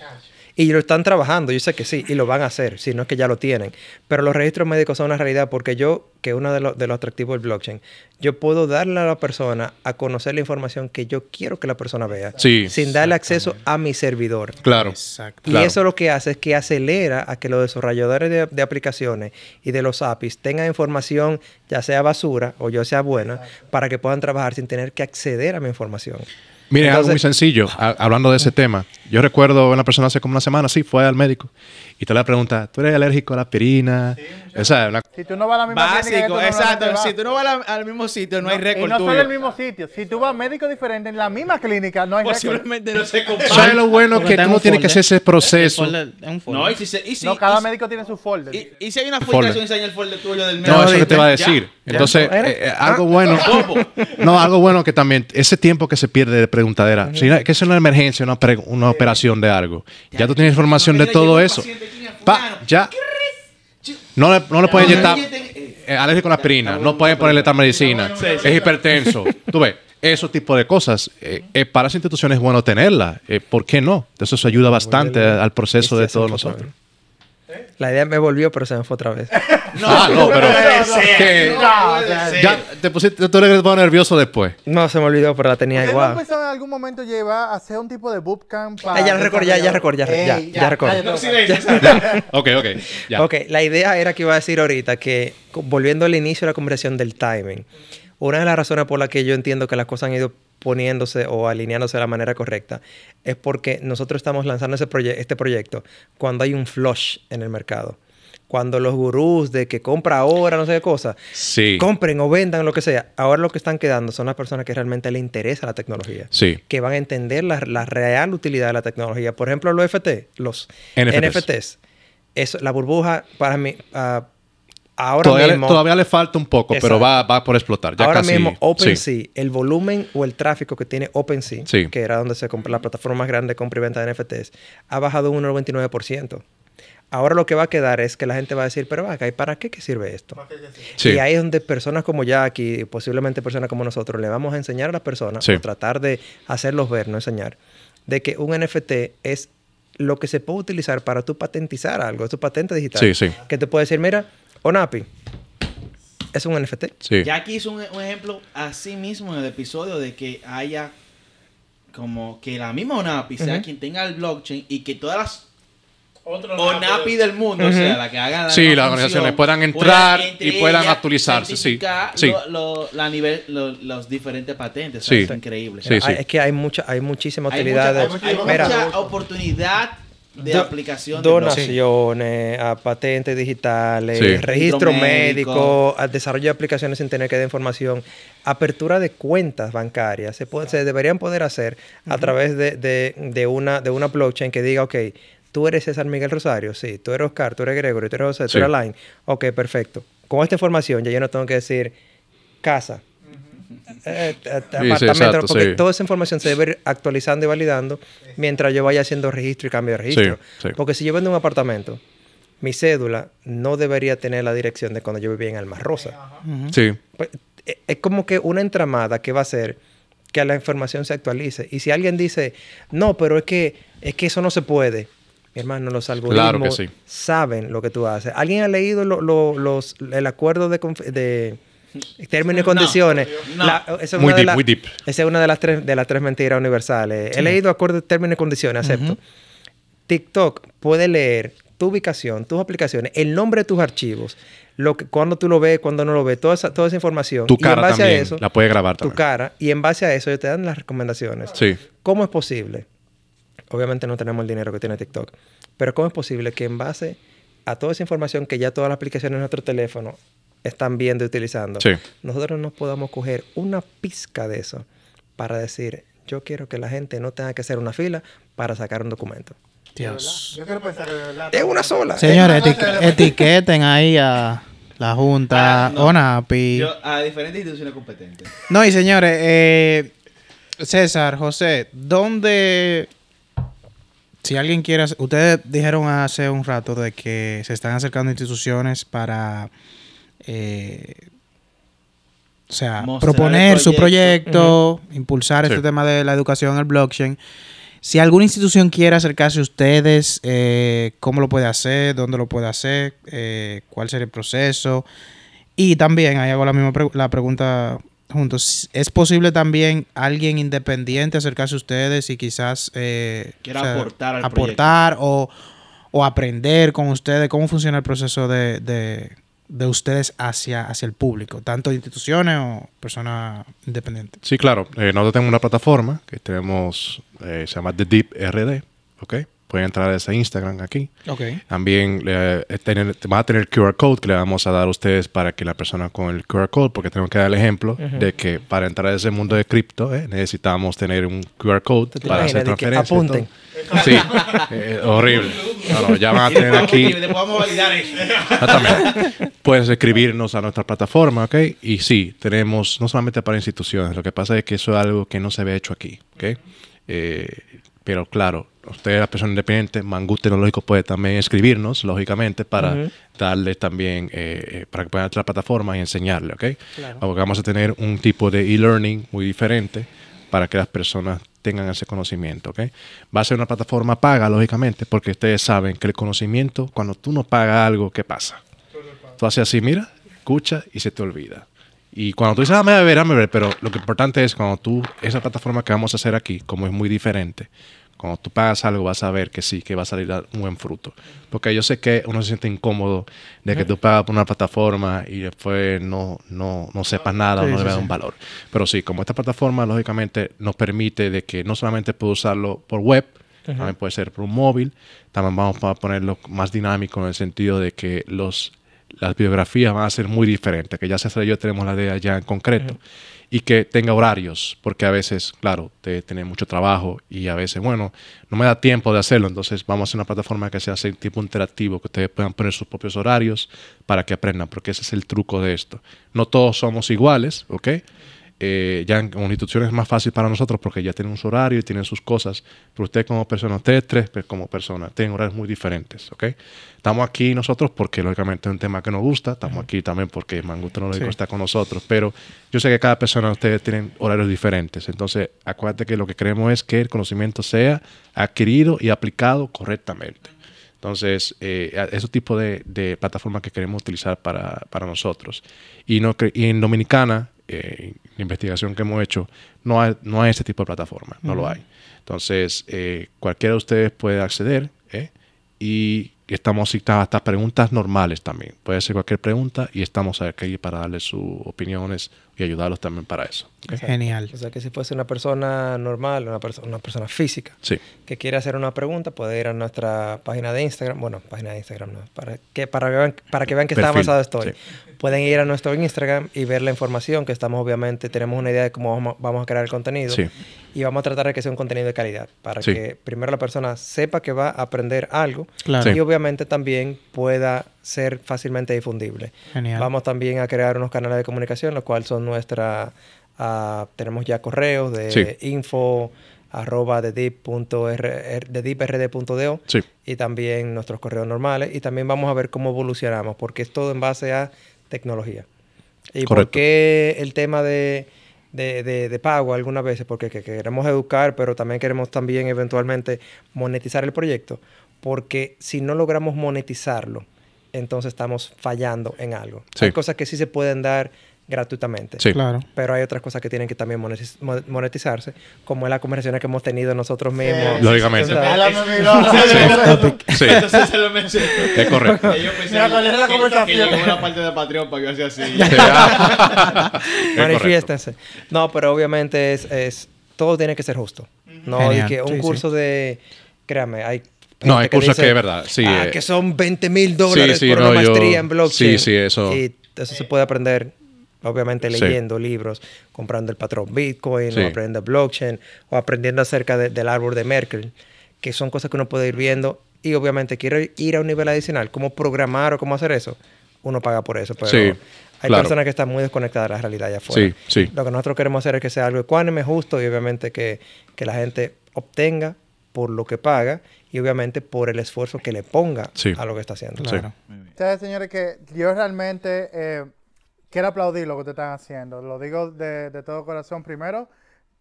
Y lo están trabajando, yo sé que sí, y lo van a hacer, si no es que ya lo tienen. Pero los registros médicos son una realidad porque yo, que uno de, los- de los atractivos del blockchain, yo puedo darle a la persona a conocer la información que yo quiero que la persona vea, Sí. sin darle acceso a mi servidor. Claro. Exacto. Y Claro. eso lo que hace es que acelera a que los desarrolladores de, de aplicaciones y de los APIs tengan información, ya sea basura o ya sea buena, para que puedan trabajar sin tener que acceder a mi información. Mire, algo Entonces- muy sencillo, a- hablando de ese tema. Yo recuerdo una persona hace como una semana, sí, fue al médico y te le pregunta, ¿tú eres alérgico a la aspirina? Esa, una- Si tú no vas a la misma clínica Básico, normalmente exacto. Si tú no vas al, al mismo sitio, no, hay y récord no tuyo. solo el mismo sitio. Si tú vas a médico diferente en la misma clínica, no hay récord. Posiblemente no se compara. ¿Sabes lo bueno Porque que tú no tienes que hacer ese proceso? El folder es un folder. No, y si, se, y si, No, cada y, médico tiene su folder. y, y si hay una Folder. filtración, enseña el folder tuyo del No, médico. eso que te va a Ya. decir. Entonces, eh, eh, algo bueno. <laughs> no, algo bueno que también, ese tiempo que se pierde de preguntadera, si no- que es una emergencia, una, pre- una operación de algo, ya tú tienes información de todo eso. Pa, ya. No le, no le pueden inyectar alérgico a la aspirina, no pueden ponerle tal medicina, es hipertenso. Tú ves, esos tipos de cosas, eh, eh, para las instituciones es bueno tenerlas. Eh, ¿Por qué no? Eso se ayuda bastante al proceso de todos se nosotros. La idea me volvió, pero se me fue otra vez. <laughs> ah, no, pero que No, o sea, ya te pusiste, tú eres nervioso después. No, se me olvidó, pero la tenía ¿Ustedes no igual. pensaban en algún momento llevar a hacer un tipo de bootcamp para Ah, ya recuerdo, ya- ya recuerdo, ya- ya- ya recuerdo. cállate, <laughs> Ok, ok. Ya. Ok, la idea era que iba a decir ahorita que, volviendo al inicio de la conversación del timing, una de las razones por las que yo entiendo que las cosas han ido poniéndose o alineándose de la manera correcta es porque nosotros estamos lanzando ese proye- este proyecto cuando hay un flush en el mercado. Cuando los gurús de que compra ahora, no sé qué cosa, Sí. compren o vendan lo que sea, ahora lo que están quedando son las personas que realmente les interesa la tecnología Sí. que van a entender la, la real utilidad de la tecnología. Por ejemplo, los FT, los NFTs. NFTs. Eso, la burbuja, para mí, ah, ahora Todavía, mismo... le, todavía le falta un poco, pero Exacto. va, va por explotar. Ya ahora casi. mismo, sí. OpenSea, el volumen o el tráfico que tiene OpenSea, Sí. que era donde se compra la plataforma más grande de compra y venta de NFTs, ha bajado un 99%. Ahora lo que va a quedar es que la gente va a decir, pero vaca, ¿y para qué que sirve esto? Sí. Y ahí es donde personas como Jackie, y posiblemente personas como nosotros, le vamos a enseñar a las personas, Sí. o tratar de hacerlos ver, no enseñar, de que un NFT es lo que se puede utilizar para tú patentizar algo, es tu patente digital. Sí, sí. Que te puede decir, mira, Onapi, es un NFT. Sí. Ya aquí hizo un, un ejemplo así mismo en el episodio de que haya como que la misma ONAPI sea quien tenga el blockchain y que todas las ONAPI del mundo, o sea, la que hagan la Sí, las organizaciones puedan entrar y puedan actualizarse, sí. Sí. lo- lo- la nivel, lo- los diferentes patentes. o Sí. sea, Es increíble. Sí, sí. Hay- es que hay mucha, hay muchísima Hay utilidad. mucha, hay Mira, mucha oportunidad de Do- aplicación de donaciones, a patentes digitales, Sí. registro médico. médico, al desarrollo de aplicaciones sin tener que dar información, apertura de cuentas bancarias, se, puede- se deberían poder hacer a través de, de- de una, de una blockchain que diga, ok, tú eres César Miguel Rosario, sí, tú eres Oscar, tú eres Gregorio, tú eres José, tú Sí. eres Alain, ok, perfecto. Con esta información ya yo no tengo que decir casa. Eh, eh, apartamento, exacto, porque sí. toda esa información se debe ir actualizando y validando mientras yo vaya haciendo registro y cambio de registro. Sí. Porque si yo vendo un apartamento, mi cédula no debería tener la dirección de cuando yo vivía en Alma Rosa. Sí. Pues, eh, es como que una entramada que va a hacer que la información se actualice. Y si alguien dice, no, pero es que, es que eso no se puede. Mi hermano, los algoritmos Claro que sí. saben lo que tú haces. ¿Alguien ha leído lo- lo- los, el acuerdo de términos y condiciones? no. La- esa es Muy una de deep, la- muy deep. Esa es una de las tres, de las tres mentiras universales. He leído acuerdos de términos y condiciones, acepto. TikTok puede leer tu ubicación, tus aplicaciones, el nombre de tus archivos, lo que, cuando tú lo ves, cuando no lo ves, toda esa, toda esa información. Tu y en cara base también a eso, la puede grabar tu también. cara, y en base a eso ellos te dan las recomendaciones. Sí. ¿Cómo es posible? Obviamente no tenemos el dinero que tiene TikTok, pero ¿cómo es posible que en base a toda esa información que ya todas las aplicaciones de nuestro teléfono están viendo y utilizando, Sí. nosotros no podamos coger una pizca de eso para decir, yo quiero que la gente no tenga que hacer una fila para sacar un documento? Dios. Yo quiero pensar que de verdad. Es una sola. Señores, eti- etiqueten ahí a la Junta, Ah, no. ONAPI. Yo, a diferentes instituciones competentes. No, y señores, eh, César, José, ¿dónde... Si alguien quiere... hacer- Ustedes dijeron hace un rato de que se están acercando instituciones para... eh, o sea, Mostrar proponer su proyecto. impulsar Sí. este tema de la educación en el blockchain. Si alguna institución quiere acercarse a ustedes, eh, ¿cómo lo puede hacer? ¿Dónde lo puede hacer? Eh, ¿Cuál sería el proceso? Y también, ahí hago la misma pre- la pregunta juntos. ¿Es posible también alguien independiente acercarse a ustedes y quizás eh, Quiera aportar al aportar o, o aprender con ustedes cómo funciona el proceso de, de- de ustedes hacia, hacia el público, tanto instituciones o personas independientes? Sí, claro. Eh, nosotros tenemos una plataforma que tenemos, eh, se llama The Deep RD, ¿ok? Pueden entrar a ese Instagram aquí. Ok. También eh, tener, va a tener QR code que le vamos a dar a ustedes para que la persona con el QR code, porque tenemos que dar el ejemplo de que para entrar a ese mundo de cripto eh, necesitamos tener un QR code ¿Tú te para hacer de transferencias. apunten? Sí, eh, horrible. No, no, ya van a tener aquí. Validar eso. Exactamente. Puedes escribirnos a nuestra plataforma, ¿ok? Y sí, tenemos, no solamente para instituciones, lo que pasa es que eso es algo que no se ve hecho aquí, ¿ok? Eh, pero claro, ustedes, las personas independientes, Mangú Tecnológico puede también escribirnos, lógicamente, para Ujú. darles también, eh, eh, para que puedan entrar a la plataforma y enseñarle, ¿ok? Porque vamos a tener un tipo de e-learning muy diferente para que las personas tengan ese conocimiento, ¿ok? Va a ser una plataforma paga, lógicamente, porque ustedes saben que el conocimiento, cuando tú no pagas algo, ¿qué pasa? Tú haces así, mira, escucha y se te olvida. Y cuando tú dices, ah, me voy a ver, ah, me voy a ver, pero lo importante es cuando tú, esa plataforma que vamos a hacer aquí, como es muy diferente, cuando tú pagas algo vas a ver que sí, que va a salir a- un buen fruto. Porque yo sé que uno se siente incómodo de que tú pagas por una plataforma y después no, no, no sepas nada o no le veas sí. un valor. Pero sí, como esta plataforma lógicamente nos permite de que no solamente puedo usarlo por web, también puede ser por un móvil, también vamos a ponerlo más dinámico en el sentido de que los las biografías van a ser muy diferentes, que ya César y yo tenemos la idea ya en concreto, y que tenga horarios, porque a veces, claro, te tiene mucho trabajo y a veces, bueno, no me da tiempo de hacerlo, entonces vamos a hacer una plataforma que sea así, tipo interactivo, que ustedes puedan poner sus propios horarios para que aprendan, porque ese es el truco de esto. No todos somos iguales, ¿ok? Eh, ya en, como instituciones es más fácil para nosotros porque ya tienen su horario y tienen sus cosas, pero ustedes como personas, ustedes tres pues, como personas, tienen horarios muy diferentes, ¿ok? Estamos aquí nosotros porque lógicamente es un tema que nos gusta, estamos aquí también porque Mango Tecnológico Sí. está con nosotros, pero yo sé que cada persona de ustedes tienen horarios diferentes, entonces acuérdate que lo que queremos es que el conocimiento sea adquirido y aplicado correctamente. Entonces, eh, a- ese tipo de, de plataformas que queremos utilizar para, para nosotros. Y, no, y en Dominicana, eh, la investigación que hemos hecho, no hay, no hay ese tipo de plataforma, no lo hay. Entonces, eh, cualquiera de ustedes puede acceder ¿eh? y estamos hasta, hasta preguntas normales también. Puede ser cualquier pregunta y estamos aquí para darles sus opiniones y ayudarlos también para eso. Genial. O sea, que si fuese una persona normal, una, perso- una persona física, Sí, que quiere hacer una pregunta, puede ir a nuestra página de Instagram. Bueno, página de Instagram, no. Para que, para que, vean, para que vean que está avanzado estoy. sí. Pueden ir a nuestro Instagram y ver la información que estamos, obviamente, tenemos una idea de cómo vamos, a- vamos a crear el contenido. Sí. Y vamos a tratar de que sea un contenido de calidad. Para Sí. que primero la persona sepa que va a aprender algo. Claro. Sí. Y obviamente también pueda ser fácilmente difundible. Genial. Vamos también a crear unos canales de comunicación, los cuales son nuestra... ah, tenemos ya correos de Sí. info arroba de deeprd.do sí, y también nuestros correos normales y también vamos a ver cómo evolucionamos porque es todo en base a tecnología. ¿Y por Correcto. qué el tema de, de, de- de pago algunas veces? Porque que queremos educar, pero también queremos también eventualmente monetizar el proyecto. Porque si no logramos monetizarlo, entonces estamos fallando en algo. Sí. Hay cosas que sí se pueden dar gratuitamente. Sí. Claro. Pero hay otras cosas que tienen que también monetiz- mo- monetizarse, como es las conversaciones que hemos tenido nosotros mismos. Lógicamente. <laughs> <laughs> Sí, Entonces se lo mencioné. <laughs> es correcto. Yo pensé Mira, ¿cuál es la que- conversación? Que una parte de Patreon para que yo así. Sí, Manifiéstense. No, pero obviamente es, es todo tiene que ser justo. No Genial. y que un Sí, sí. curso de créame, hay No, hay cursos dice, que es verdad, sí, ah, eh. que son 20 mil dólares Sí, sí, por no, una yo- maestría en blockchain. sí, sí, eso- Y eso se puede aprender obviamente leyendo libros, comprando el patrón Bitcoin, o aprendiendo blockchain, o aprendiendo acerca de- del árbol de Merkel, que son cosas que uno puede ir viendo. Y obviamente quiere ir a un nivel adicional, cómo programar o cómo hacer eso, uno paga por eso. Pero hay claro. personas que están muy desconectadas de la realidad allá afuera. Sí, sí. Lo que nosotros queremos hacer es que sea algo ecuánime, justo y obviamente que, que la gente obtenga por lo que paga y obviamente por el esfuerzo que le ponga Sí. a lo que está haciendo. Claro. Ustedes, señores, que yo realmente eh, quiero aplaudir lo que ustedes están haciendo. Lo digo de, de todo corazón. Primero,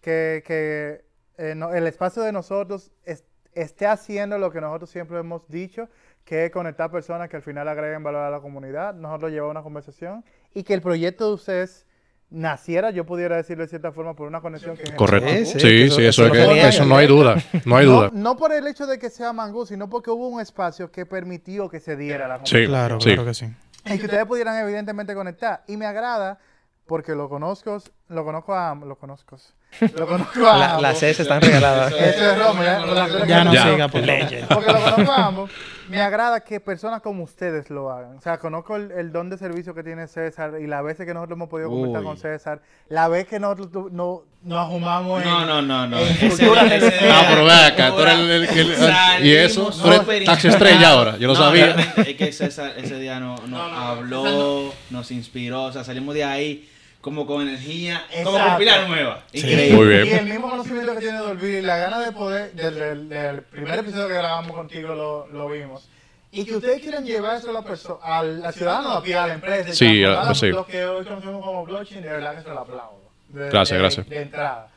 que, que, eh, no- el espacio de nosotros es- esté haciendo lo que nosotros siempre hemos dicho, que es conectar personas que al final agreguen valor a la comunidad. Nosotros llevamos una conversación y que el proyecto de ustedes naciera, yo pudiera decirlo de cierta forma, por una conexión que Correcto. Sí, Sí, sí, eso- eso, eso es no que- eso no hay duda. No hay No, duda. no por el hecho de que sea Mangú, sino porque hubo un espacio que permitió que se diera la Sí. conversación. Claro, Sí. claro que sí. Y que ustedes pudieran evidentemente conectar. Y me agrada porque lo conozco, lo conozco a ambos, lo conozco. <laughs> Lo conozco a La- ambos. las C están regaladas. Eso es Romo, ya, las no Ya. siga, por favor. Porque lo conozco a ambos. Me agrada que personas como ustedes lo hagan. O sea, conozco el, el don de servicio que tiene César y la veces que nosotros hemos podido conversar Uy. con César, la vez que nosotros no, nos ajumamos en... No, no, no, no. en Ese- cultura ese-. Ah, pero ve acá, tú eres el, el- el- el- y eso, tú eres taxi estrella ahora, yo lo No, sabía. Es que César ese día no, nos habló, nos inspiró, o sea, salimos de ahí como con energía, como Exacto. con pila nueva. Sí. Increíble. Muy bien. Y el mismo conocimiento que tiene Dolby y la gana de poder, del, del- del primer episodio que grabamos contigo lo, lo vimos. Y que ustedes quieren llevar eso a la perso- al, al ciudadano, a pie, a la empresa. Sí, transformarla ah, sí. Lo que hoy conocemos como blockchain, de verdad que se lo aplaudo. De- Gracias, de- gracias. De entrada.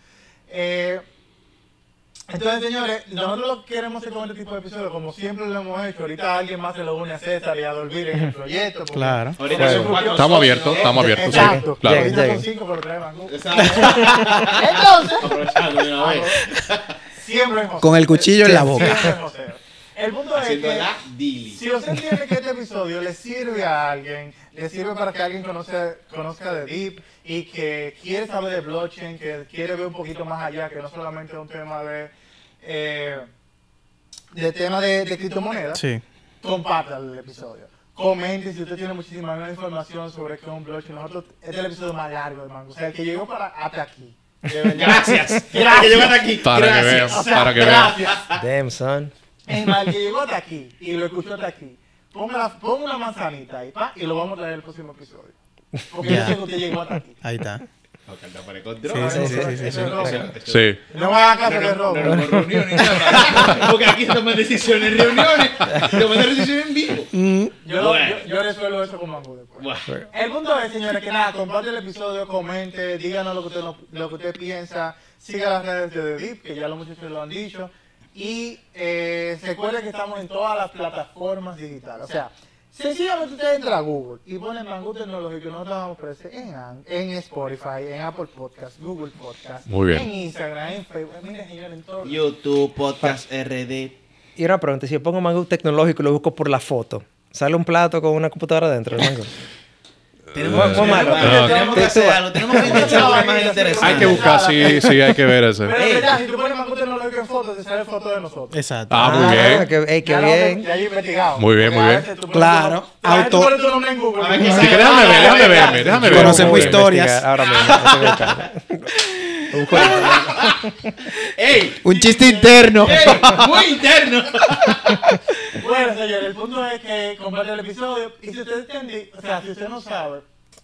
Eh, entonces, señores, nosotros queremos hacer con este tipo de episodios, como siempre lo hemos hecho, ahorita alguien más se lo une a César y a Dolby en el proyecto. porque- Claro. Ahorita son cuatro Estamos socios, abiertos, estamos abiertos, sí. Exacto. Claro. Ahorita son cinco, pero tres Mangú. Exacto. Entonces, Aprovechando de una vez. <laughs> siempre en José. Con el cuchillo en la boca. Siempre en José. El punto es que la dili. si usted entiende que este episodio le sirve a alguien, le sirve para que alguien conozca, conozca de Deep y que quiere saber de blockchain, que quiere ver un poquito más allá, que no solamente es un tema de, eh, de tema de, de criptomonedas, Sí. comparta el episodio. Comente si usted tiene muchísima más información sobre qué es un blockchain. Nosotros, este es el episodio más largo de Mango. O sea, el que llegó para hasta aquí. De. Gracias. Gracias. Que llegan aquí. Para que Gracias. O sea, para que gracias. Damn, son. Es más, el que llegó hasta aquí y lo escuchó hasta aquí, ponga, la- ponga una manzanita ahí, pa, y lo vamos a traer el próximo episodio. Porque yo sé que usted llegó hasta aquí. Ahí está. Sí, sí, sí, sí. No me hagan caso de robo. No, no, reuniones. Porque aquí se toman decisiones, reuniones, toman decisiones en vivo. Yo, Bueno. yo, yo resuelvo eso con Mango después. El punto es, señores, que nada, comparte el episodio, comente, díganos lo que usted, lo que usted piensa, siga las redes de The Deep, que ya los muchachos lo han dicho, y eh, se recuerde que estamos en todas las plataformas digitales. O sea, sencillamente usted entra a Google y pone Mangú Tecnológico, nosotros vamos a aparecer en, en Spotify, en Apple Podcast, Google Podcast, Muy bien. en Instagram, en Facebook, mire señores, en todo. YouTube, Podcast RD. Y una pregunta, si yo pongo mango tecnológico y lo busco por la foto, ¿sale un plato con una computadora dentro del mango? <laughs> Tenemos, Muy malo. tenemos- tenemos que hacer algo, tenemos que intentar algo más interesante. Hay que buscar, sí, sí, hay que ver ese. Pero es verdad, si tú pones Mangú Tecnológico en fotos, te sale foto de nosotros. Exacto. Ah, muy bien. qué, ey, qué bien. Ya he investigado. Muy bien, muy bien. veces tú pones Claro, tu- auto- pone tu nombre en Google. A ver, que Sí, que déjame ver, déjame verme, déjame ver. Conocemos historias. Ahora mismo. <laughs> ¡Ey! Un chiste interno. ¡Ey! ¡Muy interno! <laughs> Bueno, señores, el punto es que comparte el episodio. Y si usted entiende, o sea, si usted no sabe,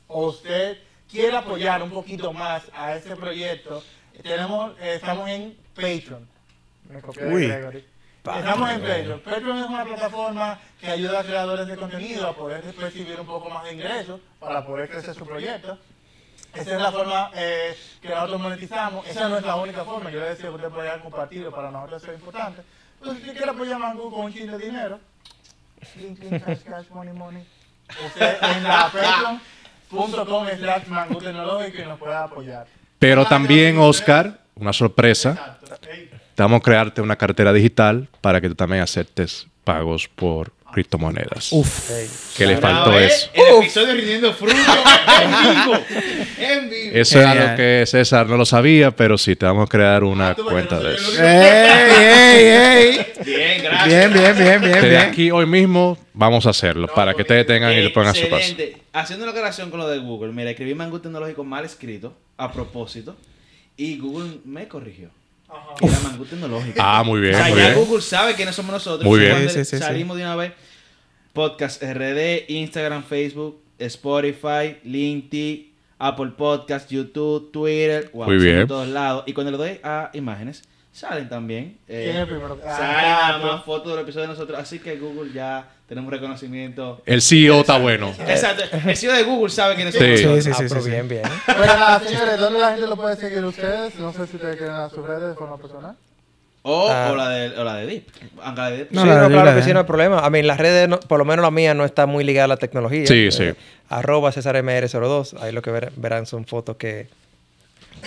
o usted quiere apoyar un poquito más a este proyecto, tenemos, eh, estamos en Patreon. Me copié de Uy. Gregory. Estamos en Patreon. Patreon es una plataforma que ayuda a creadores de contenido a poder recibir un poco más de ingresos para poder crecer su proyecto. Esa es la forma eh, que nosotros monetizamos. Esa no es la única forma. Yo le decía que usted podía compartirlo, para nosotros eso es importante. Entonces, si usted quiere apoyar a Mango con un chin de dinero, clink, clink, cash, cash, money, money. Usted en la Patreon .com slash mango tecnológico y nos pueda apoyar. Pero también, Oscar, una sorpresa. Te vamos a crearte una cartera digital para que tú también aceptes pagos por criptomonedas. Uf. Que le faltó Ahora, eso. ¿eh? El episodio rindiendo fruto en vivo. En vivo. Eso era lo que César no lo sabía, pero sí, te vamos a crear una Ah, cuenta no de eso. ¡Ey, ey, ey! Bien, gracias. Bien, bien, bien, bien, Desde bien. aquí hoy mismo vamos a hacerlo para que ustedes tengan y lo pongan a su. Excelente. Haciendo la aclaración con lo de Google, mira, escribí Mangú Tecnológico mal escrito, a propósito, y Google me corrigió. Y era Mangú Tecnológico. Ah, muy bien, o sea, muy ya bien. Google sabe quiénes somos nosotros. Muy bien. Sí, sí, Salimos de una vez. Podcast RD, Instagram, Facebook, Spotify, LinkedIn, Apple Podcast, YouTube, Twitter. Wow, Muy bien. en todos lados. Y cuando le doy a imágenes, salen también. eh, ¿Quién es el primero? Salen Ah, más fotos del episodio de nosotros. Así que Google ya tenemos reconocimiento. El CEO está bueno. Exacto. El CEO de Google sabe quiénes Sí. somos. Sí, nosotros. sí, Ah, sí, pero sí, sí. bien, bien. <laughs> Pero nada, señores, ¿dónde la gente lo puede seguir ustedes? No sé si ustedes quieren a sus redes de forma personal. O, Ah. o la de, o la de Deep. Aunque la de Deep. No, sí, la no, de- claro la que sí, no hay problema. A mí, las redes, no- por lo menos la mía, no está muy ligada a la tecnología. Sí, sí. Arroba CésarMR02. Ahí lo que ver- verán son fotos que...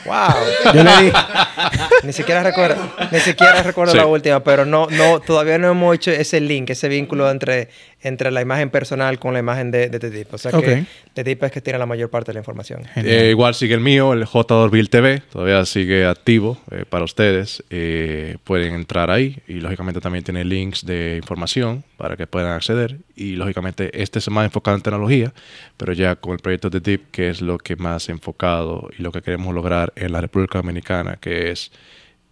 ¡Wow! Yo le dije, <laughs> ni siquiera recuerdo, ni siquiera recuerdo Sí. la última, pero no, no, todavía no hemos hecho ese link, ese vínculo entre, entre la imagen personal con la imagen de, de Tetip. O sea que Tetip es que tiene la mayor parte de la información. Eh, igual sigue el mío, el J. Bill TV, todavía sigue activo eh, para ustedes. Eh, pueden entrar ahí y lógicamente también tiene links de información para que puedan acceder. Y lógicamente este es más enfocado en tecnología, pero ya con el proyecto de DIP, que es lo que más enfocado y lo que queremos lograr en la República Dominicana, que es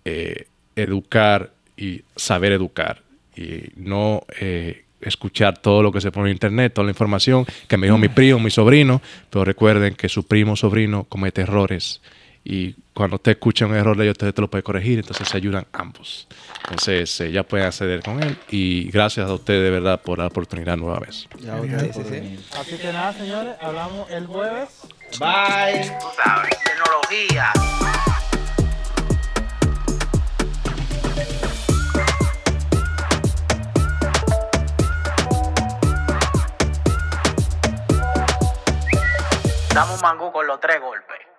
eh, educar y saber educar y no eh, escuchar todo lo que se pone en internet, toda la información que me dijo mi primo, mi sobrino, pero recuerden que su primo o sobrino comete errores y cuando usted escucha un error de ellos, usted te lo puede corregir, entonces se ayudan ambos. Entonces eh, ya pueden acceder con él y gracias a usted de verdad por la oportunidad nueva vez. Ya Sí, sí, sí. Así que nada, señores, hablamos el jueves. Bye. Tú sabes, tecnología. Damos un mango con los tres golpes.